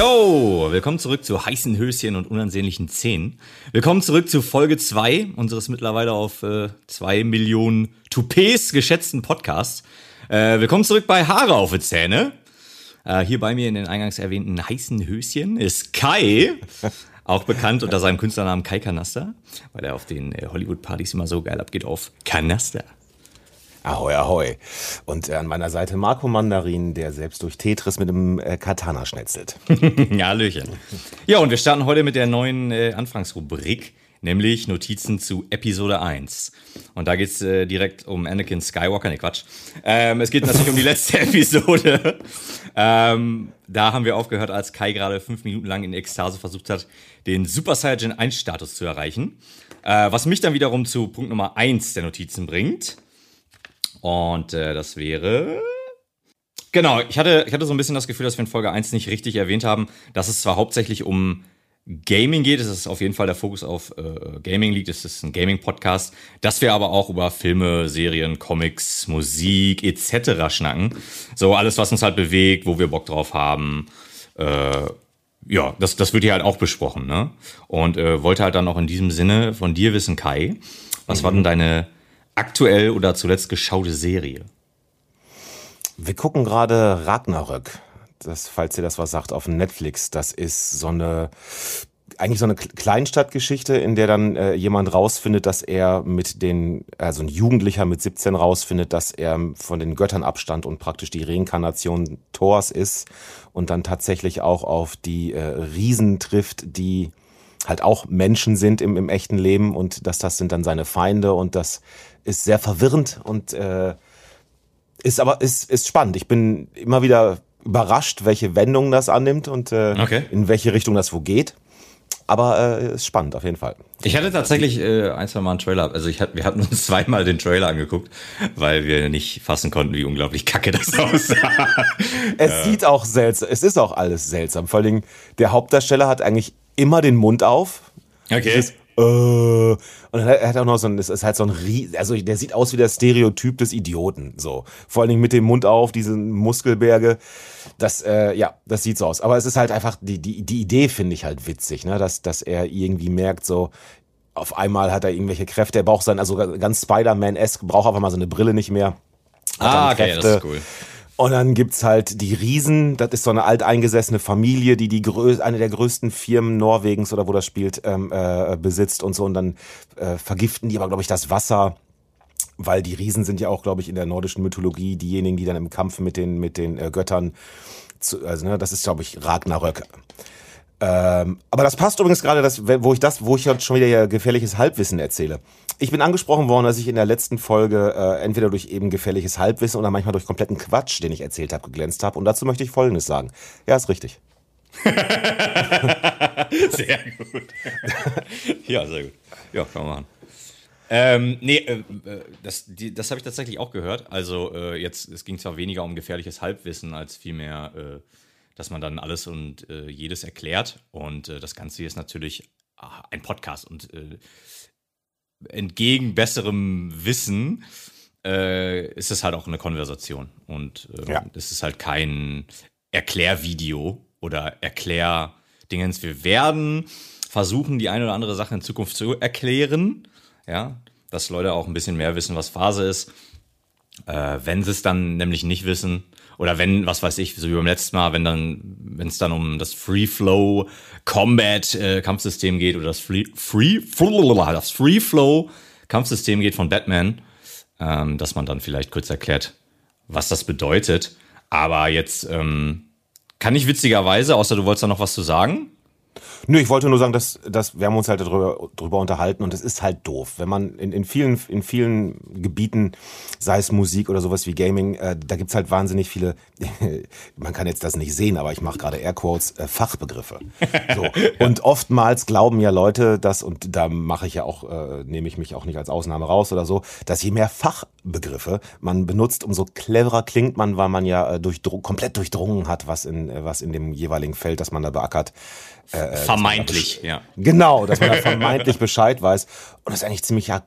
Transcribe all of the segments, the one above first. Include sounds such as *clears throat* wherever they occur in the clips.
Yo, willkommen zurück zu heißen Höschen und unansehnlichen Zähnen. Willkommen zurück zu Folge 2 unseres mittlerweile auf 2 äh, Millionen Toupets geschätzten Podcasts. Äh, willkommen zurück bei Haare auf die Zähne. Äh, hier bei mir in den eingangs erwähnten heißen Höschen ist Kai, *laughs* auch bekannt unter seinem Künstlernamen Kai Kanaster, weil er auf den äh, Hollywood-Partys immer so geil abgeht auf Kanaster. Ahoi, ahoi. Und äh, an meiner Seite Marco Mandarin, der selbst durch Tetris mit einem äh, Katana schnetzelt. *laughs* ja, Hallöchen. Ja, und wir starten heute mit der neuen äh, Anfangsrubrik, nämlich Notizen zu Episode 1. Und da geht's äh, direkt um Anakin Skywalker, ne Quatsch. Ähm, es geht natürlich um die letzte *laughs* Episode. Ähm, da haben wir aufgehört, als Kai gerade fünf Minuten lang in Ekstase versucht hat, den Super Saiyan 1 Status zu erreichen. Äh, was mich dann wiederum zu Punkt Nummer 1 der Notizen bringt. Und äh, das wäre. Genau, ich hatte, ich hatte so ein bisschen das Gefühl, dass wir in Folge 1 nicht richtig erwähnt haben, dass es zwar hauptsächlich um Gaming geht, es ist auf jeden Fall der Fokus auf äh, Gaming liegt, es ist ein Gaming-Podcast, dass wir aber auch über Filme, Serien, Comics, Musik etc. schnacken. So alles, was uns halt bewegt, wo wir Bock drauf haben. Äh, ja, das, das wird hier halt auch besprochen, ne? Und äh, wollte halt dann auch in diesem Sinne von dir wissen, Kai, was mhm. war denn deine aktuell oder zuletzt geschaute Serie? Wir gucken gerade Ragnarök. Das, falls ihr das was sagt, auf Netflix. Das ist so eine eigentlich so eine Kleinstadtgeschichte, in der dann äh, jemand rausfindet, dass er mit den, also ein Jugendlicher mit 17 rausfindet, dass er von den Göttern abstand und praktisch die Reinkarnation Thors ist und dann tatsächlich auch auf die äh, Riesen trifft, die halt auch Menschen sind im, im echten Leben und dass das sind dann seine Feinde und das ist sehr verwirrend und äh, ist aber ist, ist spannend. Ich bin immer wieder überrascht, welche Wendungen das annimmt und äh, okay. in welche Richtung das wo geht. Aber äh, ist spannend auf jeden Fall. Ich hatte tatsächlich äh, ein, zwei Mal einen Trailer. Also ich hatte, wir hatten uns *laughs* zweimal den Trailer angeguckt, weil wir nicht fassen konnten, wie unglaublich kacke das *laughs* aussah. es ja. sieht auch seltsam. Es ist auch alles seltsam. Vor allem der Hauptdarsteller hat eigentlich immer den Mund auf. Okay. Dieses, äh, und er hat auch noch so ein, es ist halt so ein, also der sieht aus wie der Stereotyp des Idioten, so. Vor allen Dingen mit dem Mund auf, diese Muskelberge. Das, äh, ja, das sieht so aus. Aber es ist halt einfach, die, die, die Idee finde ich halt witzig, ne, dass, dass er irgendwie merkt, so, auf einmal hat er irgendwelche Kräfte, er braucht sein, also ganz Spider-Man-esque, braucht einfach mal so eine Brille nicht mehr. ah, okay, Kräfte. das ist cool. Und dann gibt's halt die Riesen, das ist so eine alteingesessene Familie, die die grö eine der größten Firmen Norwegens oder wo das spielt, ähm, äh, besitzt und so. Und dann äh, vergiften die aber, glaube ich, das Wasser, weil die Riesen sind ja auch, glaube ich, in der nordischen Mythologie diejenigen, die dann im Kampf mit den, mit den äh, Göttern, zu, also ne, das ist, glaube ich, Ragnarök. Ähm, aber das passt übrigens gerade, dass, wo ich das, wo ich schon wieder gefährliches Halbwissen erzähle. Ich bin angesprochen worden, dass ich in der letzten Folge äh, entweder durch eben gefährliches Halbwissen oder manchmal durch kompletten Quatsch, den ich erzählt habe, geglänzt habe. Und dazu möchte ich Folgendes sagen. Ja, ist richtig. *laughs* sehr gut. ja, sehr gut. Ja, kann man machen. Ähm, nee, äh, äh das, das habe ich tatsächlich auch gehört. Also äh, jetzt, es ging zwar weniger um gefährliches Halbwissen als vielmehr äh, dass man dann alles und äh, jedes erklärt. Und äh, das Ganze hier ist natürlich ach, ein Podcast und äh, entgegen besserem Wissen äh, ist es halt auch eine Konversation. Und äh, ja. es ist halt kein Erklärvideo oder Erklärdingens. Wir werden versuchen, die eine oder andere Sache in Zukunft zu erklären. Ja, dass Leute auch ein bisschen mehr wissen, was Phase ist. Äh, wenn sie es dann nämlich nicht wissen, oder wenn, was weiß ich, so wie beim letzten Mal, wenn dann, wenn es dann um das Free Flow Combat äh, geht oder das Free, Free, *laughs* das Free Flow Kampfsystem geht von Batman, ähm, dass man dann vielleicht kurz erklärt, was das bedeutet. Aber jetzt ähm, kann ich witzigerweise, außer du wolltest da noch was zu sagen, Nö, ich wollte nur sagen, dass, dass wir haben uns halt darüber, darüber unterhalten und es ist halt doof. Wenn man in, in, vielen, in vielen Gebieten, sei es Musik oder sowas wie Gaming, äh, da gibt's halt wahnsinnig viele, *laughs* man kann jetzt das nicht sehen, aber ich mache gerade Airquotes, äh, Fachbegriffe. So. *laughs* Und oftmals glauben ja Leute, dass, und da mache ich ja auch, äh, nehme ich mich auch nicht als Ausnahme raus oder so, dass je mehr Fachbegriffe man benutzt, umso cleverer klingt man, weil man ja äh, durch, komplett durchdrungen hat, was in, äh, was in dem jeweiligen Feld, das man da beackert, äh, äh vermeintlich, ja. Genau, dass man da *laughs* vermeintlich Bescheid weiß. Und das ist eigentlich ziemlich ja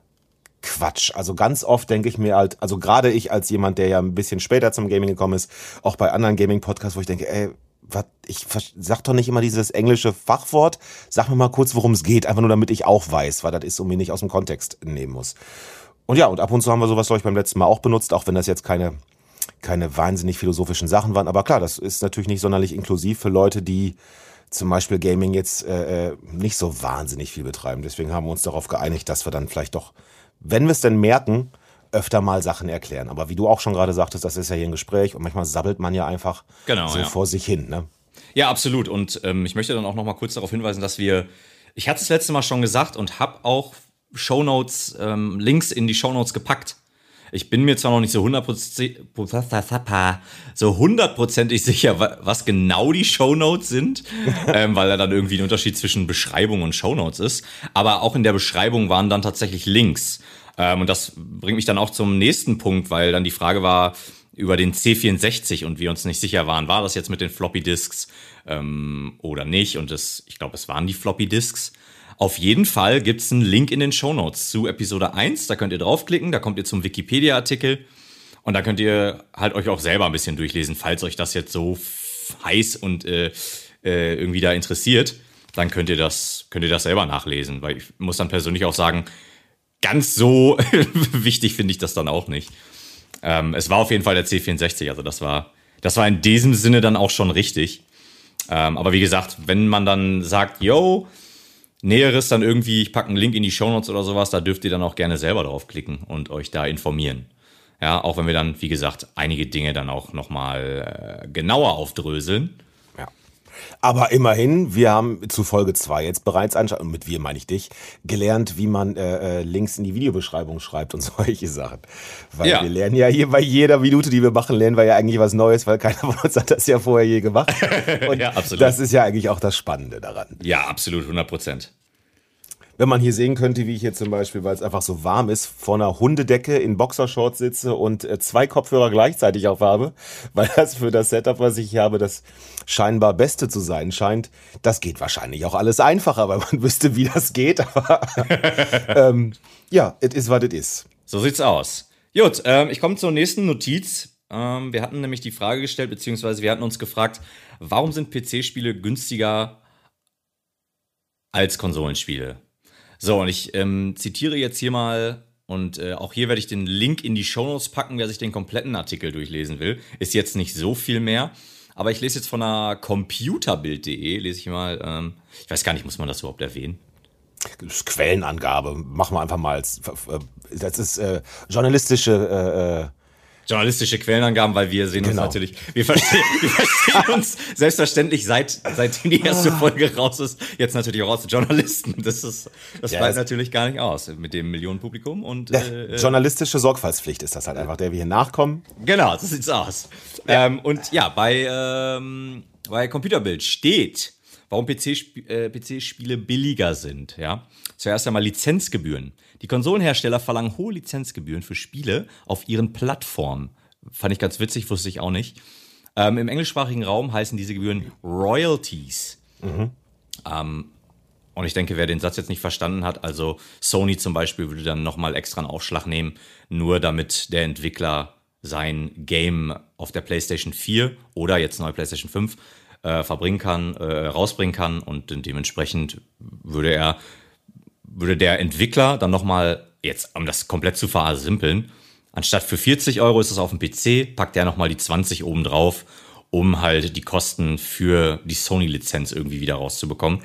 Quatsch. Also ganz oft denke ich mir halt, also gerade ich als jemand, der ja ein bisschen später zum Gaming gekommen ist, auch bei anderen Gaming-Podcasts, wo ich denke, ey, was, ich sag doch nicht immer dieses englische Fachwort. Sag mir mal kurz, worum es geht, einfach nur damit ich auch weiß, weil das ist und mir nicht aus dem Kontext nehmen muss. Und ja, und ab und zu haben wir sowas, glaube ich, beim letzten Mal auch benutzt, auch wenn das jetzt keine, keine wahnsinnig philosophischen Sachen waren. Aber klar, das ist natürlich nicht sonderlich inklusiv für Leute, die zum Beispiel Gaming jetzt äh, äh nicht so wahnsinnig viel betreiben. Deswegen haben wir uns darauf geeinigt, dass wir dann vielleicht doch, wenn wir es denn merken, öfter mal Sachen erklären. Aber wie du auch schon gerade sagtest, das ist ja hier ein Gespräch und manchmal sabbelt man ja einfach genau, so ja. vor sich hin. Ne? Ja, absolut. Und ähm, ich möchte dann auch noch mal kurz darauf hinweisen, dass wir, ich hatte es letzte Mal schon gesagt und habe auch Shownotes, ähm, Links in die Shownotes gepackt. Ich bin mir zwar noch nicht so hundertprozentig so hundertprozentig sicher, was genau die Shownotes sind, *laughs* ähm, weil da dann irgendwie ein Unterschied zwischen Beschreibung und Shownotes ist. Aber auch in der Beschreibung waren dann tatsächlich Links. Ähm, und das bringt mich dann auch zum nächsten Punkt, weil dann die Frage war über den C64 und wir uns nicht sicher waren, war das jetzt mit den Floppy Disks ähm, oder nicht. Und das, ich glaube, es waren die Floppy Disks. Auf jeden Fall gibt es einen Link in den Show Notes zu Episode 1. Da könnt ihr draufklicken, da kommt ihr zum Wikipedia-Artikel und da könnt ihr halt euch auch selber ein bisschen durchlesen, falls euch das jetzt so heiß und äh, äh, irgendwie da interessiert. Dann könnt ihr das, könnt ihr das selber nachlesen, weil ich muss dann persönlich auch sagen, ganz so *laughs* wichtig finde ich das dann auch nicht. Ähm, es war auf jeden Fall der C64, also das war, das war in diesem Sinne dann auch schon richtig. Ähm, aber wie gesagt, wenn man dann sagt, yo, Näheres dann irgendwie, ich packe einen Link in die Shownotes oder sowas, da dürft ihr dann auch gerne selber draufklicken und euch da informieren. Ja, auch wenn wir dann, wie gesagt, einige Dinge dann auch nochmal äh, genauer aufdröseln. Aber immerhin, wir haben zu Folge 2 jetzt bereits, und mit wir meine ich dich, gelernt, wie man äh, äh, Links in die Videobeschreibung schreibt und *laughs* solche Sachen. Weil ja. wir lernen ja hier bei jeder Minute, die wir machen, lernen wir ja eigentlich was Neues, weil keiner *laughs* von uns hat das ja vorher je gemacht. *laughs* Und ja, absolut. das ist ja eigentlich auch das Spannende daran. Ja, absolut, 100 Prozent wenn man hier sehen könnte, wie ich hier zum Beispiel, weil es einfach so warm ist, vor einer Hundedecke in Boxershorts sitze und äh, zwei Kopfhörer gleichzeitig aufhabe, *laughs* weil das für das Setup, was ich hier habe, das scheinbar Beste zu sein scheint. Das geht wahrscheinlich auch alles einfacher, weil man *laughs* wüsste, wie das geht. Aber *laughs* ähm, ja, it is what it is. So sieht's aus. Gut, ähm, ich komme zur nächsten Notiz. Ähm, wir hatten nämlich die Frage gestellt, beziehungsweise wir hatten uns gefragt, warum sind PC-Spiele günstiger als Konsolenspiele? So, und ich ähm, zitiere jetzt hier mal, und äh, auch hier werde ich den Link in die Shownotes packen, wer sich den kompletten Artikel durchlesen will. Ist jetzt nicht so viel mehr. Aber ich lese jetzt von der computerbild.de, lese ich mal, ähm, ich weiß gar nicht, muss man das überhaupt erwähnen? Quellenangabe, machen wir einfach mal als, äh, das ist äh, journalistische äh, äh journalistische Quellenangaben, weil wir sehen genau. uns natürlich, wir verstehen, wir verstehen *laughs* uns selbstverständlich seit, seitdem die erste ah. Folge raus ist, jetzt natürlich auch aus Journalisten. Das ist, das ja, bleibt natürlich gar nicht aus mit dem Millionenpublikum und, äh, äh, journalistische Sorgfaltspflicht ist das halt einfach, der wir hier nachkommen. Genau, so sieht's aus. Ja. Ähm, und ja, bei, ähm, bei Computerbild steht, warum PC-Spiele PC billiger sind, ja. Zuerst einmal Lizenzgebühren. Die Konsolenhersteller verlangen hohe Lizenzgebühren für Spiele auf ihren Plattformen. Fand ich ganz witzig, wusste ich auch nicht. Ähm, Im englischsprachigen Raum heißen diese Gebühren Royalties. Mhm. Ähm, und ich denke, wer den Satz jetzt nicht verstanden hat, also Sony zum Beispiel würde dann nochmal extra einen Aufschlag nehmen, nur damit der Entwickler sein Game auf der PlayStation 4 oder jetzt neue PlayStation 5 äh, verbringen kann, äh, rausbringen kann und dementsprechend würde er würde der Entwickler dann nochmal, jetzt um das komplett zu versimpeln, anstatt für 40 Euro ist es auf dem PC, packt er nochmal die 20 oben drauf, um halt die Kosten für die Sony-Lizenz irgendwie wieder rauszubekommen.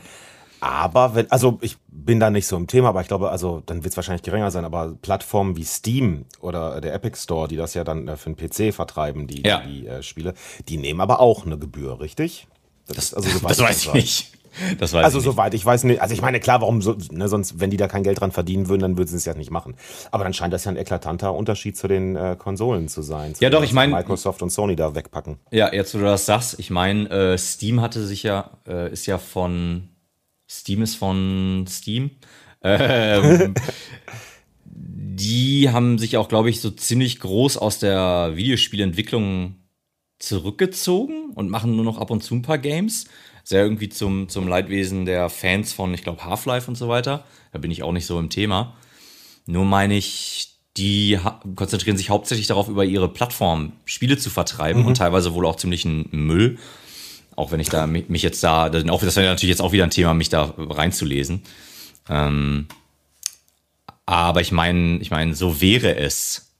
Aber wenn, also ich bin da nicht so im Thema, aber ich glaube, also dann wird es wahrscheinlich geringer sein, aber Plattformen wie Steam oder der Epic Store, die das ja dann äh, für den PC vertreiben, die, ja. die, die äh, Spiele, die nehmen aber auch eine Gebühr, richtig? Das, das, also, *laughs* das weiß ich nicht. Das weiß also ich soweit, ich weiß nicht. Also ich meine, klar, warum so, ne, sonst, wenn die da kein Geld dran verdienen würden, dann würden sie es ja nicht machen. Aber dann scheint das ja ein eklatanter Unterschied zu den äh, Konsolen zu sein. Zu ja, doch, ich meine. Microsoft und Sony da wegpacken. Ja, jetzt, wo du das sagst, ich meine, äh, Steam hatte sich ja, äh, ist ja von. Steam ist von Steam. *laughs* Ähm, die haben sich auch, glaube ich, so ziemlich groß aus der Videospielentwicklung zurückgezogen und machen nur noch ab und zu ein paar Games sehr irgendwie zum, zum Leidwesen der Fans von, ich glaube, Half-Life und so weiter. Da bin ich auch nicht so im Thema. Nur meine ich, die konzentrieren sich hauptsächlich darauf, über ihre Plattform Spiele zu vertreiben mhm. und teilweise wohl auch ziemlichen Müll. Auch wenn ich da mich jetzt da, das wäre natürlich jetzt auch wieder ein Thema, mich da reinzulesen. Ähm, aber ich meine, ich meine, so wäre es.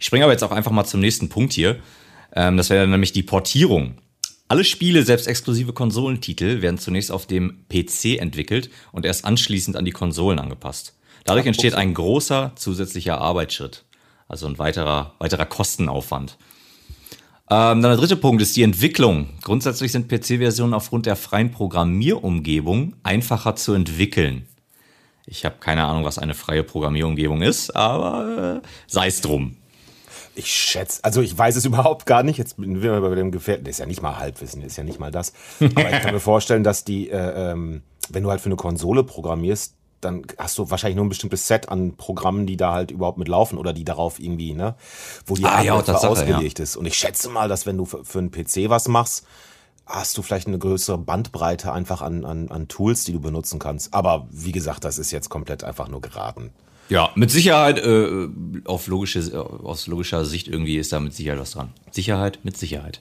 Ich springe aber jetzt auch einfach mal zum nächsten Punkt hier. Ähm, das wäre nämlich die Portierung. Alle Spiele, selbst exklusive Konsolentitel, werden zunächst auf dem PC entwickelt und erst anschließend an die Konsolen angepasst. Dadurch entsteht ein großer zusätzlicher Arbeitsschritt. Also ein weiterer, weiterer Kostenaufwand. Ähm, dann der dritte Punkt ist die Entwicklung. Grundsätzlich sind PC-Versionen aufgrund der freien Programmierumgebung einfacher zu entwickeln. Ich habe keine Ahnung, was eine freie Programmierumgebung ist, aber äh, sei es drum. Ich schätze, also ich weiß es *laughs* überhaupt gar nicht. Jetzt bin wir bei dem Gefährten. Das ist ja nicht mal Halbwissen, ist ja nicht mal das. Aber ich kann mir *laughs* vorstellen, dass die, äh, ähm, wenn du halt für eine Konsole programmierst, dann hast du wahrscheinlich nur ein bestimmtes Set an Programmen, die da halt überhaupt mit laufen oder die darauf irgendwie, ne, wo die Ah, ja, Tatsache, ausgelegt ist. Und ich schätze mal, dass wenn du für, für einen PC was machst, hast du vielleicht eine größere Bandbreite einfach an, an, an Tools, die du benutzen kannst. Aber wie gesagt, das ist jetzt komplett einfach nur geraten. Ja, mit Sicherheit, äh, auf logische, aus logischer Sicht irgendwie ist da mit Sicherheit was dran. Sicherheit mit Sicherheit.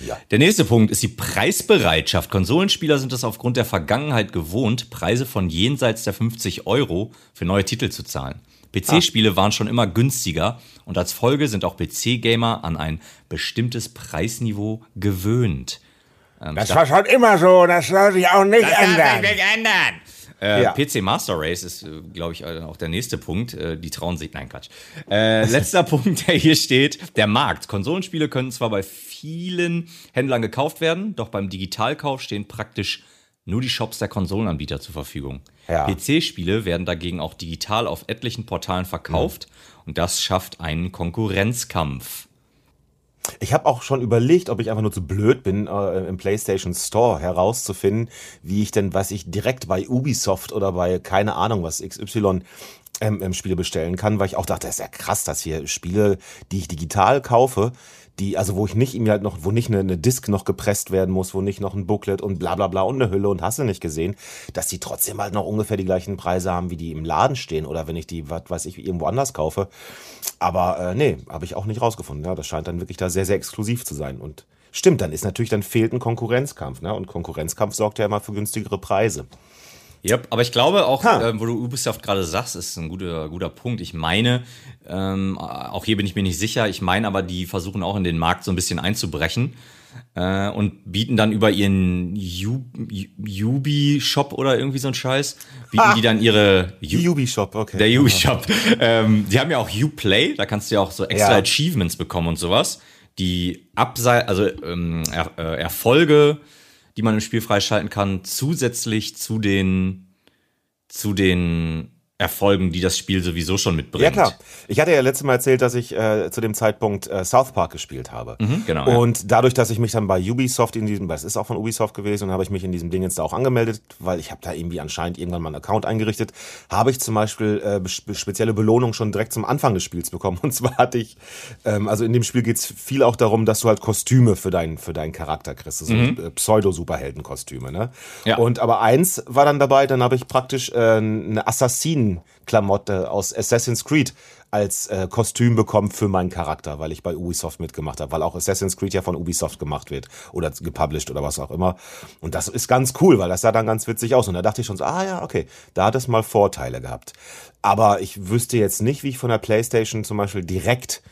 Ja. Der nächste Punkt ist die Preisbereitschaft. Konsolenspieler sind es aufgrund der Vergangenheit gewohnt, Preise von jenseits der 50 Euro für neue Titel zu zahlen. PC-Spiele waren schon immer günstiger und als Folge sind auch PC-Gamer an ein bestimmtes Preisniveau gewöhnt. Ähm, Das war schon immer so, das soll sich auch nicht ändern. ändern. Äh, Ja. PC Master Race ist, glaube ich, äh, auch der nächste Punkt. Äh, die trauen sich, nein, Quatsch. Äh, *laughs* letzter Punkt, der hier steht, der Markt. Konsolenspiele können zwar bei vielen Händlern gekauft werden, doch beim Digitalkauf stehen praktisch nur die Shops der Konsolenanbieter zur Verfügung. Ja. PC-Spiele werden dagegen auch digital auf etlichen Portalen verkauft und das schafft einen Konkurrenzkampf. Ich habe auch schon überlegt, ob ich einfach nur zu blöd bin, äh, im PlayStation Store herauszufinden, wie ich denn, was ich direkt bei Ubisoft oder bei keine Ahnung was XY ähm, ähm, Spiele bestellen kann, weil ich auch dachte, das ist ja krass, dass hier Spiele, die ich digital kaufe, die, also wo ich nicht irgendwie halt noch, wo nicht eine, eine Disc noch gepresst werden muss, wo nicht noch ein Booklet und bla bla bla und eine Hülle und hast du nicht gesehen, dass die trotzdem halt noch ungefähr die gleichen Preise haben, wie die im Laden stehen oder wenn ich die, was weiß ich, irgendwo anders kaufe. Aber äh, nee, habe ich auch nicht rausgefunden. Ja, das scheint dann wirklich da sehr, sehr exklusiv zu sein. Und stimmt, dann ist natürlich, dann fehlt ein Konkurrenzkampf. Ne? Und Konkurrenzkampf sorgt ja immer für günstigere Preise. Yep, aber ich glaube auch, Ha. äh, wo du Ubisoft gerade sagst, ist ein guter, guter Punkt. Ich meine, ähm, auch hier bin ich mir nicht sicher, ich meine aber, die versuchen auch in den Markt so ein bisschen einzubrechen äh, und bieten dann über ihren U- U- Ubi-Shop oder irgendwie so ein Scheiß, bieten Ah. die dann ihre U- Ubi-Shop, okay. der Ubi-Shop. ähm, die haben ja auch Uplay, da kannst du ja auch so extra Ja. Achievements bekommen und sowas. Die Absei also ähm, er äh, Erfolge, die man im Spiel freischalten kann, zusätzlich zu den zu den Erfolgen, die das Spiel sowieso schon mitbringt. Ja klar. Ich hatte ja letztes Mal erzählt, dass ich äh, zu dem Zeitpunkt äh, South Park gespielt habe. genau, ja. Und dadurch, dass ich mich dann bei Ubisoft in diesem, das ist auch von Ubisoft gewesen, und habe ich mich in diesem Ding jetzt da auch angemeldet, weil ich habe da irgendwie anscheinend irgendwann mal einen Account eingerichtet, habe ich zum Beispiel äh, spezielle Belohnung schon direkt zum Anfang des Spiels bekommen. *laughs* Und zwar hatte ich, ähm, also in dem Spiel geht's viel auch darum, dass du halt Kostüme für deinen für deinen Charakter kriegst, so äh, Pseudo-Superhelden-Kostüme. Ne? Ja. Und aber eins war dann dabei, dann habe ich praktisch äh, eine Assassinen-Klamotte aus Assassin's Creed als äh, Kostüm bekommen für meinen Charakter, weil ich bei Ubisoft mitgemacht habe, weil auch Assassin's Creed ja von Ubisoft gemacht wird oder gepublished oder was auch immer. Und das ist ganz cool, weil das sah dann ganz witzig aus. Und da dachte ich schon so, ah ja, okay, da hat es mal Vorteile gehabt. Aber ich wüsste jetzt nicht, wie ich von der PlayStation zum Beispiel direkt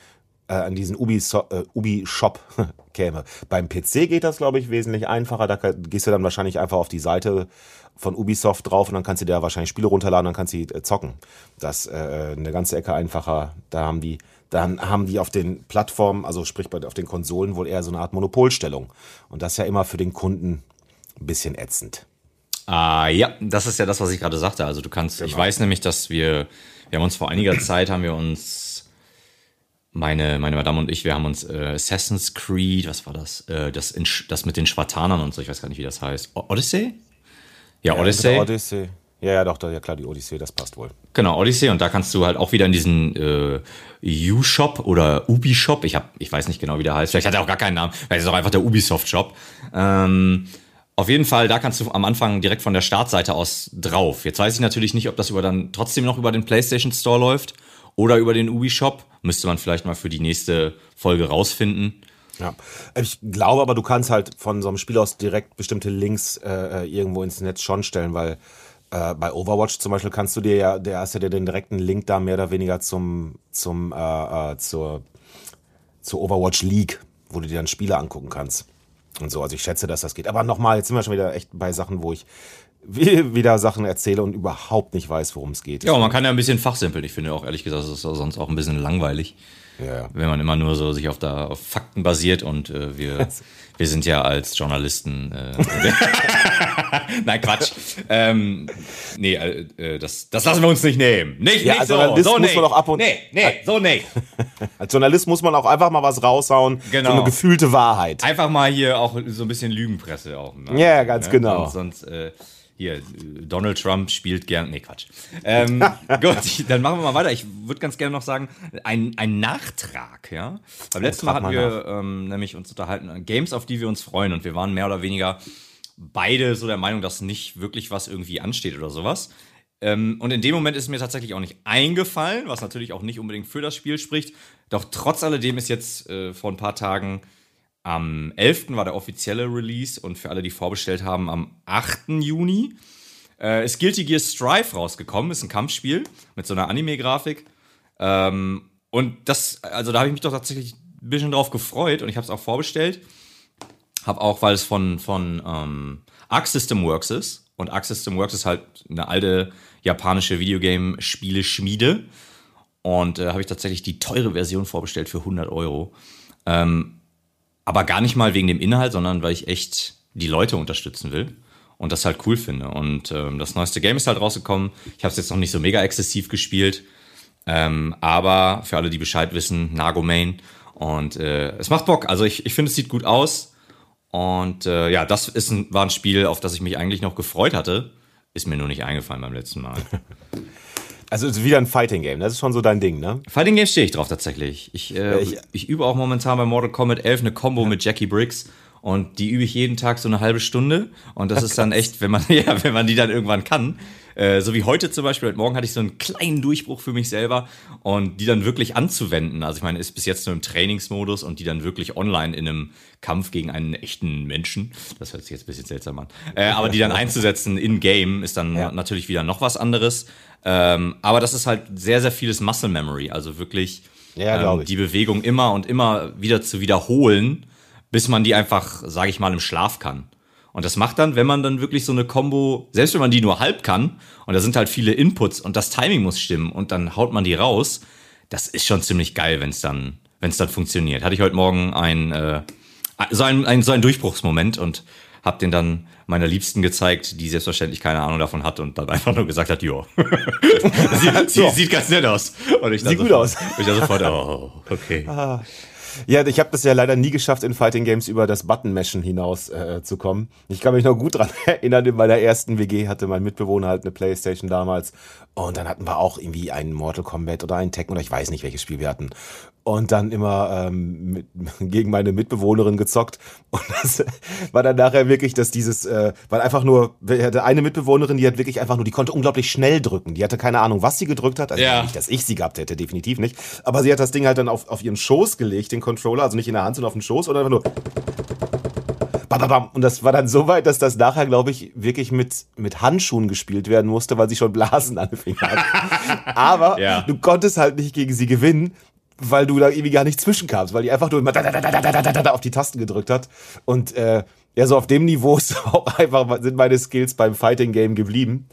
äh, an diesen Ubi-Shop äh, Ubi -Shop *laughs* käme. Beim PC geht das, glaube ich, wesentlich einfacher. Da gehst du dann wahrscheinlich einfach auf die Seite von Ubisoft drauf und dann kannst du dir wahrscheinlich Spiele runterladen und dann kannst du die äh, zocken. Das äh, eine ganze Ecke einfacher. Da haben die, dann haben die auf den Plattformen, also sprich bei, auf den Konsolen wohl eher so eine Art Monopolstellung. Und das ist ja immer für den Kunden ein bisschen ätzend. Ah, ja, das ist ja das, was ich gerade sagte. Also du kannst, ich weiß nämlich, dass wir, wir haben uns vor einiger Zeit, haben wir uns, meine, meine Madame und ich, wir haben uns äh, Assassin's Creed, was war das? Äh, das, in, das mit den Spartanern und so, ich weiß gar nicht, wie das heißt. O Odyssey? Ja, Odyssey. Ja, Odyssey. Ja, ja, doch, ja klar, die Odyssey, das passt wohl. Genau, Odyssey und da kannst du halt auch wieder in diesen äh, U-Shop oder Ubi-Shop, ich hab, ich weiß nicht genau, wie der heißt, vielleicht hat er auch gar keinen Namen, vielleicht ist es auch einfach der Ubisoft-Shop. Ähm, auf jeden Fall, da kannst du am Anfang direkt von der Startseite aus drauf. Jetzt weiß ich natürlich nicht, ob das über dann trotzdem noch über den PlayStation Store läuft oder über den Ubi-Shop. Müsste man vielleicht mal für die nächste Folge rausfinden. Ja, ich glaube aber, du kannst halt von so einem Spiel aus direkt bestimmte Links äh, äh irgendwo ins Netz schon stellen, weil äh, bei Overwatch zum Beispiel kannst du dir ja, der hast ja den direkten Link da mehr oder weniger zum, zum, äh, äh, zur, zur Overwatch League, wo du dir dann Spiele angucken kannst. Und so, also ich schätze, dass das geht. Aber nochmal, jetzt sind wir schon wieder echt bei Sachen, wo ich wieder Sachen erzähle und überhaupt nicht weiß, worum es geht. Ja, man kann ja ein bisschen fachsimpeln. Ich finde auch, ehrlich gesagt, das ist sonst auch ein bisschen langweilig. Ja. Wenn man immer nur so sich auf, da, auf Fakten basiert und äh, wir, *laughs* wir sind ja als Journalisten. Äh, *laughs* Nein, Quatsch. ähm, nee, äh, äh, das, das lassen wir uns nicht nehmen. Nicht, ja, nicht als so. Journalist so muss nee. man auch ab und Nee, nee, so nee. *laughs* als Journalist muss man auch einfach mal was raushauen. Genau. So eine gefühlte Wahrheit. Einfach mal hier auch so ein bisschen Lügenpresse auch. Ne? Ja, ganz ne? genau. Und sonst. Äh, hier, Donald Trump spielt gern. Nee, Quatsch. Ähm, *laughs* gut, dann machen wir mal weiter. Ich würde ganz gerne noch sagen, ein, ein Nachtrag, ja. Beim letzten Mal hatten wir ähm, nämlich uns unterhalten, Games, auf die wir uns freuen. Und wir waren mehr oder weniger beide so der Meinung, dass nicht wirklich was irgendwie ansteht oder sowas. Ähm, und in dem Moment ist mir tatsächlich auch nicht eingefallen, was natürlich auch nicht unbedingt für das Spiel spricht. Doch trotz alledem ist jetzt äh, vor ein paar Tagen am 11. war der offizielle Release und für alle, die vorbestellt haben, am 8. Juni äh, ist Guilty Gear Strive rausgekommen. Ist ein Kampfspiel mit so einer Anime-Grafik. Ähm, und das, also da habe ich mich doch tatsächlich ein bisschen drauf gefreut und ich habe es auch vorbestellt. Habe auch, weil es von, von ähm, Arc System Works ist. Und Arc System Works ist halt eine alte japanische Videogame-Spiele-Schmiede. Und äh, habe ich tatsächlich die teure Version vorbestellt für 100 Euro. Ähm, aber gar nicht mal wegen dem Inhalt, sondern weil ich echt die Leute unterstützen will und das halt cool finde. Und ähm, das neueste Game ist halt rausgekommen. Ich habe es jetzt noch nicht so mega exzessiv gespielt, ähm, aber für alle, die Bescheid wissen, Nago Main. Und äh, es macht Bock. Also ich, ich finde, es sieht gut aus. Und äh, ja, das ist ein, war ein Spiel, auf das ich mich eigentlich noch gefreut hatte. Ist mir nur nicht eingefallen beim letzten Mal. *laughs* Also es ist wieder ein Fighting Game, das ist schon so dein Ding, ne? Fighting Game stehe ich drauf tatsächlich. Ich, äh, ich, ich, übe auch momentan bei Mortal Kombat 11 eine Combo ja. mit Jackie Briggs und die übe ich jeden Tag so eine halbe Stunde. Und das Ach, ist dann echt, wenn man *laughs* ja, wenn man die dann irgendwann kann, äh, so wie heute zum Beispiel, heute Morgen hatte ich so einen kleinen Durchbruch für mich selber. Und die dann wirklich anzuwenden. Also ich meine, ist bis jetzt nur im Trainingsmodus und die dann wirklich online in einem Kampf gegen einen echten Menschen, das hört sich jetzt ein bisschen seltsam an, äh, aber die dann *laughs* einzusetzen in Game ist dann ja. natürlich wieder noch was anderes. Ähm, aber das ist halt sehr, sehr vieles Muscle Memory, also wirklich ja, ähm, die Bewegung immer und immer wieder zu wiederholen, bis man die einfach, sage ich mal, im Schlaf kann. Und das macht dann, wenn man dann wirklich so eine Combo, selbst wenn man die nur halb kann, und da sind halt viele Inputs und das Timing muss stimmen und dann haut man die raus, das ist schon ziemlich geil, wenn es dann, wenn es dann funktioniert. Hatte ich heute Morgen ein, äh, so ein, ein, so ein Durchbruchsmoment und habe den dann meiner Liebsten gezeigt, die selbstverständlich keine Ahnung davon hat und dann *laughs* einfach nur gesagt hat, jo. *laughs* sieht, sieht, *laughs* sieht, ganz nett aus. Und ich sieht gut aus. Und ich dann sofort, oh, okay. Ah. Ja, ich habe das ja leider nie geschafft, in Fighting Games über das Button-Meshen hinaus äh, zu kommen. Ich kann mich noch gut dran *laughs* erinnern, in meiner ersten WG hatte mein Mitbewohner halt eine Playstation damals. Und dann hatten wir auch irgendwie einen Mortal Kombat oder einen Tekken oder ich weiß nicht, welches Spiel wir hatten und dann immer ähm, mit, *laughs* gegen meine Mitbewohnerin gezockt. *laughs* Und das war dann nachher wirklich, dass dieses, äh, weil einfach nur, ich hatte eine Mitbewohnerin, die hat wirklich einfach nur, die konnte unglaublich schnell drücken. Die hatte keine Ahnung, was sie gedrückt hat. Also ja. nicht, dass ich sie gehabt hätte, definitiv nicht. Aber sie hat das Ding halt dann auf, auf ihren Schoß gelegt, den Controller, also nicht in der Hand, sondern auf den Schoß und einfach nur. Und das war dann so weit, dass das nachher, glaube ich, wirklich mit, mit Handschuhen gespielt werden musste, weil sie schon Blasen an den Fingern hat. *laughs* Aber ja. du konntest halt nicht gegen sie gewinnen, weil du da irgendwie gar nicht zwischenkamst, weil die einfach nur immer da, da, da, da, da, da, da auf die Tasten gedrückt hat. Und äh, ja, so auf dem Niveau *laughs* ist auch einfach, sind meine Skills beim Fighting Game geblieben.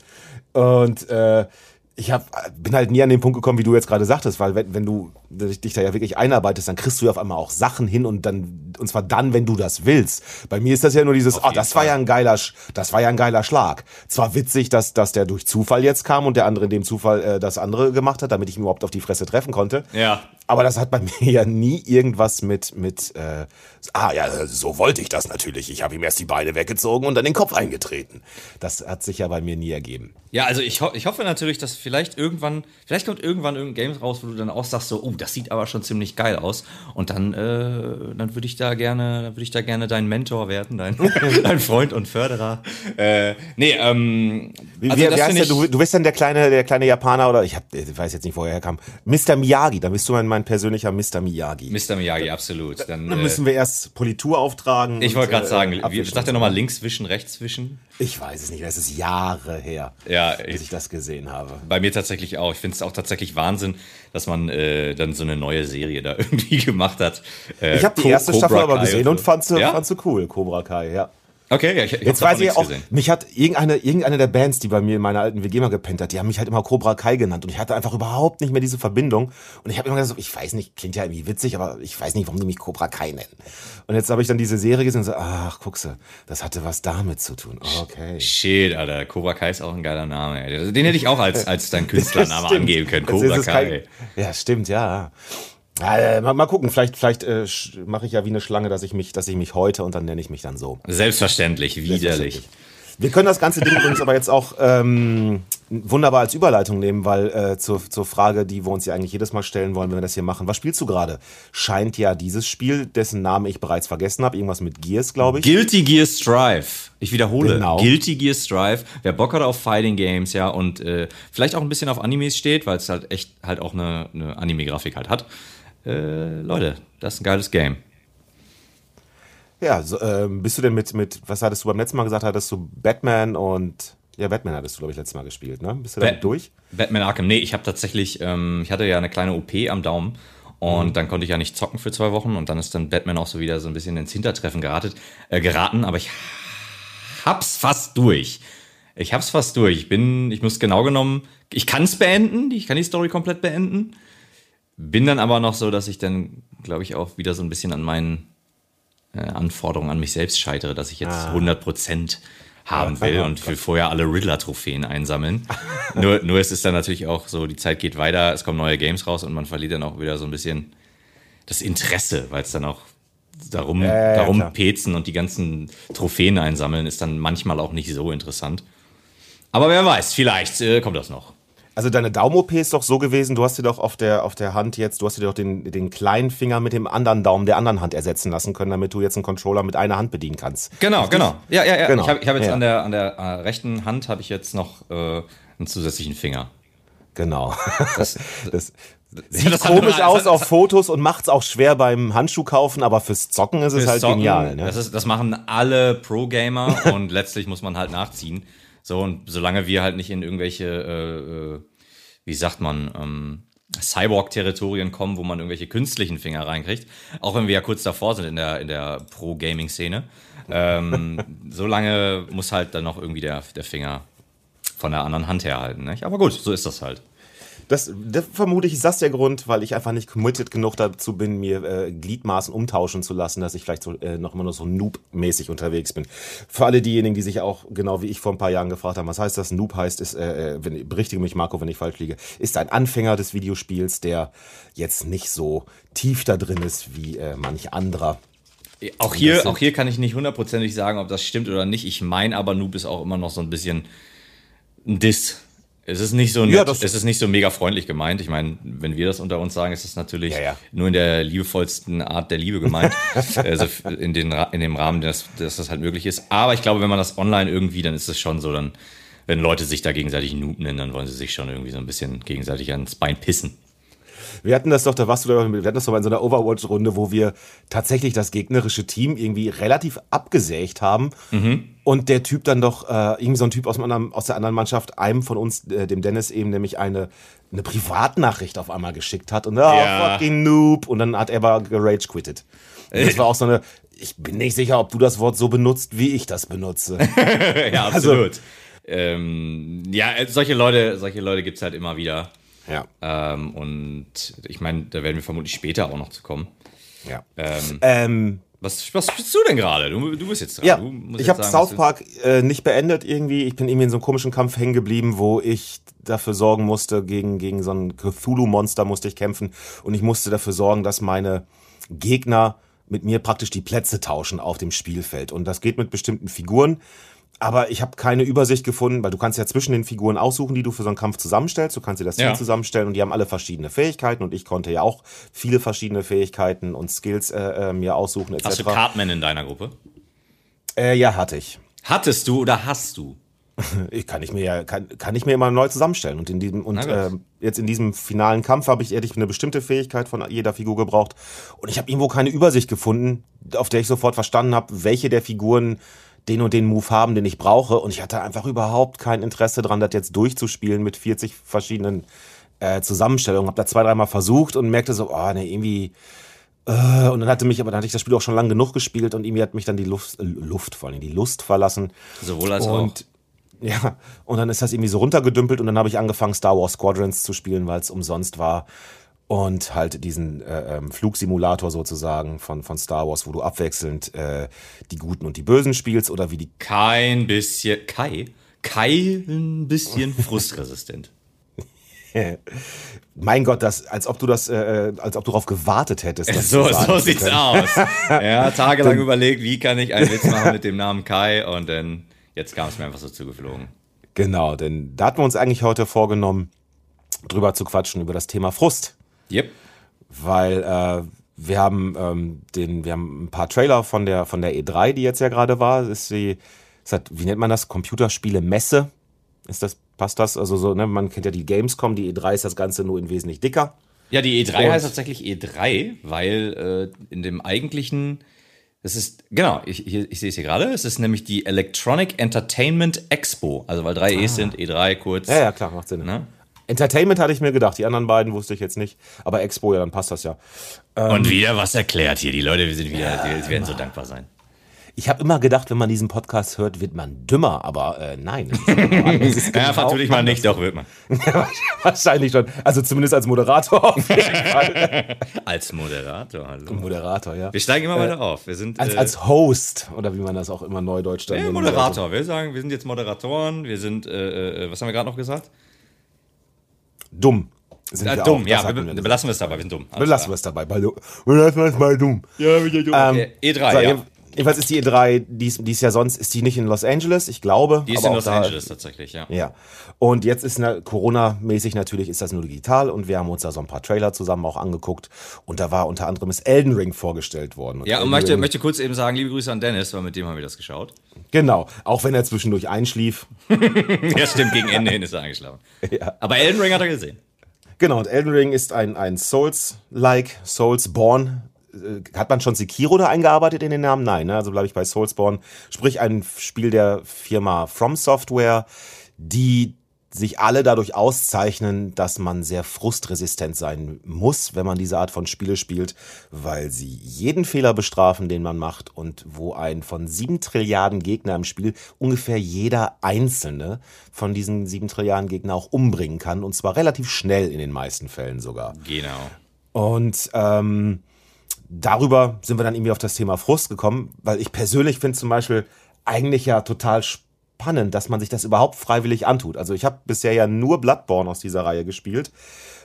Und äh, ich hab, bin halt nie an den Punkt gekommen, wie du jetzt gerade sagtest, weil wenn, wenn du dich da ja wirklich einarbeitest, dann kriegst du ja auf einmal auch Sachen hin und dann, und zwar dann, wenn du das willst. Bei mir ist das ja nur dieses, oh, das Fall. war ja ein geiler, das war ja ein geiler Schlag. Zwar witzig, dass, dass der durch Zufall jetzt kam und der andere in dem Zufall äh, das andere gemacht hat, damit ich ihn überhaupt auf die Fresse treffen konnte. Ja. Aber das hat bei *laughs* mir ja nie irgendwas mit, mit äh, ah ja, so wollte ich das natürlich. Ich habe ihm erst die Beine weggezogen und dann den Kopf eingetreten. Das hat sich ja bei mir nie ergeben. Ja, also ich, ho ich hoffe natürlich, dass vielleicht irgendwann, vielleicht kommt irgendwann irgendein Game raus, wo du dann auch sagst, so, oh, das sieht aber schon ziemlich geil aus. Und dann, äh, dann würde ich da gerne, würde ich da gerne dein Mentor werden, dein, *laughs* dein Freund und Förderer. Äh, nee, ähm, also wie, wie heißt der, du, du bist dann der kleine, der kleine Japaner oder ich, hab, ich weiß jetzt nicht, wo er herkam. Mr. Miyagi, da bist du mein mein persönlicher Mr. Miyagi. Mr. Miyagi, absolut. Dann, Dann äh, müssen wir erst Politur auftragen. ich wollte gerade äh, sagen, abwischen sagt er nochmal links wischen, rechts wischen? Ich weiß es nicht, es ist Jahre her, Ja, bis ich das gesehen habe. Bei mir tatsächlich auch. Ich finde es auch tatsächlich Wahnsinn, dass man äh, dann so eine neue Serie da *laughs* irgendwie gemacht hat. Äh, Ich habe die erste Cobra Staffel aber gesehen und fand sie, ja? fand sie cool, Cobra Kai, ja. Okay, ja, ich, ich Jetzt weiß ich auch, gesehen. mich hat irgendeine, irgendeine der Bands, die bei mir in meiner alten WG mal gepennt hat, die haben mich halt immer Cobra Kai genannt und ich hatte einfach überhaupt nicht mehr diese Verbindung und ich habe immer gesagt, so, ich weiß nicht, klingt ja irgendwie witzig, aber ich weiß nicht, warum die mich Cobra Kai nennen. Und jetzt habe ich dann diese Serie gesehen und so, ach, guckse, das hatte was damit zu tun. Okay. Shit, Alter. Cobra Kai ist auch ein geiler Name. Ey. Den hätte ich auch als, als dein *laughs* Künstlername angeben können. Cobra Kai. kein- Ja, stimmt, ja. Äh, mal, mal gucken, vielleicht, vielleicht äh, mache ich ja wie eine Schlange, dass ich mich, dass ich mich heute und dann nenne ich mich dann so. Selbstverständlich, widerlich. Wir können das ganze Ding übrigens aber jetzt auch ähm, wunderbar als Überleitung nehmen, weil äh, zur, zur Frage, die wir uns ja eigentlich jedes Mal stellen wollen, wenn wir das hier machen, was spielst du gerade? Scheint ja dieses Spiel, dessen Namen ich bereits vergessen habe, irgendwas mit Gears, glaube ich. Guilty Gear Strive. Ich wiederhole. Genau. Guilty Gear Strive. Wer Bock hat auf Fighting Games, ja, und äh, vielleicht auch ein bisschen auf Animes steht, weil es halt echt halt auch eine, eine Anime-Grafik halt hat. Äh, Leute, das ist ein geiles Game. Ja, so, ähm, bist du denn mit, mit, was hattest du beim letzten Mal gesagt, hattest du Batman und, ja, Batman hattest du, glaube ich, letztes Mal gespielt, ne? Bist du damit Bat- durch? Batman Arkham. Nee, ich habe tatsächlich, ähm, ich hatte ja eine kleine OP am Daumen und Mhm. dann konnte ich ja nicht zocken für zwei Wochen und dann ist dann Batman auch so wieder so ein bisschen ins Hintertreffen geratet, äh, geraten, aber ich hab's fast durch. Ich hab's fast durch. Ich bin, ich muss genau genommen, ich kann's beenden, ich kann die Story komplett beenden. Bin dann aber noch so, dass ich dann, glaube ich, auch wieder so ein bisschen an meinen äh, Anforderungen an mich selbst scheitere, dass ich jetzt 100% haben Ja, will ja, und will vorher alle Riddler-Trophäen einsammeln. *laughs* nur, nur es ist dann natürlich auch so, die Zeit geht weiter, es kommen neue Games raus und man verliert dann auch wieder so ein bisschen das Interesse, weil es dann auch darum, Ja, ja, ja, darum klar. pezen und die ganzen Trophäen einsammeln, ist dann manchmal auch nicht so interessant. Aber wer weiß, vielleicht äh, kommt das noch. Also deine Daumen-OP ist doch so gewesen, du hast dir doch auf der, auf der Hand jetzt, du hast dir doch den, den kleinen Finger mit dem anderen Daumen der anderen Hand ersetzen lassen können, damit du jetzt einen Controller mit einer Hand bedienen kannst. Genau, genau. Ja, ja, ja. Genau. Ich habe ich hab jetzt Ja. an der, an der äh, rechten Hand habe ich jetzt noch äh, einen zusätzlichen Finger. Genau. *laughs* Das, das Ja, sieht das hat- komisch das aus hat- auf Fotos und macht's auch schwer beim Handschuh kaufen, aber fürs Zocken ist es Fürs halt Zocken, genial. Ne? Das, ist, das machen alle Pro-Gamer *laughs* und letztlich muss man halt nachziehen. So, und solange wir halt nicht in irgendwelche, äh, äh, wie sagt man, ähm, Cyborg-Territorien kommen, wo man irgendwelche künstlichen Finger reinkriegt, auch wenn wir ja kurz davor sind in der, in der Pro-Gaming-Szene, ähm, *laughs* solange muss halt dann noch irgendwie der, der Finger von der anderen Hand herhalten. Nicht? Aber gut, so ist das halt. Das, das vermute ich, ist das der Grund, weil ich einfach nicht committed genug dazu bin, mir äh, Gliedmaßen umtauschen zu lassen, dass ich vielleicht so, äh, noch immer nur so Noob-mäßig unterwegs bin. Für alle diejenigen, die sich auch, genau wie ich vor ein paar Jahren gefragt haben, was heißt das? Noob heißt, ist, äh, äh, wenn, berichtige mich, Marco, wenn ich falsch liege, ist ein Anfänger des Videospiels, der jetzt nicht so tief da drin ist wie äh, manch anderer. Auch Das hier, auch hier kann ich nicht hundertprozentig sagen, ob das stimmt oder nicht. Ich meine aber, Noob ist auch immer noch so ein bisschen ein Diss. Es ist nicht so nett, Ja, es ist nicht so mega freundlich gemeint. Ich meine, wenn wir das unter uns sagen, ist das natürlich Ja, ja. nur in der liebevollsten Art der Liebe gemeint. *laughs* also in, den, in dem Rahmen, dass, dass das halt möglich ist. Aber ich glaube, wenn man das online irgendwie, dann ist es schon so, dann, wenn Leute sich da gegenseitig Noob nennen, dann wollen sie sich schon irgendwie so ein bisschen gegenseitig ans Bein pissen. Wir hatten das doch, da warst du da, wir hatten das doch mal in so einer Overwatch-Runde, wo wir tatsächlich das gegnerische Team irgendwie relativ abgesägt haben. Und der Typ dann doch, äh, irgendwie so ein Typ aus, anderen, aus der anderen Mannschaft, einem von uns, äh, dem Dennis eben, nämlich eine, eine Privatnachricht auf einmal geschickt hat. Und, ah, Ja. fucking Noob. Und dann hat er aber gerage quittet. Und das war auch so eine, ich bin nicht sicher, ob du das Wort so benutzt, wie ich das benutze. *laughs* ja, Also- absolut. ähm, ja, solche Leute, solche Leute gibt's halt immer wieder. Ja, Ähm, und ich meine, da werden wir vermutlich später auch noch zu kommen. ja. Ähm, Ähm, was, was spielst du denn gerade? Du, du bist jetzt dran. Ja, du musst ich habe South Park äh, nicht beendet irgendwie. Ich bin irgendwie in so einem komischen Kampf hängen geblieben, wo ich dafür sorgen musste, gegen, gegen so ein Cthulhu-Monster musste ich kämpfen. Und ich musste dafür sorgen, dass meine Gegner mit mir praktisch die Plätze tauschen auf dem Spielfeld. Und das geht mit bestimmten Figuren. Aber ich habe keine Übersicht gefunden, weil du kannst ja zwischen den Figuren aussuchen, die du für so einen Kampf zusammenstellst. Du kannst dir das Team Ja. zusammenstellen und die haben alle verschiedene Fähigkeiten und ich konnte ja auch viele verschiedene Fähigkeiten und Skills äh, äh, mir aussuchen etc. Hast du Cartman in deiner Gruppe? äh, ja, hatte ich. Hattest du oder hast du? *laughs* Ich kann ich mir ja kann, kann ich mir immer neu zusammenstellen und in diesem und äh, jetzt in diesem finalen Kampf habe ich hätte ich eine bestimmte Fähigkeit von jeder Figur gebraucht und ich habe irgendwo keine Übersicht gefunden, auf der ich sofort verstanden habe, welche der Figuren den und den Move haben, den ich brauche und ich hatte einfach überhaupt kein Interesse dran, das jetzt durchzuspielen mit 40 verschiedenen äh, Zusammenstellungen. Habe da zwei dreimal versucht und merkte so, oh nee irgendwie äh, und dann hatte mich aber dann hatte ich das Spiel auch schon lang genug gespielt und irgendwie hat mich dann die Luft äh, Luft vor allem die Lust verlassen. Sowohl als Und ja, und dann ist das irgendwie so runtergedümpelt und dann habe ich angefangen, Star Wars Squadrons zu spielen, weil es umsonst war. Und halt diesen äh, ähm, Flugsimulator sozusagen von, von Star Wars, wo du abwechselnd äh, die Guten und die Bösen spielst oder wie die. kein bisschen, Kai, Kai ein bisschen *laughs* frustresistent. *laughs* Mein Gott, das, als ob du das, äh, als ob du darauf gewartet hättest. So, so sieht's aus. Ja, *laughs* tagelang überlegt, wie kann ich einen Witz machen mit dem Namen Kai und dann, jetzt kam es mir einfach so zugeflogen. Genau, denn da hatten wir uns eigentlich heute vorgenommen, drüber zu quatschen, über das Thema Frust. Yep. weil äh, wir haben ähm, den, wir haben ein paar Trailer von der von der E3, die jetzt ja gerade war. Das ist die, ist halt, wie nennt man das? Computerspiele Messe. Ist das passt das? Also so, ne, man kennt ja die Gamescom, die E3 ist das Ganze nur in wesentlich dicker. Ja, die E3 Und- heißt tatsächlich E3, weil äh, in dem eigentlichen, das ist, genau, ich, hier, ich sehe es hier gerade, es ist nämlich die Electronic Entertainment Expo. Also weil drei E's sind, E3 kurz. Ja, ja, klar, macht Sinn. Ne? Entertainment hatte ich mir gedacht, die anderen beiden wusste ich jetzt nicht, aber Expo, ja, dann passt das ja. Und wieder was erklärt hier. Die Leute, wir sind wieder, die werden so dankbar sein. Ich habe immer gedacht, wenn man diesen Podcast hört, wird man dümmer, aber äh, nein. ist genau *laughs* anders. Es ist Ja, natürlich mal nicht, doch, wird man. *laughs* Wahrscheinlich schon. Also zumindest als Moderator auf jeden *laughs* Fall. Als Moderator, hallo. Moderator, ja. Wir steigen immer weiter auf. Wir sind Als, äh, als Host, oder wie man das auch immer neudeutsch dann äh, nennt. Moderator. Wir sagen, wir sind jetzt Moderatoren. Wir sind, äh, äh, was haben wir gerade noch gesagt? Dumm. Sind Äh, wir dumm, auch. ja, wir, wir belassen wir es dabei, wir sind dumm. Alles Belassen wir es dabei. Bei, belassen wir es bei dumm. Ja, wieder dumm. Ähm, Okay, E3, So, ja. Jedenf- Jedenfalls ist die E3, die ist, die ist ja sonst, ist die nicht in Los Angeles, ich glaube. Die ist in Los da- Angeles tatsächlich, ja. Ja. Und jetzt ist na, Corona-mäßig natürlich ist das nur digital und wir haben uns da so ein paar Trailer zusammen auch angeguckt und da war unter anderem das Elden Ring vorgestellt worden. Und Ja, und möchte, Ring- möchte kurz eben sagen, liebe Grüße an Dennis, weil mit dem haben wir das geschaut. Genau, auch wenn er zwischendurch einschlief. *laughs* ja, stimmt, gegen Ende hin ist er eingeschlafen. *laughs* Aber Elden Ring hat er gesehen. Genau, und Elden Ring ist ein, ein Souls-like, Soulsborne. Äh, Hat man schon Sekiro da eingearbeitet in den Namen? Nein, ne? also bleibe ich bei Soulsborne. Sprich, ein Spiel der Firma From Software, die sich alle dadurch auszeichnen, dass man sehr frustresistent sein muss, wenn man diese Art von Spiele spielt, weil sie jeden Fehler bestrafen, den man macht und wo ein von sieben Trilliarden Gegner im Spiel ungefähr jeder einzelne von diesen sieben Trilliarden Gegner auch umbringen kann und zwar relativ schnell in den meisten Fällen sogar. Genau. Und ähm, darüber sind wir dann irgendwie auf das Thema Frust gekommen, weil ich persönlich finde zum Beispiel eigentlich ja total spannend, dass man sich das überhaupt freiwillig antut. Also ich habe bisher ja nur Bloodborne aus dieser Reihe gespielt,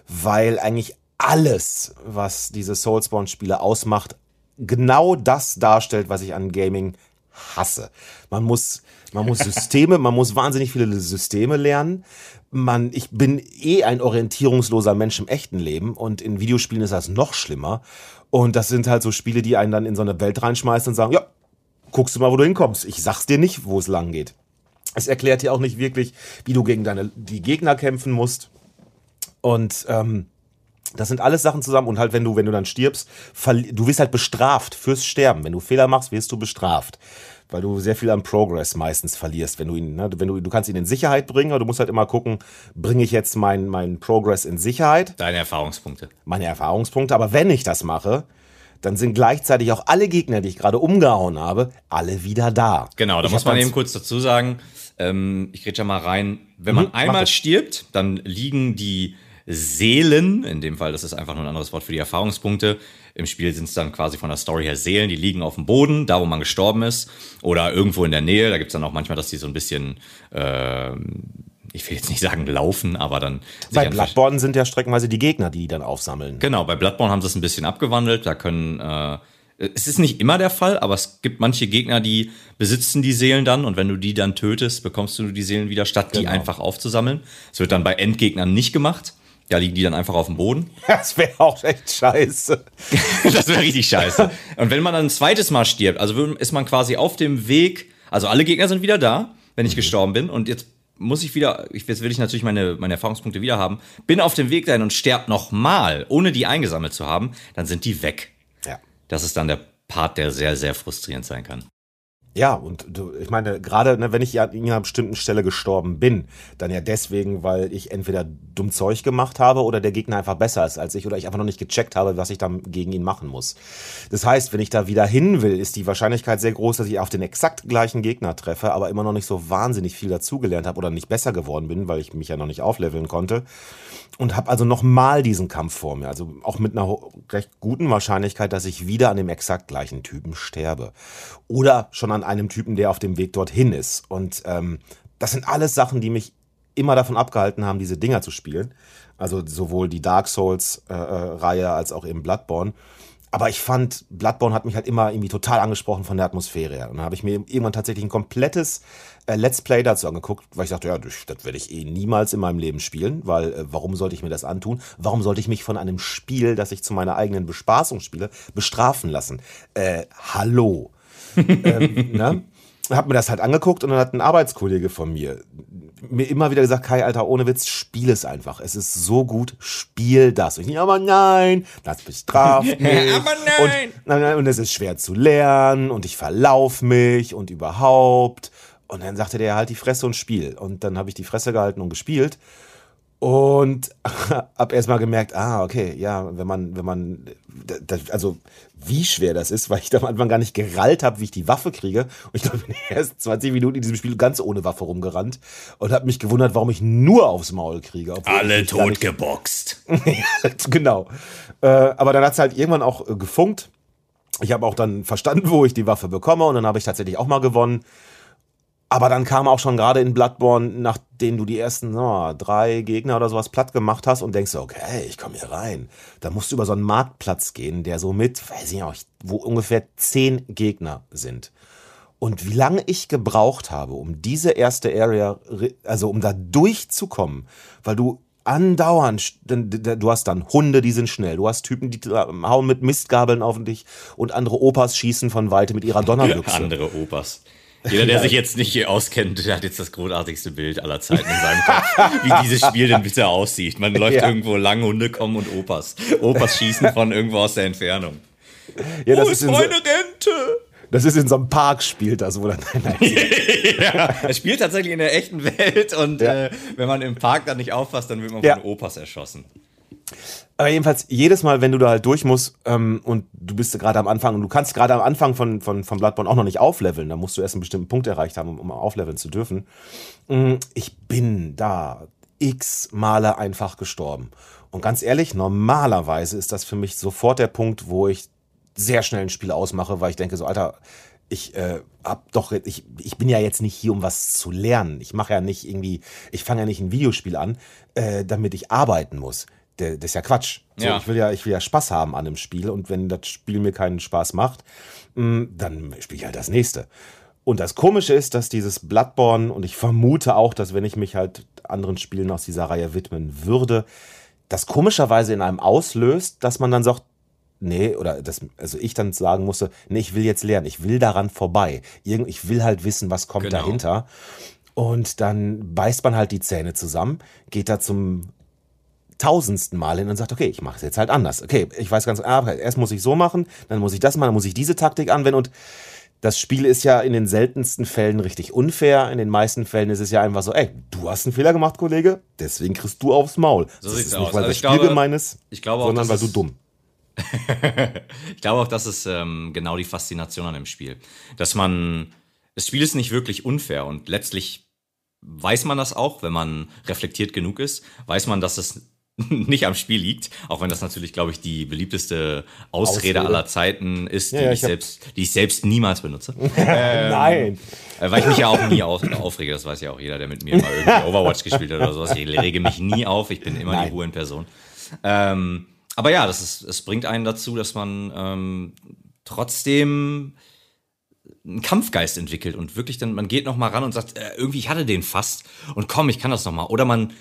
weil eigentlich alles, was diese Soulsborne-Spiele ausmacht, genau das darstellt, was ich an Gaming hasse. Man muss, man muss Systeme, man muss wahnsinnig viele Systeme lernen. Man, ich bin eh ein orientierungsloser Mensch im echten Leben und in Videospielen ist das noch schlimmer. Und das sind halt so Spiele, die einen dann in so eine Welt reinschmeißen und sagen, ja, guckst du mal, wo du hinkommst. Ich sag's dir nicht, wo es lang geht. Es erklärt dir auch nicht wirklich, wie du gegen deine, die Gegner kämpfen musst. Und ähm, das sind alles Sachen zusammen und halt, wenn du, wenn du dann stirbst, du wirst halt bestraft fürs Sterben. Wenn du Fehler machst, wirst du bestraft. Weil du sehr viel an Progress meistens verlierst, wenn du ihn, ne, wenn du, du kannst ihn in Sicherheit bringen, aber du musst halt immer gucken, bringe ich jetzt meinen mein Progress in Sicherheit, Deine Erfahrungspunkte. meine Erfahrungspunkte, aber wenn ich das mache, dann sind gleichzeitig auch alle Gegner, die ich gerade umgehauen habe, alle wieder da. Genau, da Ich muss man dann- eben kurz dazu sagen, ähm, ich rede ja mal rein, wenn man Mhm, einmal stirbt, dann liegen die Seelen, in dem Fall, das ist einfach nur ein anderes Wort für die Erfahrungspunkte, im Spiel sind es dann quasi von der Story her Seelen, die liegen auf dem Boden, da wo man gestorben ist, oder irgendwo in der Nähe, da gibt's dann auch manchmal, dass die so ein bisschen, ähm, ich will jetzt nicht sagen laufen, aber dann... Bei Bloodborne sind ja streckenweise die Gegner, die die dann aufsammeln. Genau, bei Bloodborne haben sie es ein bisschen abgewandelt. Da können, äh, es ist nicht immer der Fall, aber es gibt manche Gegner, die besitzen die Seelen dann und wenn du die dann tötest, bekommst du die Seelen wieder, statt die Genau. einfach aufzusammeln. Das wird dann bei Endgegnern nicht gemacht. Da liegen die dann einfach auf dem Boden. *laughs* Das wäre auch echt scheiße. *laughs* das wäre richtig scheiße. Und wenn man dann ein zweites Mal stirbt, also ist man quasi auf dem Weg, also alle Gegner sind wieder da, wenn ich gestorben bin. Und jetzt muss ich wieder, jetzt will ich natürlich meine, meine Erfahrungspunkte wieder haben, bin auf dem Weg dahin und sterb nochmal, ohne die eingesammelt zu haben, dann sind die weg. Ja. Das ist dann der Part, der sehr, sehr frustrierend sein kann. Ja, und du, ich meine, gerade ne, wenn ich an einer bestimmten Stelle gestorben bin, dann ja deswegen, weil ich entweder dumm Zeug gemacht habe oder der Gegner einfach besser ist als ich oder ich einfach noch nicht gecheckt habe, was ich dann gegen ihn machen muss. Das heißt, wenn ich da wieder hin will, ist die Wahrscheinlichkeit sehr groß, dass ich auf den exakt gleichen Gegner treffe, aber immer noch nicht so wahnsinnig viel dazugelernt habe oder nicht besser geworden bin, weil ich mich ja noch nicht aufleveln konnte und habe also nochmal diesen Kampf vor mir. Also auch mit einer recht guten Wahrscheinlichkeit, dass ich wieder an dem exakt gleichen Typen sterbe. Oder schon an einem Typen, der auf dem Weg dorthin ist. Und ähm, das sind alles Sachen, die mich immer davon abgehalten haben, diese Dinger zu spielen. Also sowohl die Dark Souls-Reihe äh, als auch eben Bloodborne. Aber ich fand, Bloodborne hat mich halt immer irgendwie total angesprochen von der Atmosphäre her. Und dann habe ich mir irgendwann tatsächlich ein komplettes äh, Let's Play dazu angeguckt, weil ich dachte, ja, das, das werde ich eh niemals in meinem Leben spielen, weil äh, warum sollte ich mir das antun? Warum sollte ich mich von einem Spiel, das ich zu meiner eigenen Bespaßung spiele, bestrafen lassen? Äh, hallo. *laughs* ähm, ne? Hab mir das halt angeguckt und dann hat ein Arbeitskollege von mir mir immer wieder gesagt, Kai, Alter, ohne Witz, spiel es einfach. Es ist so gut, spiel das. Und ich aber nein, das bestraft mich. *laughs* aber nein. Und, und es ist schwer zu lernen und ich verlauf mich und überhaupt. Und dann sagte der halt die Fresse und Spiel. Und dann habe ich die Fresse gehalten und gespielt. Und *laughs* hab erst mal gemerkt, ah, okay, ja, wenn man, wenn man, das, also wie schwer das ist, weil ich da am Anfang gar nicht gerallt habe, wie ich die Waffe kriege. Und ich glaube, *laughs* bin erst 20 Minuten in diesem Spiel ganz ohne Waffe rumgerannt und habe mich gewundert, warum ich nur aufs Maul kriege. Alle totgeboxt. *laughs* genau. Äh, aber dann hat's halt irgendwann auch äh, gefunkt. Ich habe auch dann verstanden, wo ich die Waffe bekomme und dann habe ich tatsächlich auch mal gewonnen. Aber dann kam auch schon gerade in Bloodborne, nachdem du die ersten no, drei Gegner oder sowas platt gemacht hast und denkst, okay, ich komme hier rein. Da musst du über so einen Marktplatz gehen, der so mit, weiß ich nicht, wo ungefähr zehn Gegner sind. Und wie lange ich gebraucht habe, um diese erste Area, also um da durchzukommen, weil du andauernd, du hast dann Hunde, die sind schnell, du hast Typen, die hauen mit Mistgabeln auf dich und andere Opas schießen von Weite mit ihrer *laughs* Donnerbüchse. andere Opas. Jeder, der sich jetzt nicht auskennt, der hat jetzt das großartigste Bild aller Zeiten in seinem Kopf, wie dieses Spiel denn bitte aussieht. Man *laughs* läuft ja. irgendwo lang, Hunde kommen und Opas. Opas schießen von irgendwo aus der Entfernung. Ja, das Wo ist, ist meine so, Rente? Das ist in so einem Park spielt das, wo dann *laughs* *laughs* ja, es spielt tatsächlich in der echten Welt und ja. äh, wenn man im Park dann nicht aufpasst, dann wird man von Opas erschossen. Aber jedenfalls, jedes Mal, wenn du da halt durch musst ähm, und du bist gerade am Anfang und du kannst gerade am Anfang von, von, von Bloodborne auch noch nicht aufleveln, da musst du erst einen bestimmten Punkt erreicht haben, um, um aufleveln zu dürfen. Mm, ich bin da x Male einfach gestorben. Und ganz ehrlich, normalerweise ist das für mich sofort der Punkt, wo ich sehr schnell ein Spiel ausmache, weil ich denke so, Alter, ich äh, hab doch, ich, ich bin ja jetzt nicht hier, um was zu lernen. Ich mache ja nicht irgendwie, ich fange ja nicht ein Videospiel an, äh, damit ich arbeiten muss der, das ist ja Quatsch. So, ja. Ich, will ja, ich will ja Spaß haben an dem Spiel und wenn das Spiel mir keinen Spaß macht, mm, dann spiele ich halt das nächste. Und das Komische ist, dass dieses Bloodborne, und ich vermute auch, dass wenn ich mich halt anderen Spielen aus dieser Reihe widmen würde, das komischerweise in einem auslöst, dass man dann sagt, nee, oder das, also ich dann sagen musste, nee, ich will jetzt lernen, ich will daran vorbei. Irgend, ich will halt wissen, was kommt genau. dahinter. Und dann beißt man halt die Zähne zusammen, geht da zum tausendsten Mal hin und sagt, okay, ich mache es jetzt halt anders. Okay, ich weiß ganz, ah, erst muss ich so machen, dann muss ich das machen, dann muss ich diese Taktik anwenden und das Spiel ist ja in den seltensten Fällen richtig unfair. In den meisten Fällen ist es ja einfach so, ey, du hast einen Fehler gemacht, Kollege, deswegen kriegst du aufs Maul. So das sieht's ist nicht, aus. weil also das Spiel glaube, gemein ist, ich glaube auch, sondern weil du dumm. *laughs* ich glaube auch, das ist ähm, genau die Faszination an dem Spiel. Dass man, das Spiel ist nicht wirklich unfair und letztlich weiß man das auch, wenn man reflektiert genug ist, weiß man, dass es *laughs* nicht am Spiel liegt, auch wenn das natürlich, glaube ich, die beliebteste Ausrede, Ausrede. aller Zeiten ist, ja, die, ja, ich, ich selbst, die ich selbst niemals benutze. *laughs* ähm, Nein. Äh, weil ich mich ja auch nie auf, aufrege, das weiß ja auch jeder, der mit mir mal irgendwie Overwatch gespielt hat oder sowas. Ich rege mich nie auf, ich bin immer Nein. die Ruhe in Person. Ähm, aber ja, das ist, es bringt einen dazu, dass man ähm, trotzdem einen Kampfgeist entwickelt und wirklich dann, man geht noch mal ran und sagt, äh, irgendwie, ich hatte den fast und komm, ich kann das noch mal. Oder man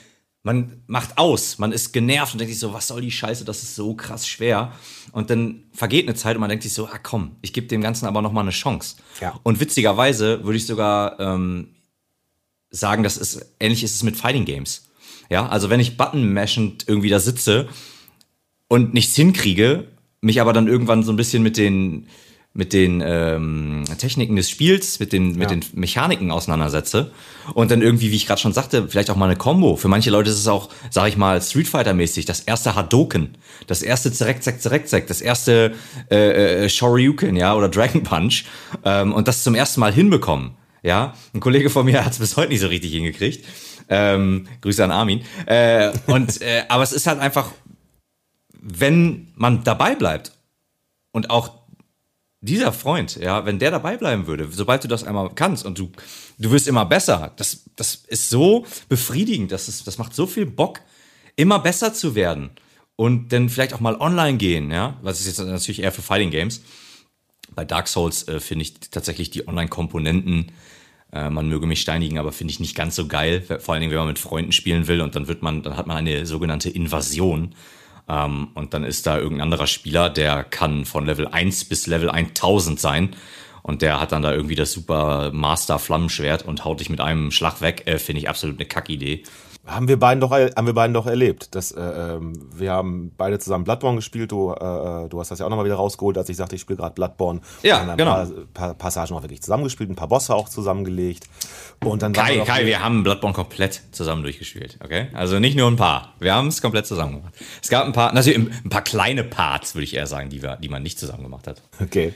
man macht aus, man ist genervt und denkt sich so, was soll die Scheiße, das ist so krass schwer. Und dann vergeht eine Zeit und man denkt sich so, ah komm, ich gebe dem Ganzen aber noch mal eine Chance. Ja. Und witzigerweise würde ich sogar ähm, sagen, das ist ähnlich ist es mit Fighting Games. Ja, also wenn ich button-mashend irgendwie da sitze und nichts hinkriege, mich aber dann irgendwann so ein bisschen mit den mit den ähm, Techniken des Spiels, mit den, mit den Mechaniken auseinandersetze und dann irgendwie, wie ich gerade schon sagte, vielleicht auch mal eine Combo. Für manche Leute ist es auch, sag ich mal, Street Fighter-mäßig, das erste Hadoken, das erste Zerek, Zerek, Zerek, Zerek, das erste äh, äh, Shoryuken, ja, oder Dragon Punch ähm, und das zum ersten Mal hinbekommen. Ja, ein Kollege von mir *laughs* hat es bis heute nicht so richtig hingekriegt. Ähm, Grüße an Armin. Äh, und äh, aber es ist halt einfach, wenn man dabei bleibt und auch dieser Freund, ja, wenn der dabei bleiben würde, sobald du das einmal kannst und du, du wirst immer besser, das, das ist so befriedigend, das, ist, das macht so viel Bock, immer besser zu werden und dann vielleicht auch mal online gehen, ja, was ist jetzt natürlich eher für Fighting Games. Bei Dark Souls äh, finde ich tatsächlich die Online-Komponenten, äh, man möge mich steinigen, aber finde ich nicht ganz so geil, vor allen Dingen, wenn man mit Freunden spielen will und dann wird man, dann hat man eine sogenannte Invasion ähm, und dann ist da irgendein anderer Spieler, der kann von Level 1 bis Level 1000 sein. Und der hat dann da irgendwie das super Master Flammenschwert und haut dich mit einem Schlag weg. Äh, Finde ich absolut eine Kackidee. Haben wir beiden doch, haben wir beiden doch erlebt. Das, äh, ähm, wir haben beide zusammen Bloodborne gespielt. Du, äh, äh, du hast das ja auch nochmal wieder rausgeholt, als ich sagte, ich spiele gerade Bloodborne. Ja, ein genau. Paar, paar Passagen auch wirklich zusammengespielt, ein paar Bosse auch zusammengelegt. Und dann Kai, Kai, wir haben Bloodborne komplett zusammen durchgespielt, okay? Also nicht nur ein paar. Wir haben es komplett zusammen gemacht. Es gab ein paar, natürlich ein paar kleine Parts, würde ich eher sagen, die, wir, die man nicht zusammen gemacht hat. Okay.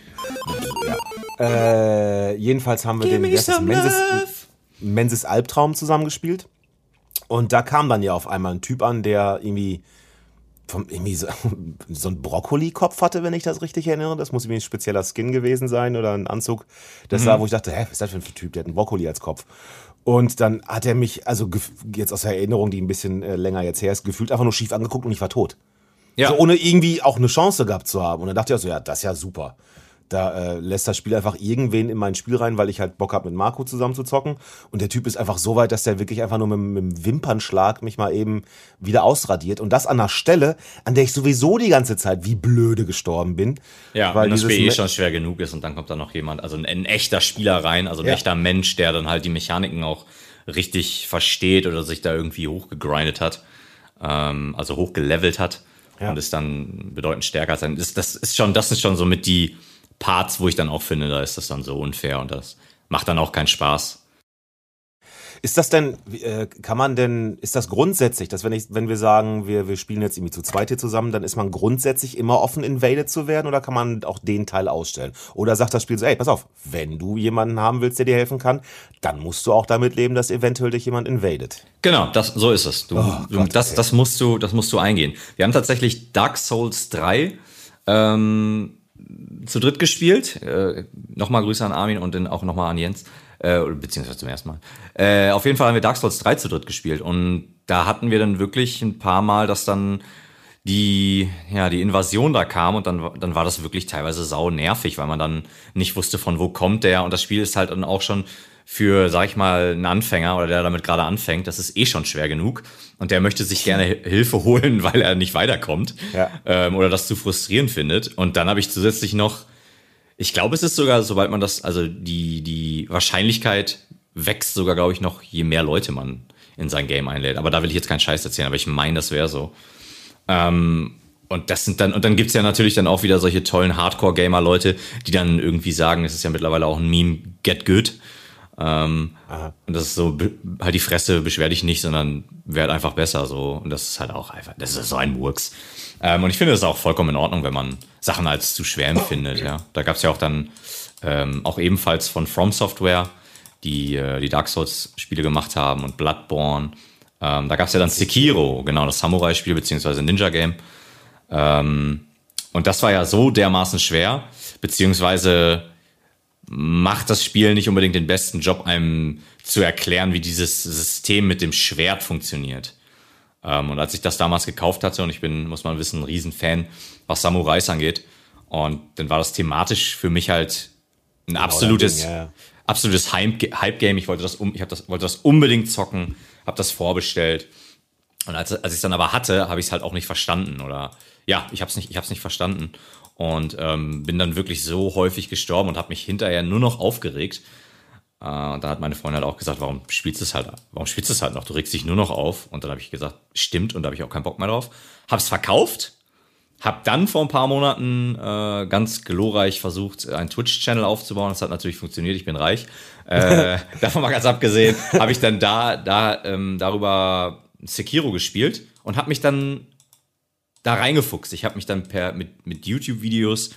Ja. Äh, jedenfalls haben wir den heißt das, Menses, Menses Albtraum zusammengespielt. Und da kam dann ja auf einmal ein Typ an, der irgendwie, vom, irgendwie so, *laughs* so einen Brokkoli-Kopf hatte, wenn ich das richtig erinnere. Das muss irgendwie ein spezieller Skin gewesen sein oder ein Anzug. Das war, wo ich dachte, hä, was ist das für ein Typ? Der hat einen Brokkoli als Kopf. Und dann hat er mich, also jetzt aus der Erinnerung, die ein bisschen äh, länger jetzt her ist, gefühlt einfach nur schief angeguckt und ich war tot. Ja. So, ohne irgendwie auch eine Chance gehabt zu haben. Und dann dachte ich auch so, ja, das ist ja super. Da äh, lässt das Spiel einfach irgendwen in mein Spiel rein, weil ich halt Bock habe, mit Marco zusammen zu zocken. Und der Typ ist einfach so weit, dass der wirklich einfach nur mit, mit dem Wimpernschlag mich mal eben wieder ausradiert. Und das an einer Stelle, an der ich sowieso die ganze Zeit wie blöde gestorben bin. Ja, weil das Spiel eh schon schwer genug ist und dann kommt da noch jemand, also ein, ein echter Spieler rein, also ein Ja. echter Mensch, der dann halt die Mechaniken auch richtig versteht oder sich da irgendwie hochgegrindet hat, ähm, also hochgelevelt hat Ja. und ist dann bedeutend stärker sein. Das, das ist schon, das ist schon so mit die Parts, wo ich dann auch finde, da ist das dann so unfair und das macht dann auch keinen Spaß. Ist das denn, äh, kann man denn, ist das grundsätzlich, dass wenn ich, wenn wir sagen, wir, wir spielen jetzt irgendwie zu zweit hier zusammen, dann ist man grundsätzlich immer offen, invaded zu werden oder kann man auch den Teil ausstellen? Oder sagt das Spiel so, ey, pass auf, wenn du jemanden haben willst, der dir helfen kann, dann musst du auch damit leben, dass eventuell dich jemand invadet. Genau, das, so ist es. Du, Oh du, Gott, das, okay. das, musst du, das musst du eingehen. Wir haben tatsächlich Dark Souls 3 ähm, zu dritt gespielt. Äh, nochmal Grüße an Armin und dann auch nochmal an Jens. Äh, beziehungsweise zum ersten Mal. Äh, auf jeden Fall haben wir Dark Souls 3 zu dritt gespielt. Und da hatten wir dann wirklich ein paar Mal, dass dann die, ja, die Invasion da kam und dann, dann war das wirklich teilweise sau nervig, weil man dann nicht wusste, von wo kommt der. Und das Spiel ist halt dann auch schon für, sag ich mal, einen Anfänger oder der damit gerade anfängt, das ist eh schon schwer genug. Und der möchte sich gerne Hi- Hilfe holen, *laughs* weil er nicht weiterkommt. Ja. Ähm, oder das zu frustrierend findet. Und dann habe ich zusätzlich noch, ich glaube, es ist sogar, sobald man das, also die, die Wahrscheinlichkeit wächst sogar, glaube ich, noch, je mehr Leute man in sein Game einlädt. Aber da will ich jetzt keinen Scheiß erzählen, aber ich meine, das wäre so. Ähm, und das sind dann, und dann gibt's ja natürlich dann auch wieder solche tollen Hardcore-Gamer-Leute, die dann irgendwie sagen, es ist ja mittlerweile auch ein Meme, get good. Ähm, und das ist so, halt die Fresse, beschwer dich nicht, sondern werd einfach besser, so. Und das ist halt auch einfach, das ist so ein Murks. Ähm, und ich finde das auch vollkommen in Ordnung, wenn man Sachen als zu schwer empfindet, ja. Da gab's ja auch dann, ähm, auch ebenfalls von From Software, die äh, die Dark Souls-Spiele gemacht haben und Bloodborne. Ähm, da gab's ja dann Sekiro, genau, das Samurai-Spiel, beziehungsweise Ninja-Game. Ähm, und das war ja so dermaßen schwer, beziehungsweise macht das Spiel nicht unbedingt den besten Job, einem zu erklären, wie dieses System mit dem Schwert funktioniert. Ähm, und als ich das damals gekauft hatte, und ich bin, muss man wissen, ein Riesenfan, was Samurais angeht, und dann war das thematisch für mich halt ein absolutes, Ding, ja, ja. absolutes Hype- Hype-Game. Ich wollte das, um, ich das, wollte das unbedingt zocken, habe das vorbestellt. Und als, als ich es dann aber hatte, habe ich es halt auch nicht verstanden. Oder ja, ich habe es nicht, ich hab's nicht verstanden. Und ähm, bin dann wirklich so häufig gestorben und habe mich hinterher nur noch aufgeregt. Äh, und da hat meine Freundin halt auch gesagt, warum spielst du es halt, warum spielst du es halt noch? Du regst dich nur noch auf. Und dann habe ich gesagt, stimmt, und da habe ich auch keinen Bock mehr drauf. Hab's verkauft, hab dann vor ein paar Monaten äh, ganz glorreich versucht, einen Twitch-Channel aufzubauen. Das hat natürlich funktioniert, ich bin reich. Äh, *laughs* davon mal ganz abgesehen, habe ich dann da, da ähm, darüber Sekiro gespielt und habe mich dann da reingefuchst. Ich habe mich dann per, mit, mit YouTube-Videos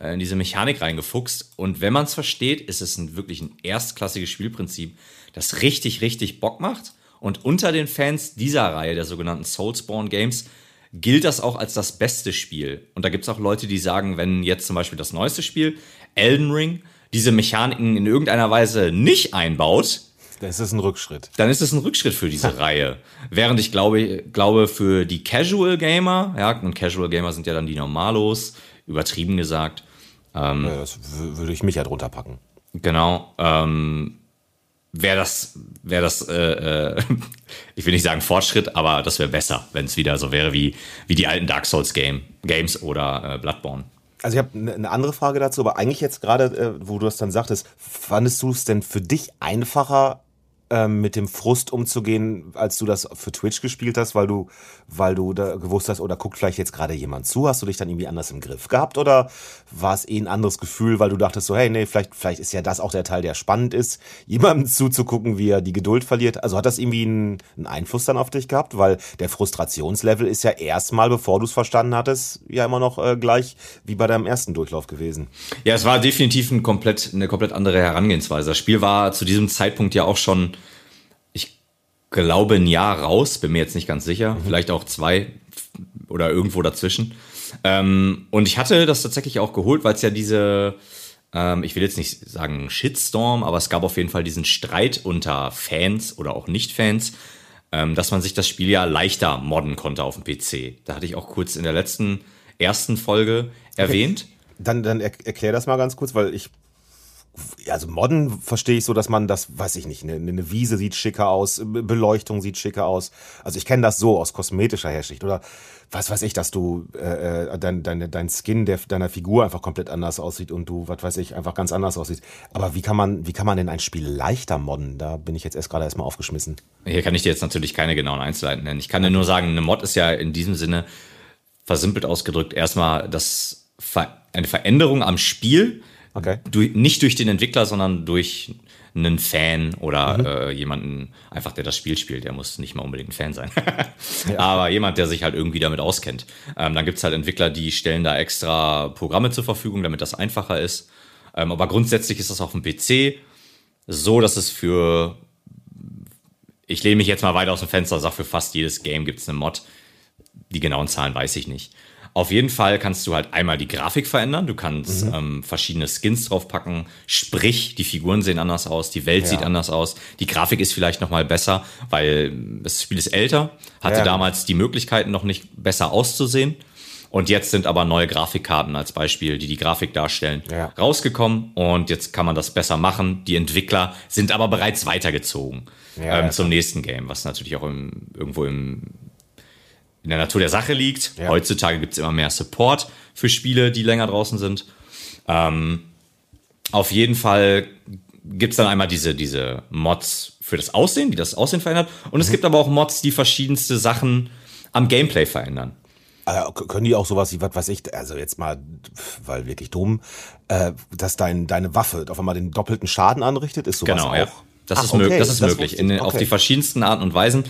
äh, in diese Mechanik reingefuchst. Und wenn man es versteht, ist es ein, wirklich ein erstklassiges Spielprinzip, das richtig, richtig Bock macht. Und unter den Fans dieser Reihe, der sogenannten Soulspawn Games, gilt das auch als das beste Spiel. Und da gibt es auch Leute, die sagen, wenn jetzt zum Beispiel das neueste Spiel, Elden Ring, diese Mechaniken in irgendeiner Weise nicht einbaut, dann ist es ein Rückschritt. Dann ist es ein Rückschritt für diese *laughs* Reihe. Während ich glaube, glaube für die Casual Gamer, ja, und Casual Gamer sind ja dann die Normalos, übertrieben gesagt. Ähm, ja, das würde ich mich ja drunter packen. Genau. Ähm, wäre das, wäre das, äh, äh, *laughs* ich will nicht sagen Fortschritt, aber das wäre besser, wenn es wieder so wäre wie, wie die alten Dark Souls Game, Games oder äh, Bloodborne. Also ich habe eine ne andere Frage dazu, aber eigentlich jetzt gerade, äh, wo du es dann sagtest, fandest du es denn für dich einfacher, ähm, mit dem Frust umzugehen, als du das für Twitch gespielt hast, weil du, weil du da gewusst hast, oder guckt vielleicht jetzt gerade jemand zu, hast du dich dann irgendwie anders im Griff gehabt oder war es eh ein anderes Gefühl, weil du dachtest so, hey, nee, vielleicht, vielleicht ist ja das auch der Teil, der spannend ist, *laughs* jemandem zuzugucken, wie er die Geduld verliert. Also hat das irgendwie einen, einen Einfluss dann auf dich gehabt, weil der Frustrationslevel ist ja erstmal, bevor du es verstanden hattest, ja immer noch äh, gleich wie bei deinem ersten Durchlauf gewesen. Ja, es war definitiv ein komplett, eine komplett andere Herangehensweise. Das Spiel war zu diesem Zeitpunkt ja auch schon glaube, ein Jahr raus, bin mir jetzt nicht ganz sicher, mhm. vielleicht auch zwei oder irgendwo dazwischen. Ähm, und ich hatte das tatsächlich auch geholt, weil es ja diese, ähm, ich will jetzt nicht sagen Shitstorm, aber es gab auf jeden Fall diesen Streit unter Fans oder auch Nicht-Fans, ähm, dass man sich das Spiel ja leichter modden konnte auf dem PC. Da hatte ich auch kurz in der letzten, ersten Folge erwähnt. Dann, dann erklär das mal ganz kurz, weil ich also Modden verstehe ich so, dass man das, weiß ich nicht, eine, eine Wiese sieht schicker aus, Beleuchtung sieht schicker aus. Also ich kenne das so aus kosmetischer Hersicht oder was weiß ich, dass du äh, äh, dein, dein, dein Skin der, deiner Figur einfach komplett anders aussieht und du, was weiß ich, einfach ganz anders aussieht. Aber wie kann man, wie kann man denn ein Spiel leichter modden? Da bin ich jetzt erst gerade erstmal aufgeschmissen. Hier kann ich dir jetzt natürlich keine genauen Einzelheiten nennen. Ich kann dir nur sagen, eine Mod ist ja in diesem Sinne versimpelt ausgedrückt erstmal das eine Veränderung am Spiel Okay. Du, nicht durch den Entwickler, sondern durch einen Fan oder mhm. äh, jemanden, einfach der das Spiel spielt. Der muss nicht mal unbedingt ein Fan sein. *laughs* ja. Aber jemand, der sich halt irgendwie damit auskennt. Ähm, dann gibt's halt Entwickler, die stellen da extra Programme zur Verfügung, damit das einfacher ist. Ähm, aber grundsätzlich ist das auf dem PC so, dass es für ich lehne mich jetzt mal weiter aus dem Fenster, sag für fast jedes Game gibt's eine Mod. Die genauen Zahlen weiß ich nicht. Auf jeden Fall kannst du halt einmal die Grafik verändern, du kannst mhm. ähm, verschiedene Skins draufpacken, sprich, die Figuren sehen anders aus, die Welt ja. sieht anders aus, die Grafik ist vielleicht noch mal besser, weil das Spiel ist älter, hatte ja. damals die Möglichkeiten noch nicht besser auszusehen. Und jetzt sind aber neue Grafikkarten als Beispiel, die die Grafik darstellen, ja. rausgekommen. Und jetzt kann man das besser machen. Die Entwickler sind aber bereits weitergezogen ja, ähm, zum nächsten Game, was natürlich auch im, irgendwo im in der Natur der Sache liegt. Ja. Heutzutage gibt es immer mehr Support für Spiele, die länger draußen sind. Ähm, auf jeden Fall gibt es dann einmal diese, diese Mods für das Aussehen, die das Aussehen verändert. Und es mhm. gibt aber auch Mods, die verschiedenste Sachen am Gameplay verändern. Also können die auch sowas wie, was weiß ich, also jetzt mal, weil wirklich dumm, äh, dass dein, deine Waffe auf einmal den doppelten Schaden anrichtet, ist sowas genau, auch? Ja. Das Ach, ist, okay. das ist das möglich, in, okay. auf die verschiedensten Arten und Weisen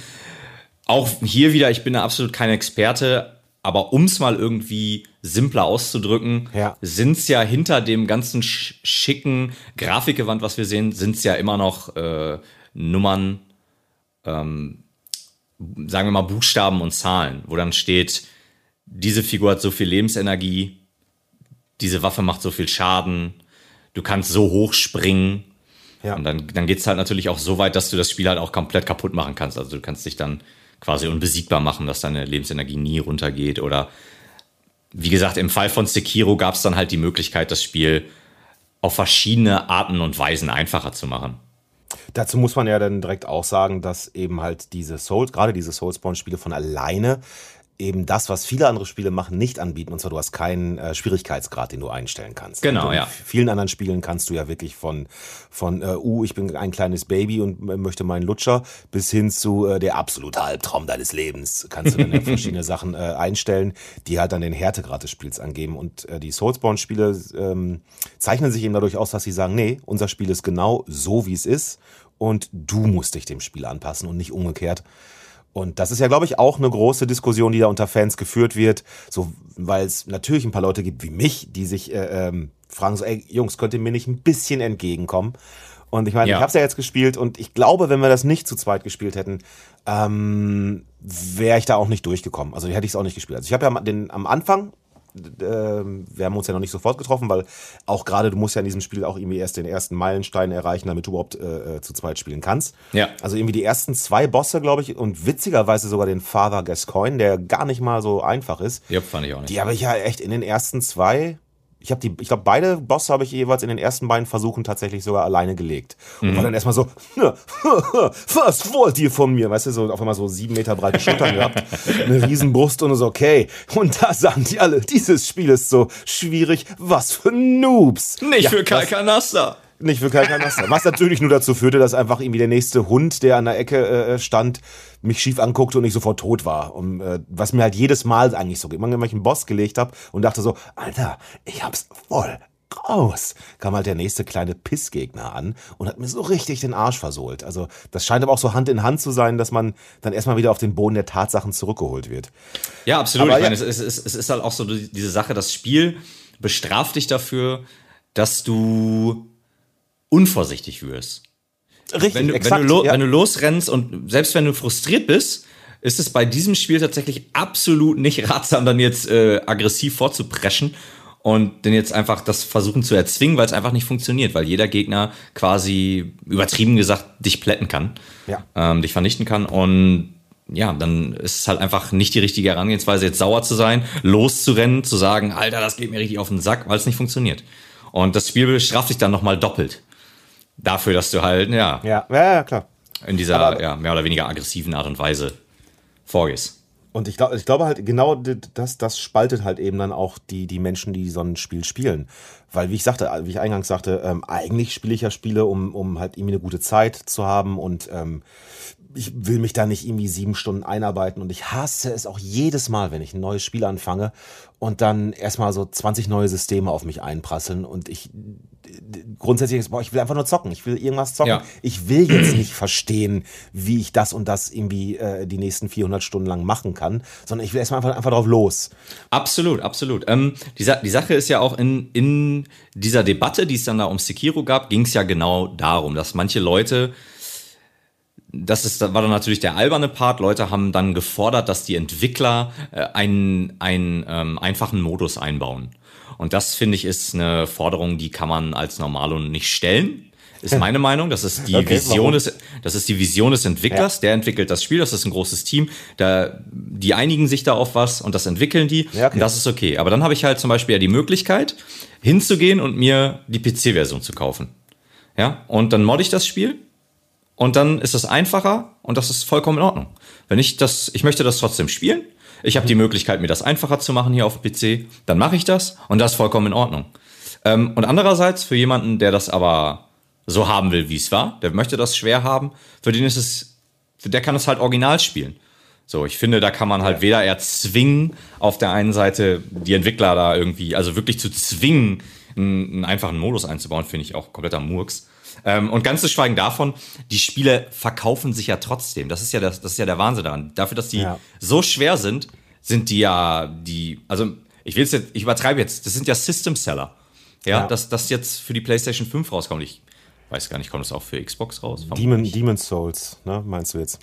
auch hier wieder, ich bin da absolut kein Experte, aber um es mal irgendwie simpler auszudrücken, ja. sind es ja hinter dem ganzen schicken Grafikgewand, was wir sehen, sind es ja immer noch äh, Nummern, ähm, sagen wir mal Buchstaben und Zahlen, wo dann steht, diese Figur hat so viel Lebensenergie, diese Waffe macht so viel Schaden, du kannst so hoch springen. Ja. Und dann, dann geht es halt natürlich auch so weit, dass du das Spiel halt auch komplett kaputt machen kannst. Also du kannst dich dann quasi unbesiegbar machen, dass deine Lebensenergie nie runtergeht. Oder wie gesagt, im Fall von Sekiro gab es dann halt die Möglichkeit, das Spiel auf verschiedene Arten und Weisen einfacher zu machen. Dazu muss man ja dann direkt auch sagen, dass eben halt diese Souls, gerade diese Soulspawn-Spiele von alleine eben das, was viele andere Spiele machen, nicht anbieten. Und zwar, du hast keinen äh, Schwierigkeitsgrad, den du einstellen kannst. Genau, ja. In vielen anderen Spielen kannst du ja wirklich von, von äh, uh, ich bin ein kleines Baby und möchte meinen Lutscher, bis hin zu äh, der absolute Albtraum deines Lebens. Kannst du dann ja *laughs* verschiedene Sachen äh, einstellen, die halt dann den Härtegrad des Spiels angeben. Und äh, die Soulsborne-Spiele ähm, zeichnen sich eben dadurch aus, dass sie sagen, nee, unser Spiel ist genau so, wie es ist. Und du musst dich dem Spiel anpassen und nicht umgekehrt. Und das ist ja, glaube ich, auch eine große Diskussion, die da unter Fans geführt wird, so weil es natürlich ein paar Leute gibt wie mich, die sich äh, ähm, fragen so, ey Jungs, könnt ihr mir nicht ein bisschen entgegenkommen? Und ich meine, Ja. ich habe es ja jetzt gespielt und ich glaube, wenn wir das nicht zu zweit gespielt hätten, ähm, wäre ich da auch nicht durchgekommen. Also hätte ich es auch nicht gespielt. Also ich habe ja am- den, am Anfang, wir haben uns ja noch nicht sofort getroffen, weil auch gerade du musst ja in diesem Spiel auch irgendwie erst den ersten Meilenstein erreichen, damit du überhaupt äh, äh, zu zweit spielen kannst. Ja. Also irgendwie die ersten zwei Bosse, glaube ich, und witzigerweise sogar den Father Gascoigne, der gar nicht mal so einfach ist. Ja, fand ich auch nicht. Die habe ich ja echt in den ersten zwei. Ich habe die, ich glaube, beide Bosse habe ich jeweils in den ersten beiden Versuchen tatsächlich sogar alleine gelegt. Und war dann erstmal so, was wollt ihr von mir? Weißt du, so auf einmal so sieben Meter breite Schultern *laughs* gehabt, eine Riesenbrust und so, okay. Und da sagen die alle, dieses Spiel ist so schwierig, was für Noobs. Nicht Ja, für Kai was- Kanasta. Nicht für kein Kanaster. Was natürlich nur dazu führte, dass einfach irgendwie der nächste Hund, der an der Ecke äh, stand, mich schief anguckte und ich sofort tot war. Und, äh, was mir halt jedes Mal eigentlich so geht. Immer wenn ich einen Boss gelegt habe und dachte so, Alter, ich hab's voll raus. Kam halt der nächste kleine Pissgegner an und hat mir so richtig den Arsch versohlt. Also das scheint aber auch so Hand in Hand zu sein, dass man dann erstmal wieder auf den Boden der Tatsachen zurückgeholt wird. Ja, absolut. Aber ich meine, ja- es, es, es ist halt auch so die- diese Sache, das Spiel bestraft dich dafür, dass du unvorsichtig wirst. Richtig, Wenn du, exakt. wenn, du ja. wenn du losrennst und selbst wenn du frustriert bist, ist es bei diesem Spiel tatsächlich absolut nicht ratsam, dann jetzt äh, aggressiv vorzupreschen und dann jetzt einfach das versuchen zu erzwingen, weil es einfach nicht funktioniert, weil jeder Gegner quasi übertrieben gesagt dich plätten kann, Ja. ähm, dich vernichten kann und ja, dann ist es halt einfach nicht die richtige Herangehensweise, jetzt sauer zu sein, loszurennen, zu sagen, Alter, das geht mir richtig auf den Sack, weil es nicht funktioniert. Und das Spiel bestraft dich dann nochmal doppelt. Dafür, dass du halt, ja, ja, ja, klar. in dieser Aber- ja, mehr oder weniger aggressiven Art und Weise vorgehst. Und ich glaube, ich glaube halt, genau das, das spaltet halt eben dann auch die, die Menschen, die so ein Spiel spielen. Weil, wie ich sagte, wie ich eingangs sagte, ähm, eigentlich spiele ich ja Spiele, um, um halt irgendwie eine gute Zeit zu haben und ähm, ich will mich da nicht irgendwie sieben Stunden einarbeiten und ich hasse es auch jedes Mal, wenn ich ein neues Spiel anfange und dann erstmal so 20 neue Systeme auf mich einprasseln und ich grundsätzlich boah, ich will einfach nur zocken, ich will irgendwas zocken. Ja. Ich will jetzt nicht verstehen, wie ich das und das irgendwie äh, die nächsten 400 Stunden lang machen kann, sondern ich will erstmal einfach, einfach drauf los. Absolut, absolut. Ähm, die, Sa die Sache ist ja auch in, in dieser Debatte, die es dann da um Sekiro gab, ging es ja genau darum, dass manche Leute, das ist, war dann natürlich der alberne Part, Leute haben dann gefordert, dass die Entwickler äh, einen, einen ähm, einfachen Modus einbauen. Und das, finde ich, ist eine Forderung, die kann man als Normalo nicht stellen. Ist *laughs* meine Meinung. Das ist die Okay, Vision warum? des, das ist die Vision des Entwicklers. Der entwickelt das Spiel. Das ist ein großes Team. Da, die einigen sich da auf was und das entwickeln die. Ja, okay. Und das ist okay. Aber dann habe ich halt zum Beispiel ja die Möglichkeit, hinzugehen und mir die PC-Version zu kaufen. Ja, und dann modde ich das Spiel und dann ist es einfacher und das ist vollkommen in Ordnung. Wenn ich das, ich möchte das trotzdem spielen, ich habe die Möglichkeit, mir das einfacher zu machen hier auf dem PC, dann mache ich das und das ist vollkommen in Ordnung. Ähm, und andererseits für jemanden, der das aber so haben will, wie es war, der möchte das schwer haben, für den ist es, der kann es halt original spielen. So, ich finde, da kann man halt weder erzwingen, auf der einen Seite die Entwickler da irgendwie, also wirklich zu zwingen, einen, einen einfachen Modus einzubauen, finde ich auch kompletter Murks. Ähm, und ganz zu schweigen davon, die Spiele verkaufen sich ja trotzdem. Das ist ja das, das ist ja der Wahnsinn daran. Dafür, dass die Ja. so schwer sind, sind die ja die, also ich will jetzt, ich übertreibe jetzt, das sind ja System Seller. Ja, Ja. dass das jetzt für die PlayStation 5 rauskommt. Ich weiß gar nicht, kommt das auch für Xbox raus? Demon, Demon Souls, ne, meinst du jetzt?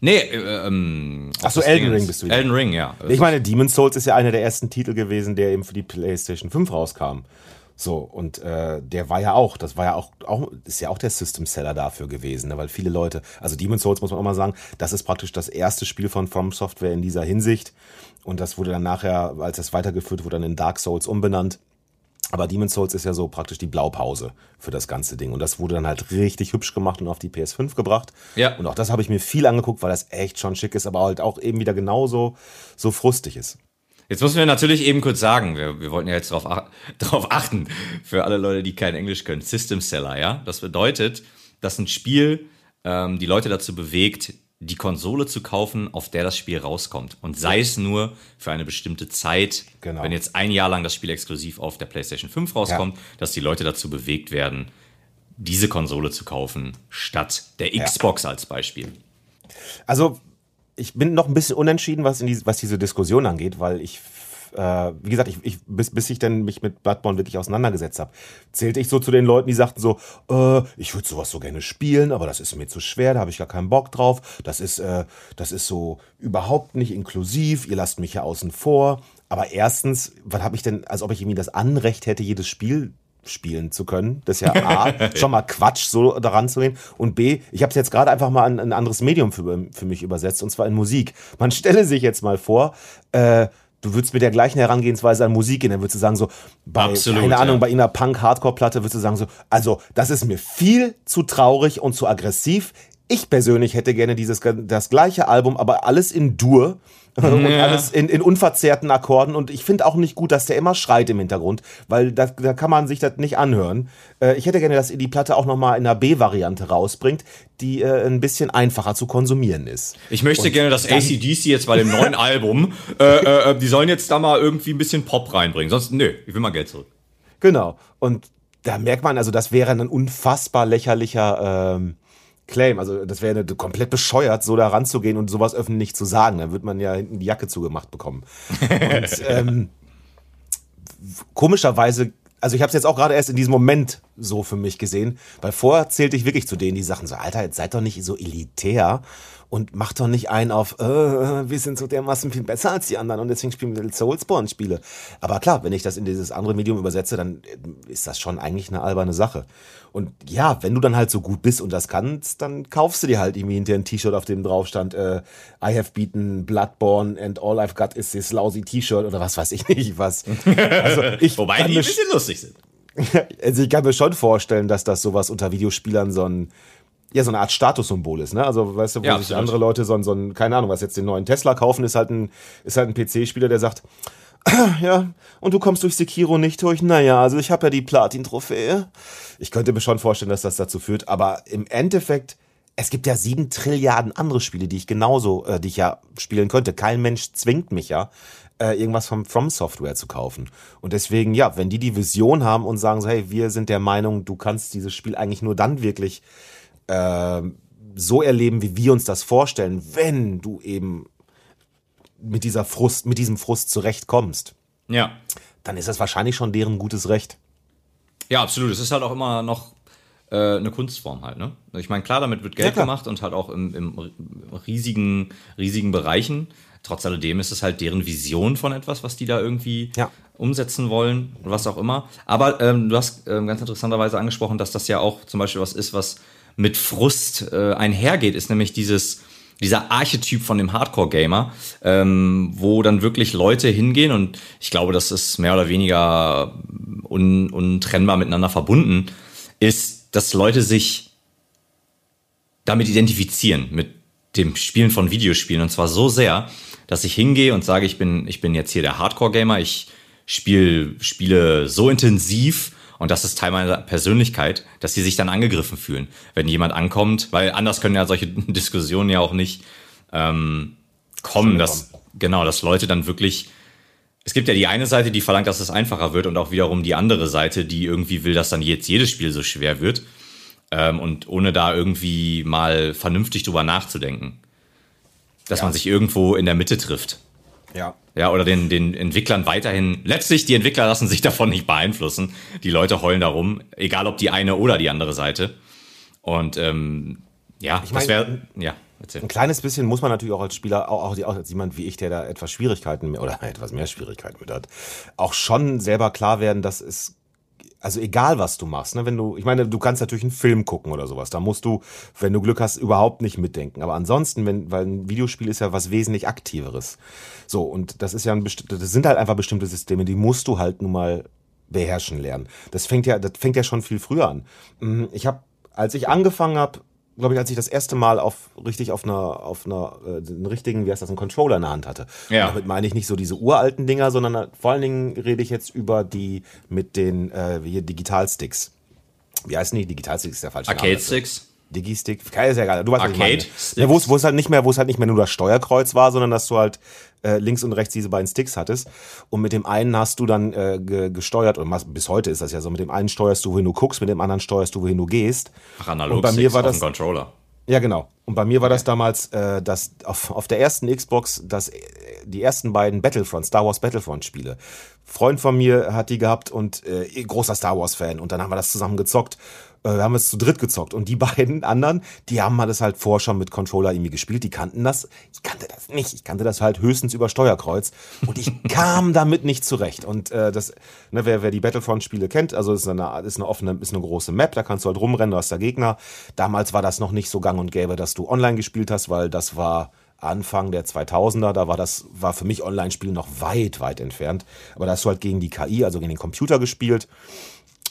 Nee, äh, ähm, Ach so, das Elden Ring ist- bist du wieder. Elden Ring, ja. Ich meine, Demon Souls ist ja einer der ersten Titel gewesen, der eben für die PlayStation 5 rauskam. So, und äh, der war ja auch, das war ja auch, auch, ist ja auch der System Seller dafür gewesen, ne? weil viele Leute, also Demon Souls muss man auch mal sagen, das ist praktisch das erste Spiel von From Software in dieser Hinsicht. Und das wurde dann nachher, als das weitergeführt wurde, dann in Dark Souls umbenannt. Aber Demon's Souls ist ja so praktisch die Blaupause für das ganze Ding. Und das wurde dann halt richtig hübsch gemacht und auf die PS5 gebracht. Ja. Und auch das habe ich mir viel angeguckt, weil das echt schon schick ist, aber halt auch eben wieder genauso so frustig ist. Jetzt müssen wir natürlich eben kurz sagen, wir, wir wollten ja jetzt darauf, ach, *laughs* achten, für alle Leute, die kein Englisch können, System Seller, ja. Das bedeutet, dass ein Spiel ähm, die Leute dazu bewegt, die Konsole zu kaufen, auf der das Spiel rauskommt. Und sei es nur für eine bestimmte Zeit, Genau. wenn jetzt ein Jahr lang das Spiel exklusiv auf der PlayStation 5 rauskommt, dass die Leute dazu bewegt werden, diese Konsole zu kaufen, statt der Xbox als Beispiel. Also, ich bin noch ein bisschen unentschieden, was, in die, was diese Diskussion angeht, weil ich, äh, wie gesagt, ich, ich, bis, bis ich dann mich mit Bloodborne wirklich auseinandergesetzt habe, zählte ich so zu den Leuten, die sagten so, äh, ich würde sowas so gerne spielen, aber das ist mir zu schwer, da habe ich gar keinen Bock drauf. Das ist, äh, das ist so überhaupt nicht inklusiv, ihr lasst mich ja außen vor. Aber erstens, was habe ich denn, als ob ich irgendwie das Anrecht hätte, jedes Spiel spielen zu können. Das ist ja *laughs* A, schon mal Quatsch, so daran zu gehen. Und B, ich habe es jetzt gerade einfach mal an ein anderes Medium für, für mich übersetzt, und zwar in Musik. Man stelle sich jetzt mal vor, äh, du würdest mit der gleichen Herangehensweise an Musik gehen, dann würdest du sagen so, bei, Absolut, keine Ahnung, ja. bei einer Punk-Hardcore-Platte würdest du sagen so, also das ist mir viel zu traurig und zu aggressiv. Ich persönlich hätte gerne dieses das gleiche Album, aber alles in Dur *laughs* und Ja. alles in, in unverzerrten Akkorden. Und ich finde auch nicht gut, dass der immer schreit im Hintergrund, weil da, da kann man sich das nicht anhören. Äh, ich hätte gerne, dass ihr die Platte auch nochmal in einer B-Variante rausbringt, die äh, ein bisschen einfacher zu konsumieren ist. Ich möchte gerne, dass ACDC jetzt bei dem neuen *laughs* Album, äh, äh, die sollen jetzt da mal irgendwie ein bisschen Pop reinbringen. Sonst, nö, ich will mal Geld zurück. Genau. Und da merkt man, also das wäre ein unfassbar lächerlicher ähm, Claim. Also das wäre komplett bescheuert, so da ranzugehen und sowas öffentlich zu sagen. Dann wird man ja hinten die Jacke zugemacht bekommen. Und *laughs* ähm, komischerweise, also ich habe es jetzt auch gerade erst in diesem Moment so für mich gesehen, weil vorher zählte ich wirklich zu denen, die Sachen so, Alter, jetzt seid doch nicht so elitär und macht doch nicht ein auf, äh, wir sind so dermaßen viel besser als die anderen und deswegen spielen wir Soulspawn-Spiele. Aber klar, wenn ich das in dieses andere Medium übersetze, dann äh, ist das schon eigentlich eine alberne Sache. Und ja, wenn du dann halt so gut bist und das kannst, dann kaufst du dir halt irgendwie hinterher ein T-Shirt, auf dem drauf stand, äh, I have beaten Bloodborne and all I've got is this lousy T-Shirt oder was weiß ich *laughs* nicht was. Also *laughs* ich Wobei die ein bisschen lustig sind. *laughs* also ich kann mir schon vorstellen, dass das sowas unter Videospielern so ein ja, so eine Art Statussymbol ist, ne? Also, weißt du, wo Ja, sich andere Leute so ein, so ein, keine Ahnung, was jetzt den neuen Tesla kaufen, ist halt ein, ist halt ein PC-Spieler, der sagt, *clears throat* ja, und du kommst durch Sekiro nicht durch? Naja, also ich habe ja die Platin-Trophäe. Ich könnte mir schon vorstellen, dass das dazu führt, aber im Endeffekt, es gibt ja sieben Trilliarden andere Spiele, die ich genauso, äh, die ich ja spielen könnte. Kein Mensch zwingt mich ja, äh, irgendwas vom From Software zu kaufen. Und deswegen, ja, wenn die die Vision haben und sagen so, hey, wir sind der Meinung, du kannst dieses Spiel eigentlich nur dann wirklich äh, so erleben, wie wir uns das vorstellen, wenn du eben mit dieser Frust, mit diesem Frust zurechtkommst, Ja. dann ist das wahrscheinlich schon deren gutes Recht. Ja, absolut. Es ist halt auch immer noch äh, eine Kunstform halt, ne? Ich meine, klar, damit wird Geld Ja, gemacht und halt auch im, im riesigen, riesigen Bereichen. Trotz alledem ist es halt deren Vision von etwas, was die da irgendwie Ja. umsetzen wollen und was auch immer. Aber ähm, du hast ähm, ganz interessanterweise angesprochen, dass das ja auch zum Beispiel was ist, was mit Frust äh, einhergeht, ist nämlich dieses dieser Archetyp von dem Hardcore-Gamer, ähm, wo dann wirklich Leute hingehen und ich glaube, das ist mehr oder weniger un untrennbar miteinander verbunden, ist, dass Leute sich damit identifizieren, mit dem Spielen von Videospielen. Und zwar so sehr, dass ich hingehe und sage, ich bin, ich bin jetzt hier der Hardcore-Gamer, ich spiel, spiele so intensiv und das ist Teil meiner Persönlichkeit, dass sie sich dann angegriffen fühlen, wenn jemand ankommt, weil anders können ja solche *laughs* Diskussionen ja auch nicht ähm, kommen, dass genau, dass Leute dann wirklich es gibt ja die eine Seite, die verlangt, dass es einfacher wird und auch wiederum die andere Seite, die irgendwie will, dass dann jetzt jedes Spiel so schwer wird ähm, und ohne da irgendwie mal vernünftig drüber nachzudenken, dass man sich irgendwo in der Mitte trifft. Ja. Ja, oder den, den Entwicklern weiterhin. Letztlich, die Entwickler lassen sich *laughs* davon nicht beeinflussen. Die Leute heulen darum, egal ob die eine oder die andere Seite. Und ähm, ja, das mein, wäre. Ja, erzähl. Ein kleines bisschen muss man natürlich auch als Spieler, auch, auch, auch als jemand wie ich, der da etwas Schwierigkeiten mehr, oder *laughs* etwas mehr Schwierigkeiten mit hat, auch schon selber klar werden, dass es also egal was du machst, ne, wenn du, ich meine, du kannst natürlich einen Film gucken oder sowas, da musst du, wenn du Glück hast, überhaupt nicht mitdenken. Aber ansonsten, wenn, weil ein Videospiel ist ja was wesentlich aktiveres. So, und das ist ja ein besti- das sind halt einfach bestimmte Systeme, die musst du halt nun mal beherrschen lernen. Das fängt ja, das fängt ja schon viel früher an. Mm, ich habe, als ich angefangen habe, glaube ich, als ich das erste Mal auf richtig auf einer auf einer äh, einen richtigen, wie heißt das, einen Controller in der Hand hatte. Ja. Und damit meine ich nicht so diese uralten Dinger, sondern äh, vor allen Dingen rede ich jetzt über die mit den äh, hier Digitalsticks. Wie heißen die? Digitalsticks ist der falsche Name. Arcade. Sticks. Digistick, ist ja egal. Du weißt, was ich meine. Arcade-Sticks. Ja, wo es halt nicht mehr, wo es halt nicht mehr nur das Steuerkreuz war, sondern dass du halt äh, links und rechts diese beiden Sticks hattest. Und mit dem einen hast du dann äh, ge gesteuert, und bis heute ist das ja so, mit dem einen steuerst du, wohin du guckst, mit dem anderen steuerst du, wohin du gehst. Ach, analog Und bei mir war das- Controller. Ja, genau. Und bei mir war das damals, äh, das auf, auf der ersten Xbox, das, äh, die ersten beiden Battlefront, Star Wars Battlefront-Spiele. Freund von mir hat die gehabt und äh, großer Star Wars-Fan. Und dann haben wir das zusammen gezockt. Äh, wir haben es zu dritt gezockt. Und die *laughs* beiden anderen, die haben mal das halt vorher schon mit Controller irgendwie gespielt. Die kannten das. Ich kannte das nicht. Ich kannte das halt höchstens über Steuerkreuz. Und ich *laughs* kam damit nicht zurecht. Und äh, das, ne, wer, wer die Battlefront-Spiele kennt, also ist eine, ist eine offene, ist eine große Map, da kannst du halt rumrennen, du hast da Gegner. Damals war das noch nicht so gang und gäbe, dass du online gespielt hast, weil das war Anfang der 2000er, da war das, war für mich Online-Spielen noch weit, weit entfernt. Aber da hast du halt gegen die KI, also gegen den Computer gespielt.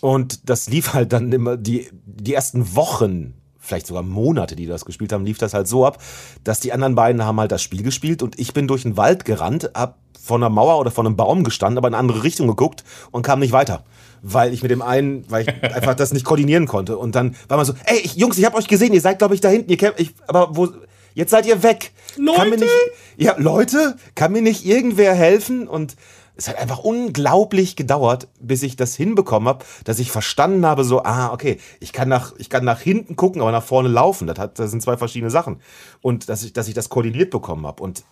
Und das lief halt dann immer, die, die ersten Wochen, vielleicht sogar Monate, die das gespielt haben, lief das halt so ab, dass die anderen beiden haben halt das Spiel gespielt und ich bin durch den Wald gerannt, hab von einer Mauer oder von einem Baum gestanden, aber in eine andere Richtung geguckt und kam nicht weiter. Weil ich mit dem einen, weil ich *laughs* einfach das nicht koordinieren konnte. Und dann war man so, ey, ich, Jungs, ich hab euch gesehen, ihr seid, glaube ich, da hinten, ihr kämpft, ich, aber wo, jetzt seid ihr weg. Kann mir Leute! nicht, ja, Leute, kann mir nicht irgendwer helfen? Und es hat einfach unglaublich gedauert, bis ich das hinbekommen habe, dass ich verstanden habe, so, ah, okay, ich kann nach, ich kann nach hinten gucken, aber nach vorne laufen. Das, hat, das sind zwei verschiedene Sachen. Und dass ich, dass ich das koordiniert bekommen habe. Und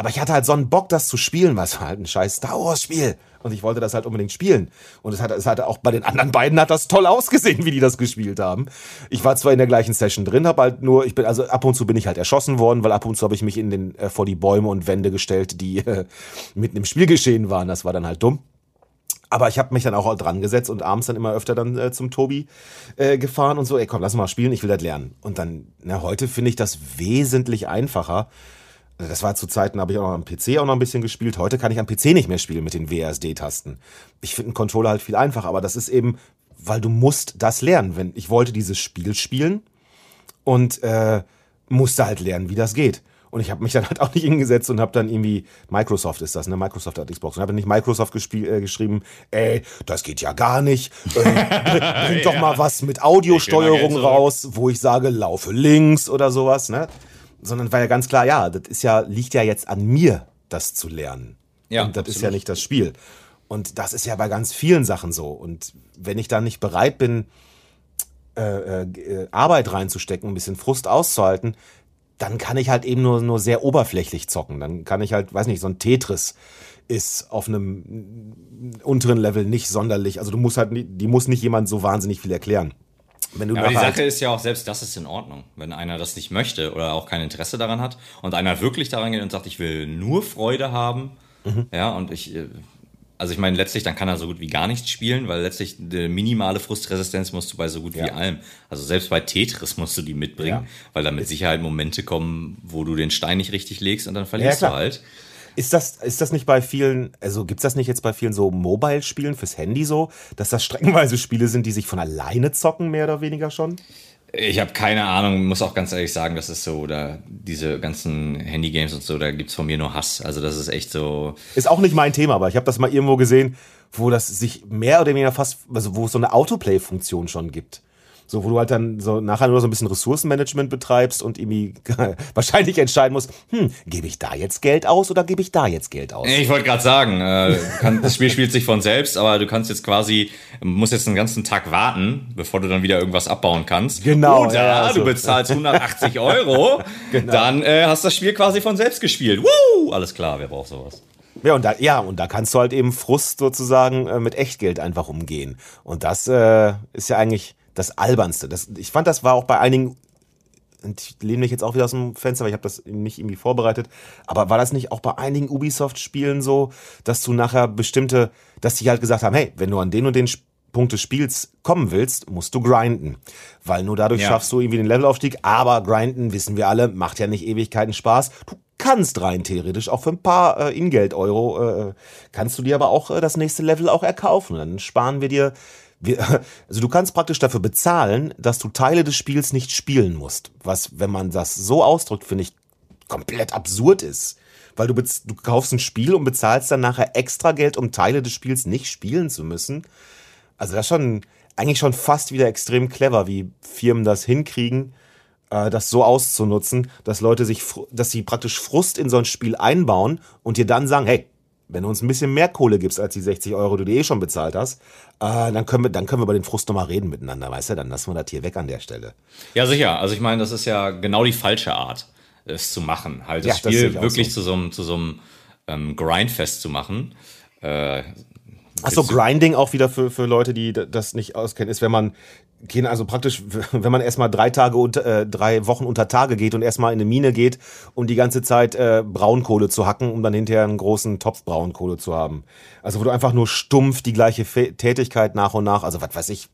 aber ich hatte halt so einen Bock, das zu spielen, war halt ein scheiß Star Wars Spiel. Und ich wollte das halt unbedingt spielen. Und es hat, es hatte auch bei den anderen beiden hat das toll ausgesehen, wie die das gespielt haben. Ich war zwar in der gleichen Session drin, habe halt nur, ich bin, also ab und zu bin ich halt erschossen worden, weil ab und zu habe ich mich in den, äh, vor die Bäume und Wände gestellt, die äh, mitten im Spiel geschehen waren. Das war dann halt dumm. Aber ich habe mich dann auch dran gesetzt und abends dann immer öfter dann äh, zum Tobi äh, gefahren und so, ey komm, lass mal spielen, ich will das lernen. Und dann, na, heute finde ich das wesentlich einfacher. Das war zu Zeiten, habe ich auch noch am PC auch noch ein bisschen gespielt. Heute kann ich am PC nicht mehr spielen mit den WASD-Tasten. Ich finde einen Controller halt viel einfacher, aber das ist eben, weil du musst das lernen. Wenn ich wollte dieses Spiel spielen und äh, musste halt lernen, wie das geht. Und ich habe mich dann halt *laughs* auch nicht hingesetzt und habe dann irgendwie, Microsoft ist das, ne? Microsoft hat Xbox. Und habe nicht Microsoft äh, geschrieben, ey, das geht ja gar nicht. Äh, *laughs* bring, bring doch mal was mit Audiosteuerung raus, wo ich sage, laufe links oder sowas, ne? Sondern war ja ganz klar, ja, das ist ja, liegt ja jetzt an mir, das zu lernen. Ja, und das ist absolut. ja nicht das Spiel. Und das ist ja bei ganz vielen Sachen so. Und wenn ich dann nicht bereit bin, äh, äh, Arbeit reinzustecken, ein bisschen Frust auszuhalten, dann kann ich halt eben nur, nur sehr oberflächlich zocken. Dann kann ich halt, weiß nicht, so ein Tetris ist auf einem unteren Level nicht sonderlich. Also du musst halt, die muss nicht jemand so wahnsinnig viel erklären. Wenn du Ja, aber die Sache ist ja auch, selbst das ist in Ordnung. Wenn einer das nicht möchte oder auch kein Interesse daran hat und einer wirklich daran geht und sagt, ich will nur Freude haben, Mhm. ja, und ich, äh, also ich meine, letztlich, dann kann er so gut wie gar nichts spielen, weil letztlich eine minimale Frustresistenz musst du bei so gut wie Ja. allem. Also selbst bei Tetris musst du die mitbringen, Ja. weil da mit Sicherheit Momente kommen, wo du den Stein nicht richtig legst und dann verlierst du halt. Ist das, ist das nicht bei vielen, also gibt's das nicht jetzt bei vielen so Mobile-Spielen fürs Handy so, dass das streckenweise Spiele sind, die sich von alleine zocken, mehr oder weniger schon? Ich habe keine Ahnung, muss auch ganz ehrlich sagen, das ist so, da diese ganzen Handy-Games und so, da gibt's von mir nur Hass. Also das ist echt so, Ist auch nicht mein Thema, aber ich habe das mal irgendwo gesehen, wo das sich mehr oder weniger fast, also wo es so eine Autoplay-Funktion schon gibt. So, wo du halt dann so nachher nur so ein bisschen Ressourcenmanagement betreibst und irgendwie *laughs* wahrscheinlich entscheiden musst, hm, gebe ich da jetzt Geld aus oder gebe ich da jetzt Geld aus? Ich wollte gerade sagen, äh, kann, das Spiel spielt sich von selbst, aber du kannst jetzt quasi, musst jetzt einen ganzen Tag warten, bevor du dann wieder irgendwas abbauen kannst. Genau, Oder ja, also- du bezahlst 180 Euro, *laughs* Genau. dann äh, hast das Spiel quasi von selbst gespielt. Woo! Alles klar, wer braucht sowas? Ja, und da, ja, und da kannst du halt eben Frust sozusagen äh, mit Echtgeld einfach umgehen. Und das äh, ist ja eigentlich das Albernste. Das, ich fand, das war auch bei einigen, und ich lehne mich jetzt auch wieder aus dem Fenster, weil ich habe das nicht irgendwie vorbereitet, aber war das nicht auch bei einigen Ubisoft-Spielen so, dass du nachher bestimmte, dass die halt gesagt haben, hey, wenn du an den und den Punkt des Spiels kommen willst, musst du grinden. Weil nur dadurch Ja. schaffst du irgendwie den Levelaufstieg, aber grinden, wissen wir alle, macht ja nicht Ewigkeiten Spaß. Du kannst rein theoretisch auch für ein paar äh, Ingeld-Euro, äh, kannst du dir aber auch äh, das nächste Level auch erkaufen. Dann sparen wir dir, wir, *laughs* also du kannst praktisch dafür bezahlen, dass du Teile des Spiels nicht spielen musst. Was, wenn man das so ausdrückt, finde ich komplett absurd ist. Weil du, du kaufst ein Spiel und bezahlst dann nachher extra Geld, um Teile des Spiels nicht spielen zu müssen. Also das ist schon eigentlich schon fast wieder extrem clever, wie Firmen das hinkriegen, äh, das so auszunutzen, dass Leute sich, dass sie praktisch Frust in so ein Spiel einbauen und dir dann sagen, hey, wenn du uns ein bisschen mehr Kohle gibst als die 60 Euro, die du eh schon bezahlt hast, äh, dann können wir, dann können wir über den Frust nochmal reden miteinander, weißt du? Dann lassen wir das hier weg an der Stelle. Ja, sicher. Also ich meine, das ist ja genau die falsche Art, es zu machen. Halt das ja, Spiel das wirklich so. zu so einem, zu so einem ähm, Grindfest zu machen. Äh, Achso, Grinding auch wieder für, für Leute, die das nicht auskennen, ist, wenn man gehen also praktisch, *laughs* wenn man erstmal drei Tage unter, äh, drei Wochen unter Tage geht und erstmal in eine Mine geht und die ganze Zeit äh, Braunkohle zu hacken, um dann hinterher einen großen Topf Braunkohle zu haben. Also wo du einfach nur stumpf die gleiche Tätigkeit nach und nach, also was weiß ich,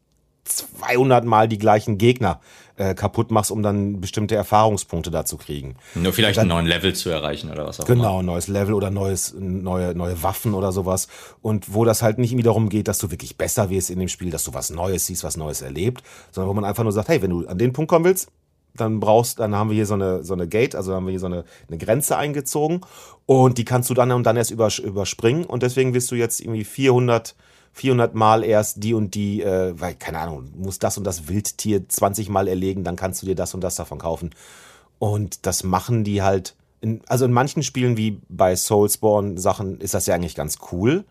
200 Mal die gleichen Gegner äh, kaputt machst, um dann bestimmte Erfahrungspunkte da zu kriegen. Nur vielleicht dann, einen neuen Level zu erreichen oder was auch genau, immer. Genau, ein neues Level oder neues, neue, neue Waffen oder sowas. Und wo das halt nicht irgendwie darum geht, dass du wirklich besser wirst in dem Spiel, dass du was Neues siehst, was Neues erlebt, sondern wo man einfach nur sagt, hey, wenn du an den Punkt kommen willst, dann brauchst, dann haben wir hier so eine, so eine Gate, also haben wir hier so eine, eine Grenze eingezogen und die kannst du dann und dann erst überspringen und deswegen wirst du jetzt irgendwie 400 400 Mal erst die und die, äh, weil, keine Ahnung, muss das und das Wildtier 20 Mal erlegen, dann kannst du dir das und das davon kaufen. Und das machen die halt, in, also in manchen Spielen wie bei Soulsborne Sachen ist das ja eigentlich ganz cool,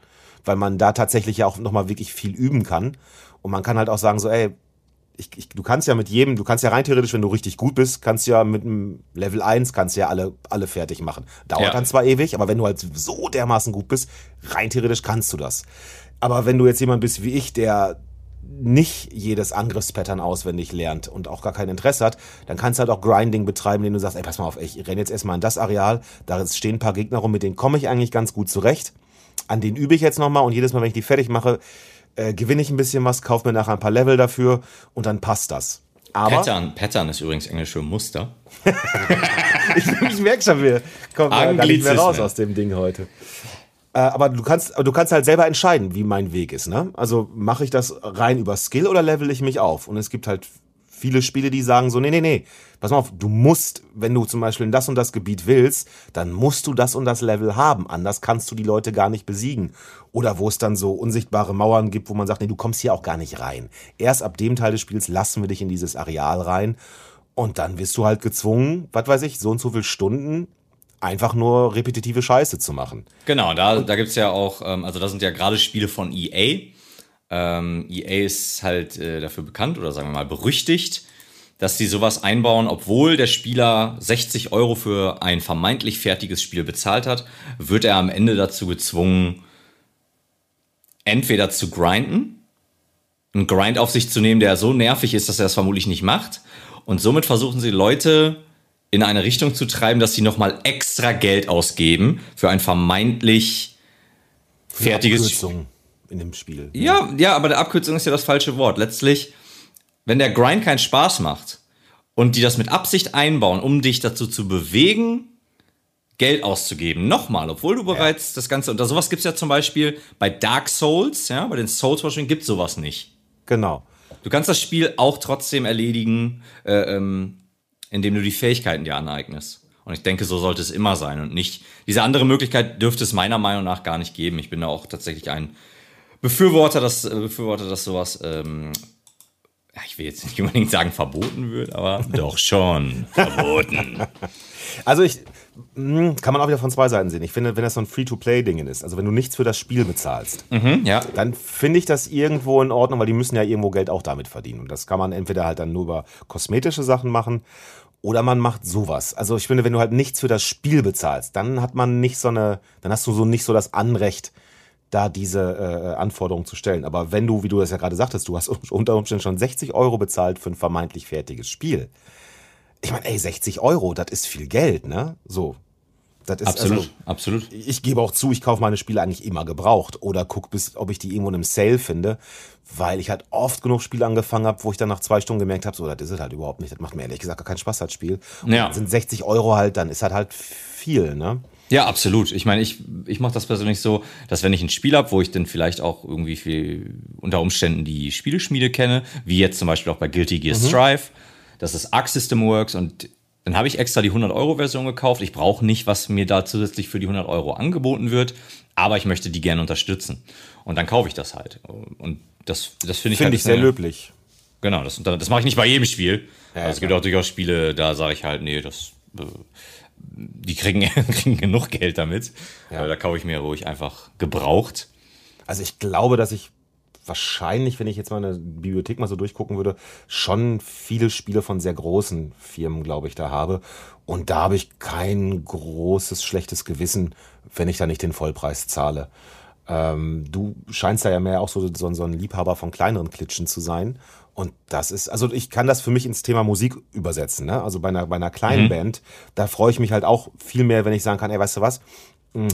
weil man da tatsächlich ja auch nochmal wirklich viel üben kann. Und man kann halt auch sagen so, ey, ich, ich, du kannst ja mit jedem, du kannst ja rein theoretisch, wenn du richtig gut bist, kannst ja mit einem Level 1 kannst ja alle, alle fertig machen. Dauert ja. dann zwar ewig, aber wenn du halt so dermaßen gut bist, rein theoretisch kannst du das. Aber wenn du jetzt jemand bist wie ich, der nicht jedes Angriffspattern auswendig lernt und auch gar kein Interesse hat, dann kannst du halt auch Grinding betreiben, indem du sagst, ey, pass mal auf, ich renne jetzt erstmal in das Areal, da stehen ein paar Gegner rum, mit denen komme ich eigentlich ganz gut zurecht. An denen übe ich jetzt nochmal und jedes Mal, wenn ich die fertig mache, äh, gewinne ich ein bisschen was, kaufe mir nachher ein paar Level dafür und dann passt das. Aber Pattern, Pattern ist übrigens Englisch für Muster. *laughs* ich, ich merke schon, wir kommen da nicht mehr raus aus dem Ding heute. Äh, aber du kannst, du kannst halt selber entscheiden, wie mein Weg ist. Ne? Also mache ich das rein über Skill oder level ich mich auf? Und es gibt halt viele Spiele, die sagen so, nee, nee, nee, pass mal auf, du musst, wenn du zum Beispiel in das und das Gebiet willst, dann musst du das und das Level haben. Anders kannst du die Leute gar nicht besiegen. Oder wo es dann so unsichtbare Mauern gibt, wo man sagt, nee, du kommst hier auch gar nicht rein. Erst ab dem Teil des Spiels lassen wir dich in dieses Areal rein. Und dann wirst du halt gezwungen, was weiß ich, so und so viele Stunden einfach nur repetitive Scheiße zu machen. Genau, da, da gibt es ja auch, ähm, also das sind ja gerade Spiele von EA. Ähm, EA ist halt äh, dafür bekannt oder sagen wir mal berüchtigt, dass die sowas einbauen, obwohl der Spieler 60 Euro für ein vermeintlich fertiges Spiel bezahlt hat, wird er am Ende dazu gezwungen, entweder zu grinden, einen Grind auf sich zu nehmen, der so nervig ist, dass er es vermutlich nicht macht. Und somit versuchen sie Leute in eine Richtung zu treiben, dass sie nochmal extra Geld ausgeben für ein vermeintlich fertiges Spiel. in dem Spiel. Ja, ja, aber der Abkürzung ist ja das falsche Wort. Letztlich, wenn der Grind keinen Spaß macht und die das mit Absicht einbauen, um dich dazu zu bewegen, Geld auszugeben. Nochmal, obwohl du bereits ja. das Ganze, und sowas gibt es ja zum Beispiel bei Dark Souls, ja, bei den Souls-Beispielen gibt es sowas nicht. Genau. Du kannst das Spiel auch trotzdem erledigen, äh, ähm, indem du die Fähigkeiten dir aneignest. Und ich denke, so sollte es immer sein und nicht. Diese andere Möglichkeit dürfte es meiner Meinung nach gar nicht geben. Ich bin da auch tatsächlich ein Befürworter, dass, äh, Befürworter, dass sowas, ähm, ich will jetzt nicht *laughs* unbedingt sagen verboten wird, aber doch schon verboten. *laughs* Also ich hm, kann man auch wieder von zwei Seiten sehen. Ich finde, wenn das so ein Free-to-Play-Ding ist, also wenn du nichts für das Spiel bezahlst, mhm, ja. dann finde ich das irgendwo in Ordnung, weil die müssen ja irgendwo Geld auch damit verdienen. Und das kann man entweder halt dann nur über kosmetische Sachen machen oder man macht sowas. Also ich finde, wenn du halt nichts für das Spiel bezahlst, dann hat man nicht so eine, dann hast du so nicht so das Anrecht, da diese äh, Anforderungen zu stellen. Aber wenn du, wie du das ja gerade sagtest, du hast *laughs* unter Umständen schon 60 Euro bezahlt für ein vermeintlich fertiges Spiel, ich meine, ey, 60 Euro, das ist viel Geld, ne? So. Das ist Absolut, also, absolut. Ich gebe auch zu, ich kaufe meine Spiele eigentlich immer gebraucht oder gucke, bis, ob ich die irgendwo in einem Sale finde, weil ich halt oft genug Spiele angefangen habe, wo ich dann nach zwei Stunden gemerkt habe, so, das ist es halt überhaupt nicht. Das macht mir ehrlich gesagt gar keinen Spaß, das Spiel. Und Ja. dann sind 60 Euro halt, dann ist halt halt viel, ne? Ja, absolut. Ich meine, ich, ich mache das persönlich so, dass wenn ich ein Spiel habe, wo ich dann vielleicht auch irgendwie viel unter Umständen die Spieleschmiede kenne, wie jetzt zum Beispiel auch bei Guilty Gear Strive, das ist Arc System Works und dann habe ich extra die 100-Euro-Version gekauft. Ich brauche nicht, was mir da zusätzlich für die 100 Euro angeboten wird, aber ich möchte die gerne unterstützen. Und dann kaufe ich das halt. Und das, das finde ich Finde halt ich sehr eine- löblich. Genau, das, das mache ich nicht bei jedem Spiel. Ja, also es gibt auch durchaus Spiele, da sage ich halt, nee, das, äh, die kriegen, *laughs* kriegen genug Geld damit. Ja. Da kaufe ich mir ruhig einfach gebraucht. Also ich glaube, dass ich wahrscheinlich, wenn ich jetzt meine Bibliothek mal so durchgucken würde, schon viele Spiele von sehr großen Firmen, glaube ich, da habe. Und da habe ich kein großes, schlechtes Gewissen, wenn ich da nicht den Vollpreis zahle. Ähm, du scheinst da ja mehr auch so, so, so ein Liebhaber von kleineren Klitschen zu sein. Und das ist, also ich kann das für mich ins Thema Musik übersetzen. Ne? Also bei einer, bei einer kleinen Band, da freue ich mich halt auch viel mehr, wenn ich sagen kann, ey, weißt du was,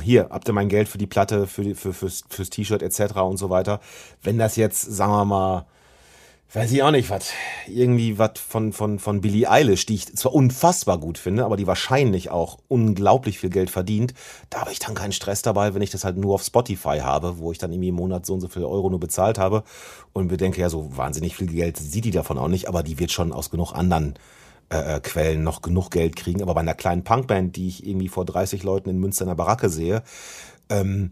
hier, habt ihr mein Geld für die Platte, für die, für, fürs, fürs T-Shirt etc. und so weiter. Wenn das jetzt, sagen wir mal, weiß ich auch nicht, was, irgendwie was von, von, von Billie Eilish, die ich zwar unfassbar gut finde, aber die wahrscheinlich auch unglaublich viel Geld verdient, da habe ich dann keinen Stress dabei, wenn ich das halt nur auf Spotify habe, wo ich dann irgendwie im Monat so und so viel Euro nur bezahlt habe und mir denke, ja, so wahnsinnig viel Geld sieht die davon auch nicht, aber die wird schon aus genug anderen äh, äh, Quellen noch genug Geld kriegen. Aber bei einer kleinen Punkband, die ich irgendwie vor 30 Leuten in Münster in der Baracke sehe, ähm,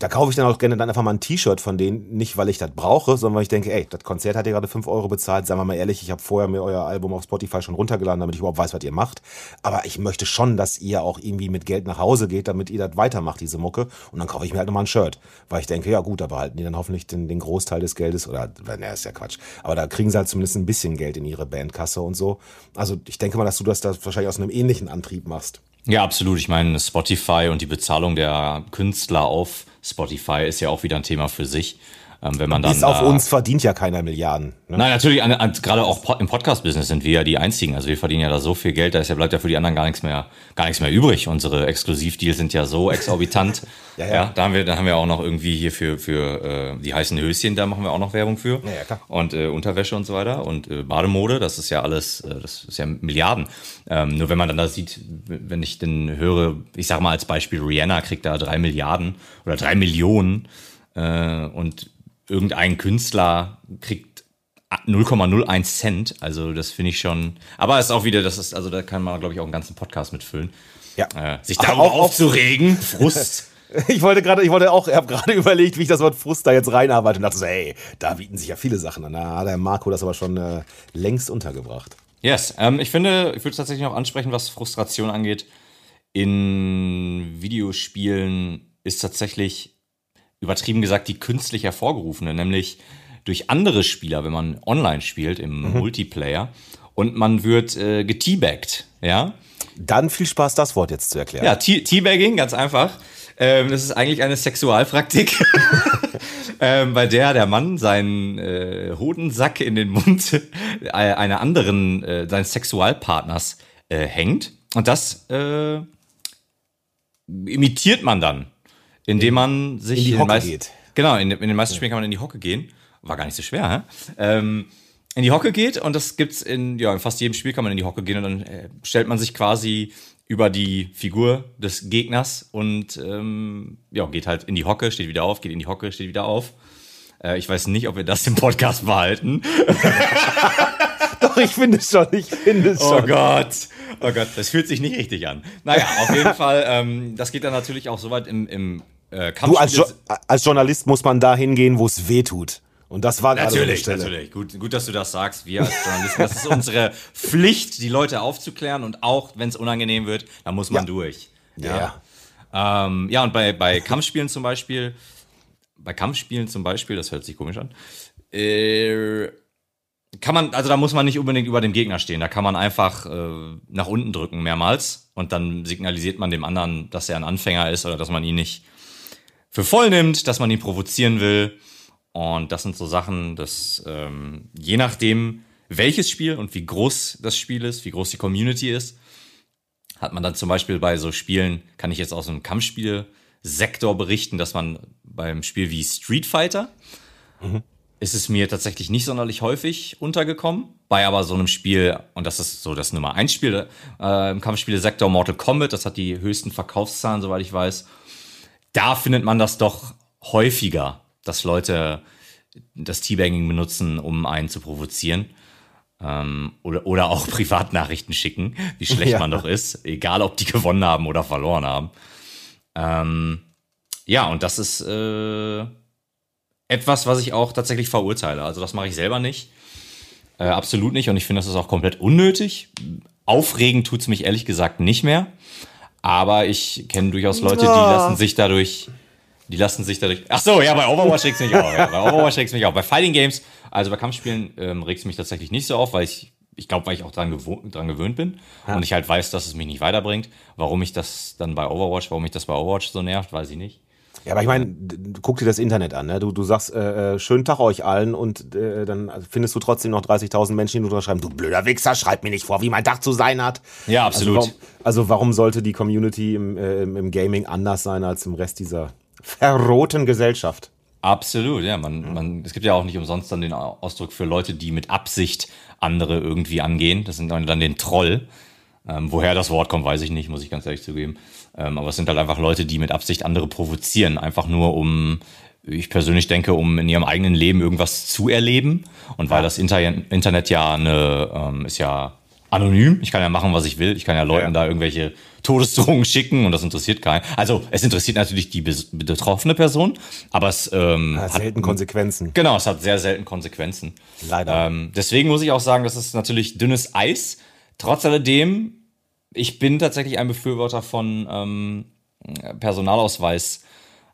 da kaufe ich dann auch gerne dann einfach mal ein T-Shirt von denen, nicht weil ich das brauche, sondern weil ich denke, ey, das Konzert hat ihr gerade 5 Euro bezahlt, sagen wir mal ehrlich, ich habe vorher mir euer Album auf Spotify schon runtergeladen, damit ich überhaupt weiß, was ihr macht. Aber ich möchte schon, dass ihr auch irgendwie mit Geld nach Hause geht, damit ihr das weitermacht, diese Mucke. Und dann kaufe ich mir halt nochmal ein Shirt. Weil ich denke, ja gut, da behalten die dann hoffentlich den, den Großteil des Geldes, oder, ne, ist ja Quatsch. Aber da kriegen sie halt zumindest ein bisschen Geld in ihre Bandkasse und so. Also ich denke mal, dass du das da wahrscheinlich aus einem ähnlichen Antrieb machst. Ja, absolut. Ich meine, Spotify und die Bezahlung der Künstler auf Spotify ist ja auch wieder ein Thema für sich. Ähm, wenn man dann Bis auf da- uns verdient ja keiner Milliarden. Ne? Nein, natürlich, an, an, gerade auch im Podcast-Business sind wir ja die einzigen. Also wir verdienen ja da so viel Geld, da ist ja, bleibt ja für die anderen gar nichts mehr, gar nichts mehr übrig. Unsere Exklusivdeals sind ja so *laughs* exorbitant. Ja, ja, ja. da haben wir, da haben wir auch noch irgendwie hier für, für äh, die heißen Höschen, da machen wir auch noch Werbung für. Ja, ja, klar. Und äh, Unterwäsche und so weiter. Und äh, Bademode, das ist ja alles, äh, das ist ja Milliarden. Ähm, nur wenn man dann da sieht, wenn ich denn höre, ich sag mal als Beispiel, Rihanna kriegt da drei Milliarden oder drei Millionen äh, und irgendein Künstler kriegt 0,01 Cent. Also das finde ich schon. Aber es ist auch wieder, das ist, also da kann man, glaube ich, auch einen ganzen Podcast mitfüllen. Ja. Äh, sich darüber auch- aufzuregen, Frust. *laughs* Ich wollte gerade, ich wollte auch, ich habe gerade *laughs* überlegt, wie ich das Wort Frust da jetzt reinarbeite und dachte so, ey, da bieten sich ja viele Sachen an. Da hat der Marco das aber schon äh, längst untergebracht. Yes, ähm, ich finde, ich würde tatsächlich noch ansprechen, was Frustration angeht. In Videospielen ist tatsächlich übertrieben gesagt die künstlich hervorgerufene, nämlich durch andere Spieler, wenn man online spielt im Multiplayer und man wird äh, geteabaggt, ja. Dann viel Spaß, das Wort jetzt zu erklären. Ja, Te- Teabagging, ganz einfach. Ähm, das ist eigentlich eine Sexualpraktik, *laughs* ähm, bei der der Mann seinen äh, Hodensack in den Mund äh, einer anderen, äh, seines Sexualpartners äh, hängt. Und das äh, imitiert man dann, indem man sich in die den Hocke meisten- geht. Genau, in, in den meisten Spielen kann man in die Hocke gehen. War gar nicht so schwer, hä? Ähm, in die Hocke geht und das gibt's in, ja, in fast jedem Spiel kann man in die Hocke gehen und dann äh, stellt man sich quasi über die Figur des Gegners und ähm, ja, geht halt in die Hocke, steht wieder auf, geht in die Hocke, steht wieder auf. Äh, ich weiß nicht, ob wir das im Podcast behalten. *laughs* Doch, ich finde es schon, ich finde es Oh schon. Gott. Oh Gott, das fühlt sich nicht richtig an. Naja, auf jeden *laughs* Fall, ähm, das geht dann natürlich auch so weit im, im äh, Du, als, jo als Journalist muss man da hingehen, wo es weh tut. Und das war Natürlich, natürlich. Gut, gut, dass du das sagst. Wir als Journalisten, das ist unsere Pflicht, die Leute aufzuklären und auch, wenn es unangenehm wird, dann muss man Ja. durch. Ja. Ähm, ja, und bei, bei Kampfspielen zum Beispiel, bei Kampfspielen zum Beispiel, das hört sich komisch an, äh, kann man, also da muss man nicht unbedingt über dem Gegner stehen. Da kann man einfach äh, nach unten drücken mehrmals und dann signalisiert man dem anderen, dass er ein Anfänger ist oder dass man ihn nicht für voll nimmt, dass man ihn provozieren will. Und das sind so Sachen, dass ähm, je nachdem, welches Spiel und wie groß das Spiel ist, wie groß die Community ist, hat man dann zum Beispiel bei so Spielen, kann ich jetzt aus einem Kampfspielsektor berichten, dass man beim Spiel wie Street Fighter mhm. ist es mir tatsächlich nicht sonderlich häufig untergekommen. Bei aber so einem Spiel, und das ist so das Nummer 1 Spiel äh, im Kampfspielsektor Mortal Kombat, das hat die höchsten Verkaufszahlen, soweit ich weiß. Da findet man das doch häufiger, dass Leute das Teabagging benutzen, um einen zu provozieren. Ähm, oder, oder auch *laughs* Privatnachrichten schicken, wie schlecht ja. man doch ist, egal ob die gewonnen haben oder verloren haben. Ähm, ja, und das ist äh, etwas, was ich auch tatsächlich verurteile. Also das mache ich selber nicht. Äh, absolut nicht. Und ich finde, das ist auch komplett unnötig. Aufregend tut es mich ehrlich gesagt nicht mehr. Aber ich kenne durchaus Leute, die lassen sich dadurch die lassen sich dadurch. Ach so, ja, bei Overwatch regt es mich auf. Ja, bei Overwatch regt es mich auf. Bei Fighting Games, also bei Kampfspielen, ähm, regt es mich tatsächlich nicht so auf, weil ich, ich glaube, weil ich auch dran, gewohnt, dran gewöhnt bin ja. und ich halt weiß, dass es mich nicht weiterbringt. Warum ich das dann bei Overwatch, warum mich das bei Overwatch so nervt, weiß ich nicht. Ja, aber ich meine, guck dir das Internet an. Ne? Du, du sagst, äh, äh, schönen Tag euch allen und äh, dann findest du trotzdem noch 30.000 Menschen, die drunter schreiben, du blöder Wichser, schreib mir nicht vor, wie mein Tag zu sein hat. Ja, absolut. Also warum, also warum sollte die Community im, äh, im Gaming anders sein als im Rest dieser verroten Gesellschaft. Absolut, ja. Man, man, es gibt ja auch nicht umsonst dann den Ausdruck für Leute, die mit Absicht andere irgendwie angehen. Das sind dann, dann den Troll. Ähm, woher das Wort kommt, weiß ich nicht, muss ich ganz ehrlich zugeben. Ähm, aber es sind halt einfach Leute, die mit Absicht andere provozieren, einfach nur um, ich persönlich denke, um in ihrem eigenen Leben irgendwas zu erleben. Und weil das Inter Internet ja eine, ähm, ist ja anonym. Ich kann ja machen, was ich will. Ich kann ja Leuten ja. da irgendwelche Todesdrohungen schicken und das interessiert keinen. Also es interessiert natürlich die betroffene Person, aber es ähm, hat selten Konsequenzen. Genau, es hat sehr selten Konsequenzen. Leider. Ähm, deswegen muss ich auch sagen, das ist natürlich dünnes Eis. Trotz alledem, ich bin tatsächlich ein Befürworter von ähm, Personalausweis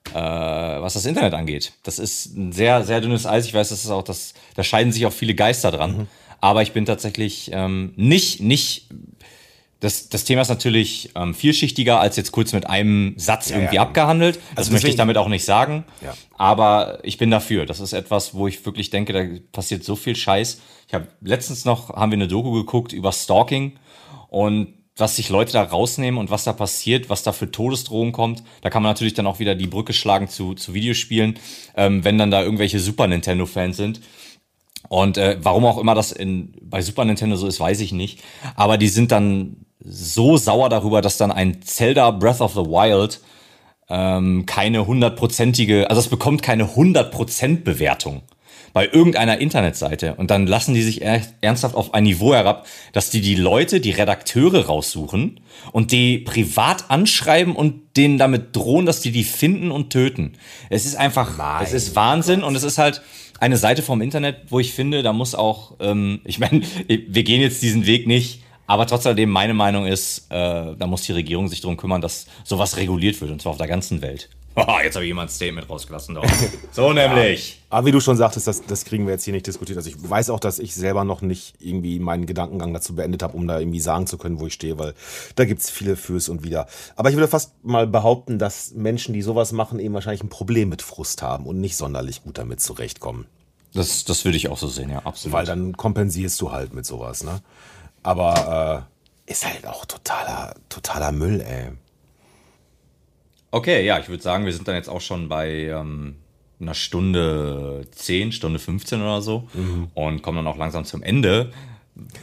äh, was das Internet angeht. Das ist ein sehr, sehr dünnes Eis. Ich weiß, das ist auch das, da scheiden sich auch viele Geister dran. Mhm. Aber ich bin tatsächlich ähm, nicht, nicht, das, das Thema ist natürlich ähm, vielschichtiger als jetzt kurz mit einem Satz ja, irgendwie ja. abgehandelt. Das also möchte ich damit auch nicht sagen. Ja. Aber ich bin dafür. Das ist etwas, wo ich wirklich denke, da passiert so viel Scheiß. Ich habe letztens noch, haben wir eine Doku geguckt über Stalking und was sich Leute da rausnehmen und was da passiert, was da für Todesdrohungen kommt. Da kann man natürlich dann auch wieder die Brücke schlagen zu, zu Videospielen, ähm, wenn dann da irgendwelche Super Nintendo-Fans sind und äh, warum auch immer das in, bei Super Nintendo so ist, weiß ich nicht. Aber die sind dann so sauer darüber, dass dann ein Zelda Breath of the Wild ähm, keine hundertprozentige, also es bekommt keine hundertprozent Bewertung bei irgendeiner Internetseite. Und dann lassen die sich ernsthaft auf ein Niveau herab, dass die die Leute, die Redakteure raussuchen und die privat anschreiben und denen damit drohen, dass die die finden und töten. Es ist einfach, mein es ist Wahnsinn und es ist halt, eine Seite vom Internet, wo ich finde, da muss auch, ähm, *laughs* ich meine, wir gehen jetzt diesen Weg nicht, aber trotzdem meine Meinung ist, äh, da muss die Regierung sich darum kümmern, dass sowas reguliert wird und zwar auf der ganzen Welt. Oh, jetzt habe ich jemand ein Statement rausgelassen. Doch. So *laughs* nämlich. Ja, aber wie du schon sagtest, das, das kriegen wir jetzt hier nicht diskutiert. Also ich weiß auch, dass ich selber noch nicht irgendwie meinen Gedankengang dazu beendet habe, um da irgendwie sagen zu können, wo ich stehe, weil da gibt es viele Fürs und Wider. Aber ich würde fast mal behaupten, dass Menschen, die sowas machen, eben wahrscheinlich ein Problem mit Frust haben und nicht sonderlich gut damit zurechtkommen. Das, das würde ich auch so sehen, ja, absolut. Weil dann kompensierst du halt mit sowas, ne? Aber äh, ist halt auch totaler, totaler Müll, ey. Okay, ja, ich würde sagen, wir sind dann jetzt auch schon bei ähm, einer Stunde 10, Stunde 15 oder so mhm. und kommen dann auch langsam zum Ende.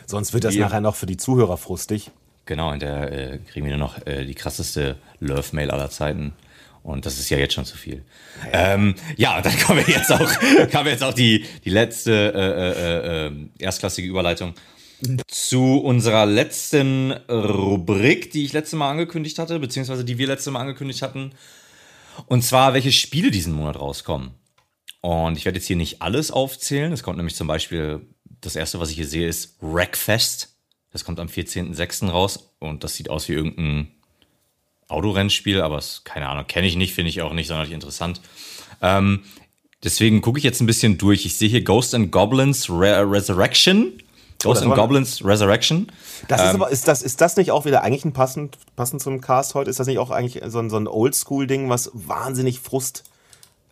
Sonst wird das wir, nachher noch für die Zuhörer frustig. Genau, in der äh, kriegen wir nur noch äh, die krasseste Love-Mail aller Zeiten. Und das ist ja jetzt schon zu viel. Ja, ähm, ja dann kommen wir jetzt auch, *laughs* haben wir jetzt auch die, die letzte äh, äh, äh, erstklassige Überleitung zu unserer letzten Rubrik, die ich letzte Mal angekündigt hatte, beziehungsweise die wir letzte Mal angekündigt hatten. Und zwar, welche Spiele diesen Monat rauskommen. Und ich werde jetzt hier nicht alles aufzählen. Es kommt nämlich zum Beispiel, das erste, was ich hier sehe, ist Wreckfest. Das kommt am 14.06. raus und das sieht aus wie irgendein Autorennspiel, aber es, keine Ahnung, kenne ich nicht, finde ich auch nicht sonderlich interessant. Ähm, deswegen gucke ich jetzt ein bisschen durch. Ich sehe hier Ghost and Goblins Re Resurrection. Ghost and Goblins Resurrection. Das ist ähm, aber, ist das, ist das nicht auch wieder eigentlich ein passend, passend zum Cast heute? Ist das nicht auch eigentlich so ein, so ein Oldschool-Ding, was wahnsinnig frust,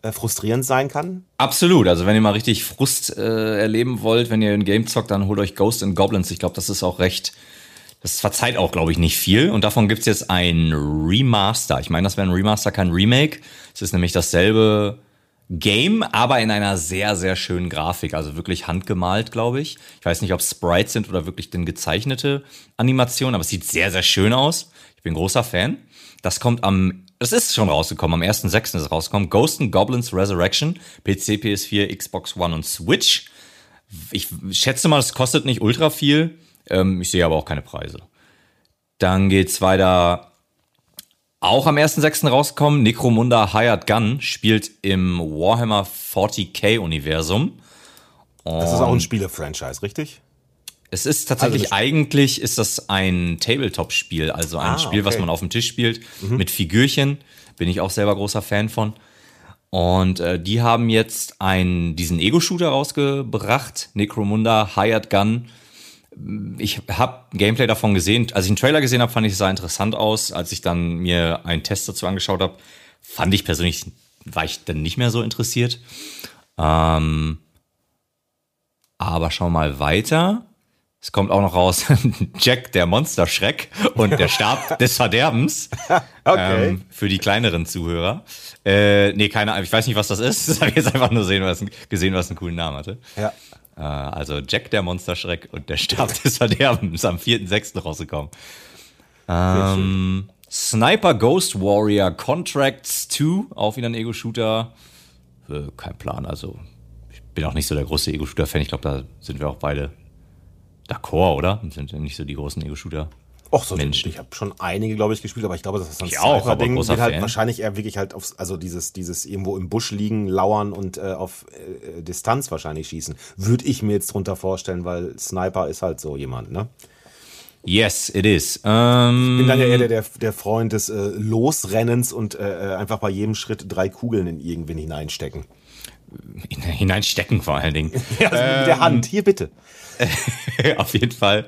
äh, frustrierend sein kann? Absolut. Also, wenn ihr mal richtig Frust äh, erleben wollt, wenn ihr ein Game zockt, dann holt euch Ghost and Goblins. Ich glaube, das ist auch recht Das verzeiht auch, glaube ich, nicht viel. Und davon gibt es jetzt ein Remaster. Ich meine, das wäre ein Remaster, kein Remake. Es ist nämlich dasselbe Game, aber in einer sehr, sehr schönen Grafik. Also wirklich handgemalt, glaube ich. Ich weiß nicht, ob Sprites sind oder wirklich denn gezeichnete Animationen, aber es sieht sehr, sehr schön aus. Ich bin großer Fan. Das kommt am, das ist schon rausgekommen, am 1.6. ist es rausgekommen. Ghost and Goblins Resurrection, PC, PS4, Xbox One und Switch. Ich schätze mal, es kostet nicht ultra viel. Ähm, ich sehe aber auch keine Preise. Dann geht's weiter. Auch am 1.6. rausgekommen. Necromunda Hired Gun spielt im Warhammer 40k Universum. Das ist auch ein Spiele-Franchise, richtig? Es ist tatsächlich, also eigentlich ist das ein Tabletop-Spiel, also ein Ah, Spiel, was okay. man auf dem Tisch spielt, mit Figürchen. Bin ich auch selber großer Fan von. Und äh, die haben jetzt einen, diesen Ego-Shooter rausgebracht, Necromunda Hired Gun. Ich habe Gameplay davon gesehen. Als ich einen Trailer gesehen habe, fand ich es sah interessant aus. Als ich dann mir einen Test dazu angeschaut habe, fand ich persönlich, war ich dann nicht mehr so interessiert. Ähm, aber schau mal weiter. Es kommt auch noch raus *laughs* Jack, der Monsterschreck und der Stab *laughs* des Verderbens. *laughs* Okay. Ähm, für die kleineren Zuhörer. Äh, nee, keine Ahnung, ich weiß nicht, was das ist. Das habe ich jetzt einfach nur sehen, was, gesehen, was einen coolen Namen hatte. Ja. Äh, also Jack, der Monsterschreck und der Stab des Verderbens am 4.6. rausgekommen. Ähm, Sniper Ghost Warrior Contracts 2, auch wieder ein Ego-Shooter. Äh, kein Plan, also ich bin auch nicht so der große Ego-Shooter-Fan. Ich glaube, da sind wir auch beide d'accord, oder? Sind ja nicht so die großen Ego-Shooter. Och, so Menschen. ich habe schon einige, glaube ich, gespielt, aber ich glaube, das ist ein Ich auch, aber Ding großer wird halt wahrscheinlich eher wirklich halt aufs, also dieses, dieses irgendwo im Busch liegen, lauern und äh, auf äh, Distanz wahrscheinlich schießen. Würde ich mir jetzt drunter vorstellen, weil Sniper ist halt so jemand, ne? Yes, it is. Ähm, bin dann ja eher der, der, der Freund des äh, Losrennens und äh, äh, einfach bei jedem Schritt drei Kugeln in irgendwen hineinstecken. hineinstecken vor allen Dingen. *laughs* Ja, also mit der Hand. Hier bitte. *laughs* Auf jeden Fall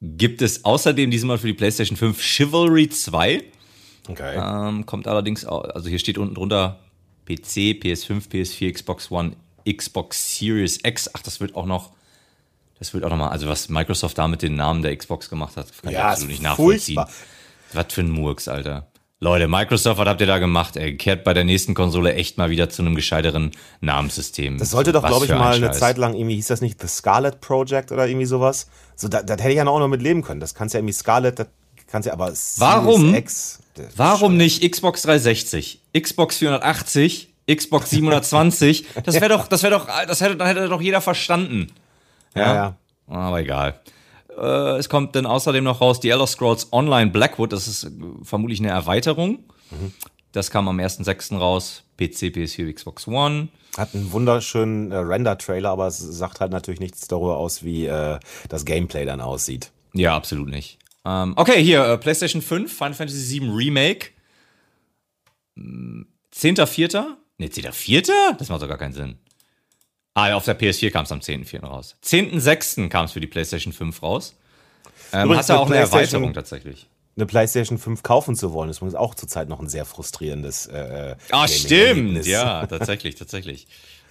gibt es außerdem diesmal für die PlayStation 5 Chivalry 2. Okay. Ähm, kommt allerdings, also hier steht unten drunter PC, PS5, PS4, Xbox One, Xbox Series X. Ach, das wird auch noch, das wird auch noch mal, also was Microsoft da mit den Namen der Xbox gemacht hat, kann ich Ja, absolut ist nicht nachvollziehen. furchtbar. Was für ein Murks, Alter. Leute, Microsoft, was habt ihr da gemacht? Ey, kehrt bei der nächsten Konsole echt mal wieder zu einem gescheiteren Namenssystem. Das sollte doch, glaube ich, für ein mal eine. Zeit lang irgendwie, hieß das nicht The Scarlet Project oder irgendwie sowas? So, da, das hätte ich ja noch mit leben können. Das kannst ja irgendwie Scarlet, das kannst ja aber Warum? X, das- Warum nicht Xbox 360, Xbox 480, Xbox 720? *laughs* Das wäre doch, das wäre doch, das hätte, dann hätte doch jeder verstanden. Ja, ja. Aber egal. Äh, es kommt dann außerdem noch raus die Elder Scrolls Online Blackwood. Das ist äh, vermutlich eine Erweiterung. Das kam am 1.6. raus. PC, PS4, Xbox One. Hat einen wunderschönen äh, Render-Trailer, aber es sagt halt natürlich nichts darüber aus, wie äh, das Gameplay dann aussieht. Ja, absolut nicht. Ähm, okay, hier, äh, PlayStation 5, Final Fantasy VII Remake. Hm, 10.4. Ne, 10.4.? Das macht doch gar keinen Sinn. Ah, auf der PS4 kam es am 10.4. raus. 10.6. kam es für die PlayStation 5 raus. Ähm, Übrigens, hatte auch eine Erweiterung tatsächlich. Eine PlayStation 5 kaufen zu wollen, ist übrigens auch zurzeit noch ein sehr frustrierendes. Äh, Ah, Gaming-Erlebnis. stimmt. Ja, *laughs* tatsächlich, tatsächlich.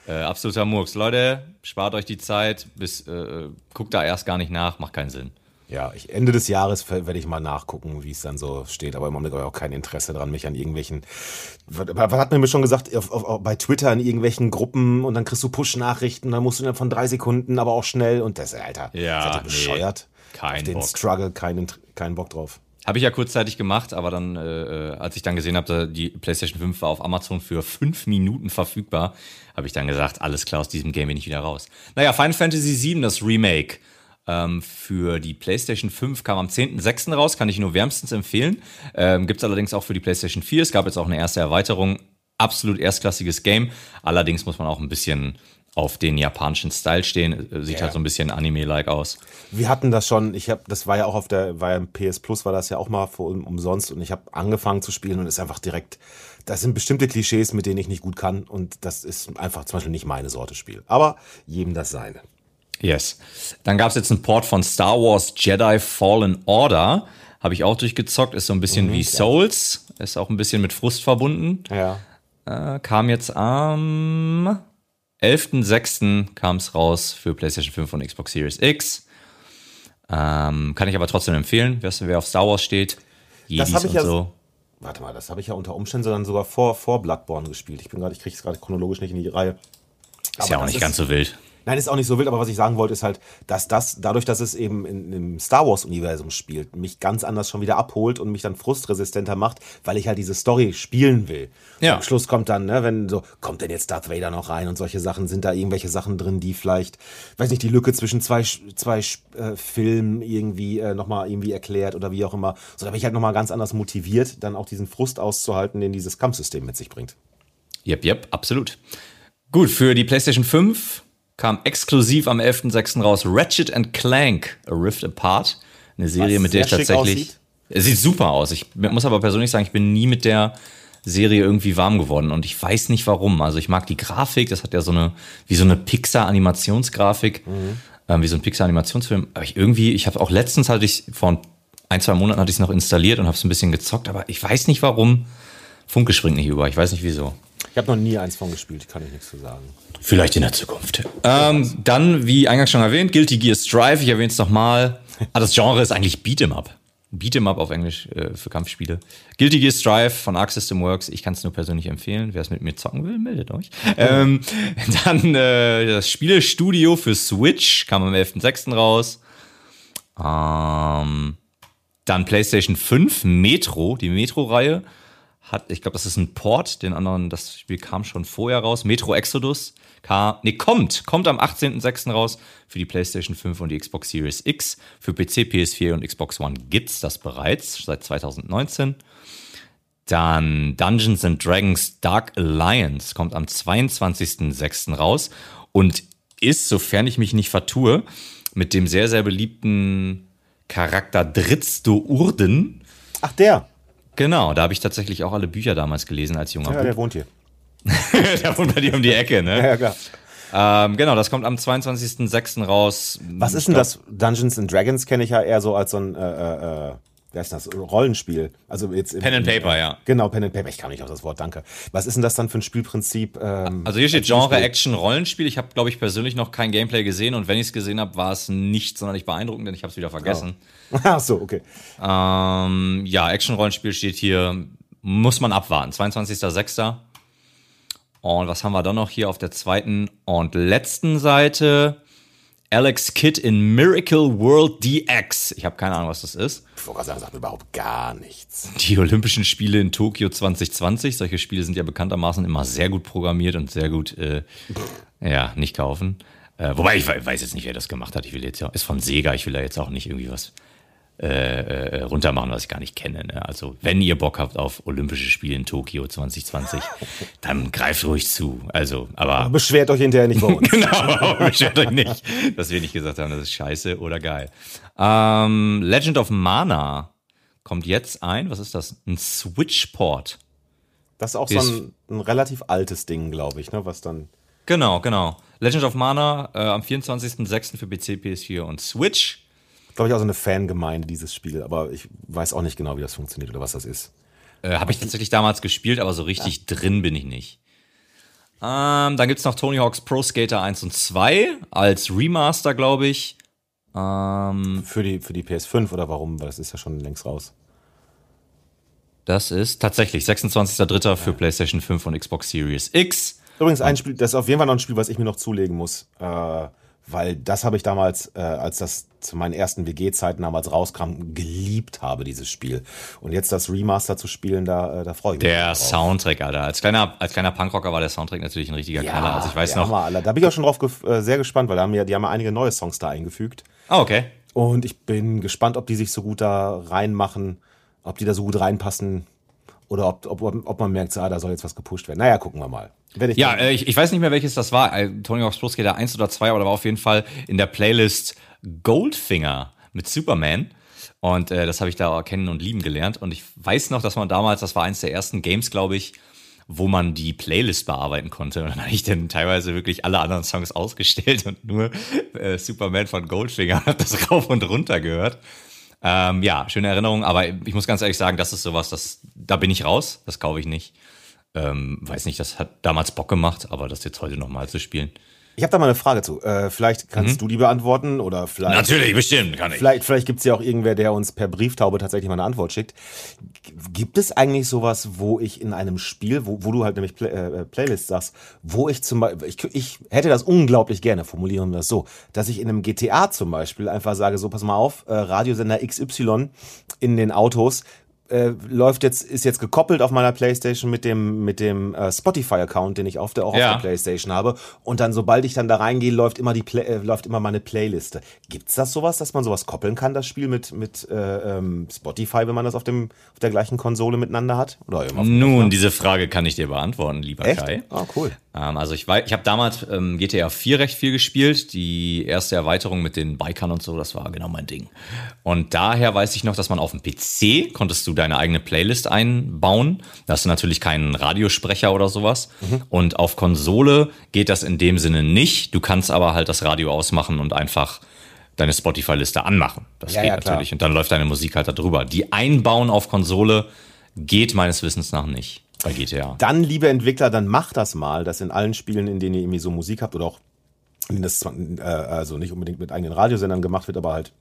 Äh, absoluter Murks. Leute, spart euch die Zeit, bis, äh, guckt da erst gar nicht nach, macht keinen Sinn. Ja, ich, Ende des Jahres werde ich mal nachgucken, wie es dann so steht. Aber im Augenblick habe ich auch kein Interesse dran, mich an irgendwelchen. Was, was hat man mir schon gesagt? Auf, auf, bei Twitter in irgendwelchen Gruppen und dann kriegst du Push-Nachrichten, dann musst du innerhalb von drei Sekunden, aber auch schnell. Und das, Alter, Ja, seid ihr nee, bescheuert? kein auf den Bock. Struggle, keinen keinen Bock drauf. Habe ich ja kurzzeitig gemacht, aber dann, äh, als ich dann gesehen habe, die PlayStation 5 war auf Amazon für fünf Minuten verfügbar, habe ich dann gesagt, alles klar, aus diesem Game bin ich wieder raus. Naja, Final Fantasy VII, das Remake ähm, für die PlayStation 5 kam am 10.06. raus, kann ich nur wärmstens empfehlen. Ähm, Gibt es allerdings auch für die PlayStation 4. Es gab jetzt auch eine erste Erweiterung. Absolut erstklassiges Game. Allerdings muss man auch ein bisschen auf den japanischen Style stehen. Äh, Sieht Ja. halt so ein bisschen Anime-like aus. Wir hatten das schon, ich habe, das war ja auch auf der, war ja im PS Plus, war das ja auch mal um, umsonst und ich habe angefangen zu spielen und ist einfach direkt, das sind bestimmte Klischees, mit denen ich nicht gut kann und das ist einfach zum Beispiel nicht meine Sorte Spiel. Aber jedem das seine. Yes. Dann gab es jetzt einen Port von Star Wars Jedi Fallen Order. Habe ich auch durchgezockt. Ist so ein bisschen wie Souls. Ist auch ein bisschen mit Frust verbunden. Ja. Äh, kam jetzt am 11.06. kam es raus für PlayStation 5 und Xbox Series X. Ähm, kann ich aber trotzdem empfehlen, wer, wer auf Star Wars steht. Jedis hab ich und ja- so. Warte mal, das habe ich ja unter Umständen dann sogar vor, vor Bloodborne gespielt. Ich bin gerade, ich kriege es gerade chronologisch nicht in die Reihe. Ist ja auch das nicht ganz so wild. Nein, ist auch nicht so wild, aber was ich sagen wollte, ist halt, dass das, dadurch, dass es eben in, im Star Wars-Universum spielt, mich ganz anders schon wieder abholt und mich dann frustresistenter macht, weil ich halt diese Story spielen will. Ja. Am Schluss kommt dann, ne, wenn so, kommt denn jetzt Darth Vader noch rein und solche Sachen, sind da irgendwelche Sachen drin, die vielleicht, weiß nicht, die Lücke zwischen zwei, zwei äh, Filmen irgendwie äh, nochmal irgendwie erklärt oder wie auch immer. So, da bin ich halt nochmal ganz anders motiviert, dann auch diesen Frust auszuhalten, den dieses Kampfsystem mit sich bringt. Yep, yep, absolut. Gut, für die PlayStation 5 kam exklusiv am 11.06. raus Ratchet and Clank A Rift Apart. Eine Serie, Was mit der ich tatsächlich. Es sieht super aus. Ich muss aber persönlich sagen, ich bin nie mit der Serie irgendwie warm geworden und ich weiß nicht warum. Also ich mag die Grafik, das hat ja so eine, wie so eine Pixar-Animationsgrafik, ähm, wie so ein Pixar-Animationsfilm. Aber ich irgendwie, ich habe auch letztens hatte ich, vor ein, zwei Monaten hatte ich es noch installiert und habe es ein bisschen gezockt, aber ich weiß nicht warum. Funke springt nicht über, ich weiß nicht wieso. Ich habe noch nie eins von gespielt, kann ich nichts zu sagen. Vielleicht in der Zukunft. Ähm, dann, wie eingangs schon erwähnt, Guilty Gear Strive, ich erwähne es nochmal. Ah, das Genre ist eigentlich Beat'em Up. Beat'em Up auf Englisch äh, für Kampfspiele. Guilty Gear Strive von Arc System Works, ich kann es nur persönlich empfehlen. Wer es mit mir zocken will, meldet euch. Ähm, *laughs* dann äh, das Spielestudio für Switch kam am 11.06. raus. Ähm, dann PlayStation 5, Metro, die Metro-Reihe. Hat, ich glaube, das ist ein Port, den anderen, das Spiel kam schon vorher raus. Metro Exodus kam, nee, kommt, kommt am 18.06. raus für die PlayStation 5 und die Xbox Series X. Für PC, PS4 und Xbox One gibt's das bereits seit 2019. Dann Dungeons and Dragons Dark Alliance kommt am 22.06. raus und ist, sofern ich mich nicht vertue, mit dem sehr, sehr beliebten Charakter Dritzdo Urden. Ach, der. Genau, da habe ich tatsächlich auch alle Bücher damals gelesen als junger Ja, Bub. der wohnt hier. *laughs* Der wohnt bei dir um die Ecke, ne? Ja, klar. Ähm, genau, das kommt am 22.06. raus. Was ist denn das? Dungeons and Dragons kenne ich ja eher so als so ein, äh, äh, äh, wer ist das? Rollenspiel. Also jetzt Pen and Paper, ja. Genau, Pen and Paper. Ich kam nicht auf das Wort, danke. Was ist denn das dann für ein Spielprinzip? Ähm, Also hier steht Genre Action Rollenspiel. Ich habe, glaube ich, persönlich noch kein Gameplay gesehen und wenn ich es gesehen habe, war es nicht sonderlich beeindruckend, denn ich habe es wieder vergessen. *laughs* Ach so, okay. Ähm, ja, Action Rollenspiel steht hier, muss man abwarten. 22.06. Und was haben wir dann noch hier auf der zweiten und letzten Seite? Alex Kidd in Miracle World DX. Ich habe keine Ahnung, was das ist. Ich wollte gerade sagen, sagt mir überhaupt gar nichts. Die Olympischen Spiele in Tokio 2020. Solche Spiele sind ja bekanntermaßen immer sehr gut programmiert und sehr gut, äh, ja, nicht kaufen. Äh, wobei ich we- weiß jetzt nicht, wer das gemacht hat. Ich will jetzt ja, ist von Sega. Ich will da jetzt auch nicht irgendwie was äh, äh, runtermachen, was ich gar nicht kenne. Ne? Also, wenn ihr Bock habt auf Olympische Spiele in Tokio 2020, *laughs* dann greift ruhig zu. Also, aber Beschwert euch hinterher nicht bei *laughs* uns. Genau, *laughs* beschwert euch nicht, dass wir nicht gesagt haben, das ist scheiße oder geil. Ähm, Legend of Mana kommt jetzt ein. Was ist das? Ein Switch-Port. Das ist auch so ein, ein relativ altes Ding, glaube ich, ne? Was dann. Genau, genau. Legend of Mana äh, am 24.06. für PC, PS4 und Switch. Glaube ich auch so eine Fangemeinde, dieses Spiel, aber ich weiß auch nicht genau, wie das funktioniert oder was das ist. Äh, Habe ich tatsächlich damals gespielt, aber so richtig drin bin ich nicht. Ähm, dann gibt's noch Tony Hawk's Pro Skater 1 und 2 als Remaster, glaube ich. Ähm, Für die, für die PS5 oder warum? Weil das ist ja schon längst raus. das ist tatsächlich 26.03. für PlayStation 5 und Xbox Series X. Übrigens ein Spiel, das ist auf jeden Fall noch ein Spiel, was ich mir noch zulegen muss. Äh, weil das habe ich damals, äh, als das zu meinen ersten WG-Zeiten damals rauskam, geliebt habe, dieses Spiel. Und jetzt das Remaster zu spielen, da, äh, da freue ich mich. Der drauf. Soundtrack, Alter. Als kleiner, als kleiner Punkrocker war der Soundtrack natürlich ein richtiger Knaller. Also ich weiß noch. Hammer, Alter. Da bin ich auch schon drauf gef- äh, sehr gespannt, weil da haben ja, die haben ja einige neue Songs da eingefügt. Ah, okay. Und ich bin gespannt, ob die sich so gut da reinmachen, ob die da so gut reinpassen oder ob, ob, ob man merkt, ah, da soll jetzt was gepusht werden. Naja, gucken wir mal. Wenn ich Ja, äh, ich, ich weiß nicht mehr, welches das war. Äh, Tony Hawk's Pro Skater 1 oder 2, aber da war auf jeden Fall in der Playlist Goldfinger mit Superman. Und äh, das habe ich da kennen und lieben gelernt. Und ich weiß noch, dass man damals, das war eins der ersten Games, glaube ich, wo man die Playlist bearbeiten konnte. Und dann habe ich dann teilweise wirklich alle anderen Songs ausgestellt und nur äh, Superman von Goldfinger hat das rauf und runter gehört. Ähm, ja, schöne Erinnerung, aber ich muss ganz ehrlich sagen, das ist sowas, das, da bin ich raus, das kaufe ich nicht. Ähm, weiß nicht, das hat damals Bock gemacht, aber das jetzt heute nochmal zu spielen, Ich habe da mal eine Frage zu. Äh, vielleicht kannst du die beantworten oder vielleicht. Natürlich, bestimmt kann ich. Vielleicht, vielleicht gibt es ja auch irgendwer, der uns per Brieftaube tatsächlich mal eine Antwort schickt. Gibt es eigentlich sowas, wo ich in einem Spiel, wo, wo du halt nämlich Play, äh, Playlist sagst, wo ich zum Beispiel, ich, ich hätte das unglaublich gerne, formulieren wir das so, dass ich in einem GTA zum Beispiel einfach sage, so pass mal auf, äh, Radiosender XY in den Autos äh, läuft jetzt, ist jetzt gekoppelt auf meiner Playstation mit dem, mit dem äh, Spotify-Account, den ich auf der, auch Ja. auf der Playstation habe. Und dann, sobald ich dann da reingehe, läuft immer die Play, äh, läuft immer meine Playliste. Gibt's das sowas, dass man sowas koppeln kann, das Spiel mit, mit äh, ähm, Spotify, wenn man das auf dem, auf der gleichen Konsole miteinander hat? Oder Nun, Rechner? diese Frage kann ich dir beantworten, lieber Echt? Kai. Ah, cool. Ähm, also ich weiß, ich habe damals ähm, GTA 4 recht viel gespielt. Die erste Erweiterung mit den Bikern und so, das war genau mein Ding. Und daher weiß ich noch, dass man auf dem PC konntest du deine eigene Playlist einbauen. Da hast du natürlich keinen Radiosprecher oder sowas. Und auf Konsole geht das in dem Sinne nicht. Du kannst aber halt das Radio ausmachen und einfach deine Spotify-Liste anmachen. Das Ja, geht ja, natürlich. Und dann läuft deine Musik halt da drüber. Die einbauen auf Konsole geht meines Wissens nach nicht bei GTA. Dann, liebe Entwickler, dann macht das mal, dass in allen Spielen, in denen ihr irgendwie so Musik habt oder auch, das äh, also nicht unbedingt mit eigenen Radiosendern gemacht wird, aber halt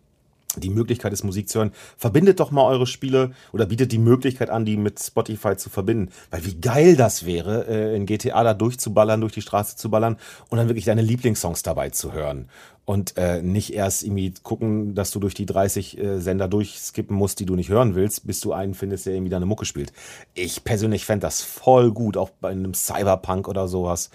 die Möglichkeit ist, Musik zu hören. Verbindet doch mal eure Spiele oder bietet die Möglichkeit an, die mit Spotify zu verbinden. Weil wie geil das wäre, äh, in GTA da durchzuballern, durch die Straße zu ballern und dann wirklich deine Lieblingssongs dabei zu hören. Und äh, nicht erst irgendwie gucken, dass du durch die 30 äh, Sender durchskippen musst, die du nicht hören willst, bis du einen findest, der irgendwie deine Mucke spielt. Ich persönlich fände das voll gut, auch bei einem Cyberpunk oder sowas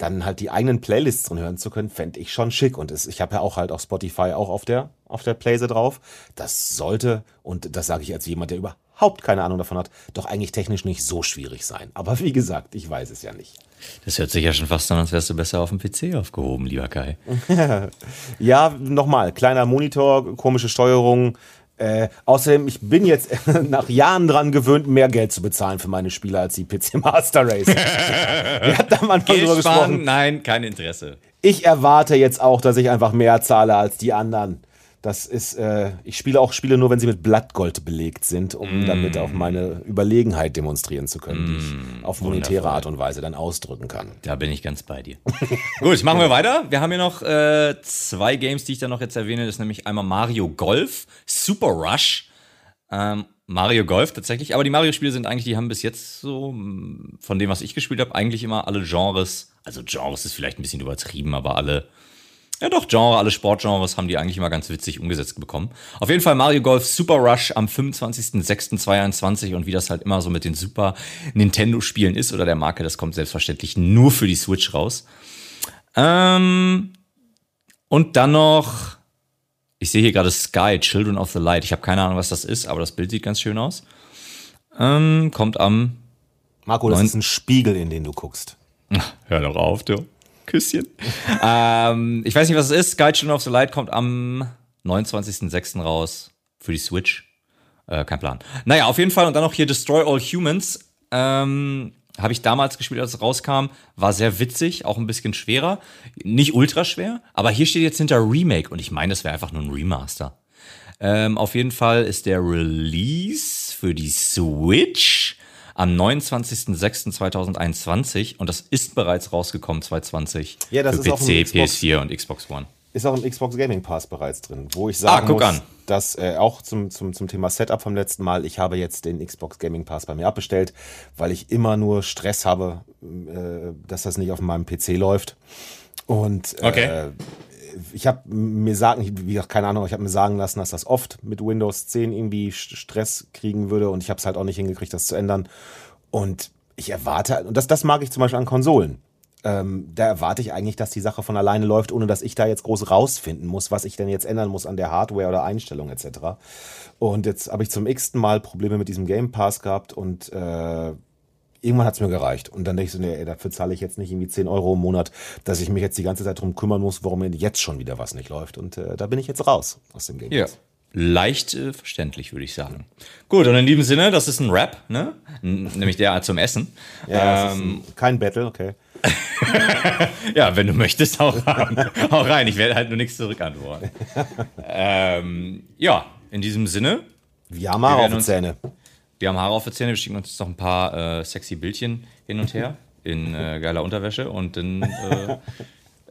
dann halt die eigenen Playlists drin hören zu können, fände ich schon schick. Und es, ich habe ja auch halt auf Spotify auch auf der, auf der Playse drauf. Das sollte, und das sage ich als jemand, der überhaupt keine Ahnung davon hat, doch eigentlich technisch nicht so schwierig sein. Aber wie gesagt, ich weiß es ja nicht. Das hört sich ja schon fast an, als wärst du besser auf dem PC aufgehoben, lieber Kai. *laughs* Ja, nochmal, kleiner Monitor, komische Steuerung. Äh, außerdem, ich bin jetzt *laughs* nach Jahren dran gewöhnt, mehr Geld zu bezahlen für meine Spiele als die PC Master Race. *laughs* Wir hatten am Anfang drüber gesprochen. Nein, kein Interesse. ich erwarte jetzt auch, dass ich einfach mehr zahle als die anderen. Das ist, äh, ich spiele auch Spiele nur, wenn sie mit Blattgold belegt sind, um damit auch meine Überlegenheit demonstrieren zu können, die ich auf monetäre Art und Weise dann ausdrücken kann. Da bin ich ganz bei dir. *laughs* Gut, machen wir weiter. Wir haben hier noch äh, zwei Games, die ich dann noch jetzt erwähne. Das ist nämlich einmal Mario Golf, Super Rush. Ähm, Mario Golf tatsächlich. Aber die Mario-Spiele sind eigentlich, die haben bis jetzt so, mh, von dem, was ich gespielt habe, eigentlich immer alle Genres. Also Genres ist vielleicht ein bisschen übertrieben, aber alle Ja, doch, Genre, alle Sportgenres haben die eigentlich immer ganz witzig umgesetzt bekommen. Auf jeden Fall Mario Golf Super Rush am 25.06.2021 und wie das halt immer so mit den Super Nintendo-Spielen ist oder der Marke, das kommt selbstverständlich nur für die Switch raus. Ähm, und dann noch, ich sehe hier gerade Sky, Children of the Light. Ich habe keine Ahnung, was das ist, aber das Bild sieht ganz schön aus. Ähm, kommt am Marco, das ist ein Spiegel, in den du guckst. Hör doch auf, du. Küsschen. *laughs* ähm, ich weiß nicht, was es ist. Guide Children of the Light kommt am 29.06. raus für die Switch. Äh, kein Plan. Naja, auf jeden Fall. Und dann noch hier Destroy All Humans. Ähm, Habe ich damals gespielt, als es rauskam. War sehr witzig, auch ein bisschen schwerer. Nicht ultra schwer, aber hier steht jetzt hinter Remake und ich meine, das wäre einfach nur ein Remaster. Ähm, auf jeden Fall ist der Release für die Switch am 29.06.2021 und das ist bereits rausgekommen 2020 Ja, das für ist PC, Xbox. PS4 und Xbox One. Ist auch im Xbox Gaming Pass bereits drin, wo ich sagen Ah, muss, an. dass äh, auch zum, zum, zum Thema Setup vom letzten Mal, ich habe jetzt den Xbox Gaming Pass bei mir abbestellt, weil ich immer nur Stress habe, äh, dass das nicht auf meinem PC läuft. Und äh, Okay. Ich habe mir sagen, ich- wie gesagt, keine Ahnung, ich habe mir sagen lassen, dass das oft mit Windows 10 irgendwie St- Stress kriegen würde und ich habe es halt auch nicht hingekriegt, das zu ändern. Und ich erwarte, und das, das mag ich zum Beispiel an Konsolen. Ähm, da erwarte ich eigentlich, dass die Sache von alleine läuft, ohne dass ich da jetzt groß rausfinden muss, was ich denn jetzt ändern muss an der Hardware oder Einstellung etc. Und jetzt habe ich zum x-ten Mal Probleme mit diesem Game Pass gehabt und äh, irgendwann hat's mir gereicht. Und dann denke ich so, nee, dafür zahle ich jetzt nicht irgendwie 10 Euro im Monat, dass ich mich jetzt die ganze Zeit drum kümmern muss, warum mir jetzt schon wieder was nicht läuft. Und äh, da bin ich jetzt raus aus dem Game Ja. Leicht äh, verständlich, würde ich sagen. Gut, und in diesem Sinne, das ist ein Rap, ne? Nämlich der zum Essen. Ja, ähm, ist ein, kein Battle, okay. *laughs* Ja, wenn du möchtest, hau rein. *laughs* hau rein. Ich werde halt nur nichts zurückantworten. *laughs* ähm, ja, in diesem Sinne, Wir haben werden auf uns- Zähne. Wir haben Haare auf der Zähne, wir schicken uns jetzt noch ein paar äh, sexy Bildchen hin und her in äh, geiler Unterwäsche und dann äh,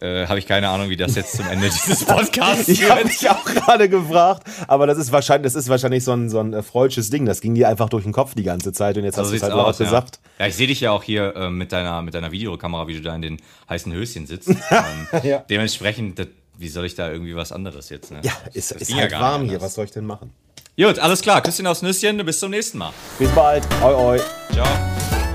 äh, habe ich keine Ahnung, wie das jetzt zum Ende *laughs* dieses Podcasts Ich habe mich auch gerade gefragt, aber das ist wahrscheinlich, das ist wahrscheinlich so ein, so ein äh, freudsches Ding. Das ging dir einfach durch den Kopf die ganze Zeit und jetzt So hast du es halt laut aus, ja. gesagt. Ja, ich sehe dich ja auch hier äh, mit, deiner, mit deiner Videokamera, wie du da in den heißen Höschen sitzt. *laughs* ähm, Ja. Dementsprechend, das, wie soll ich da irgendwie was anderes jetzt? Ne? Ja, ist, ist ja halt gar warm hier. Was soll ich denn machen? Gut, alles klar. Küsschen aufs Nüsschen. Bis zum nächsten Mal. Bis bald. Oi, oi. Ciao.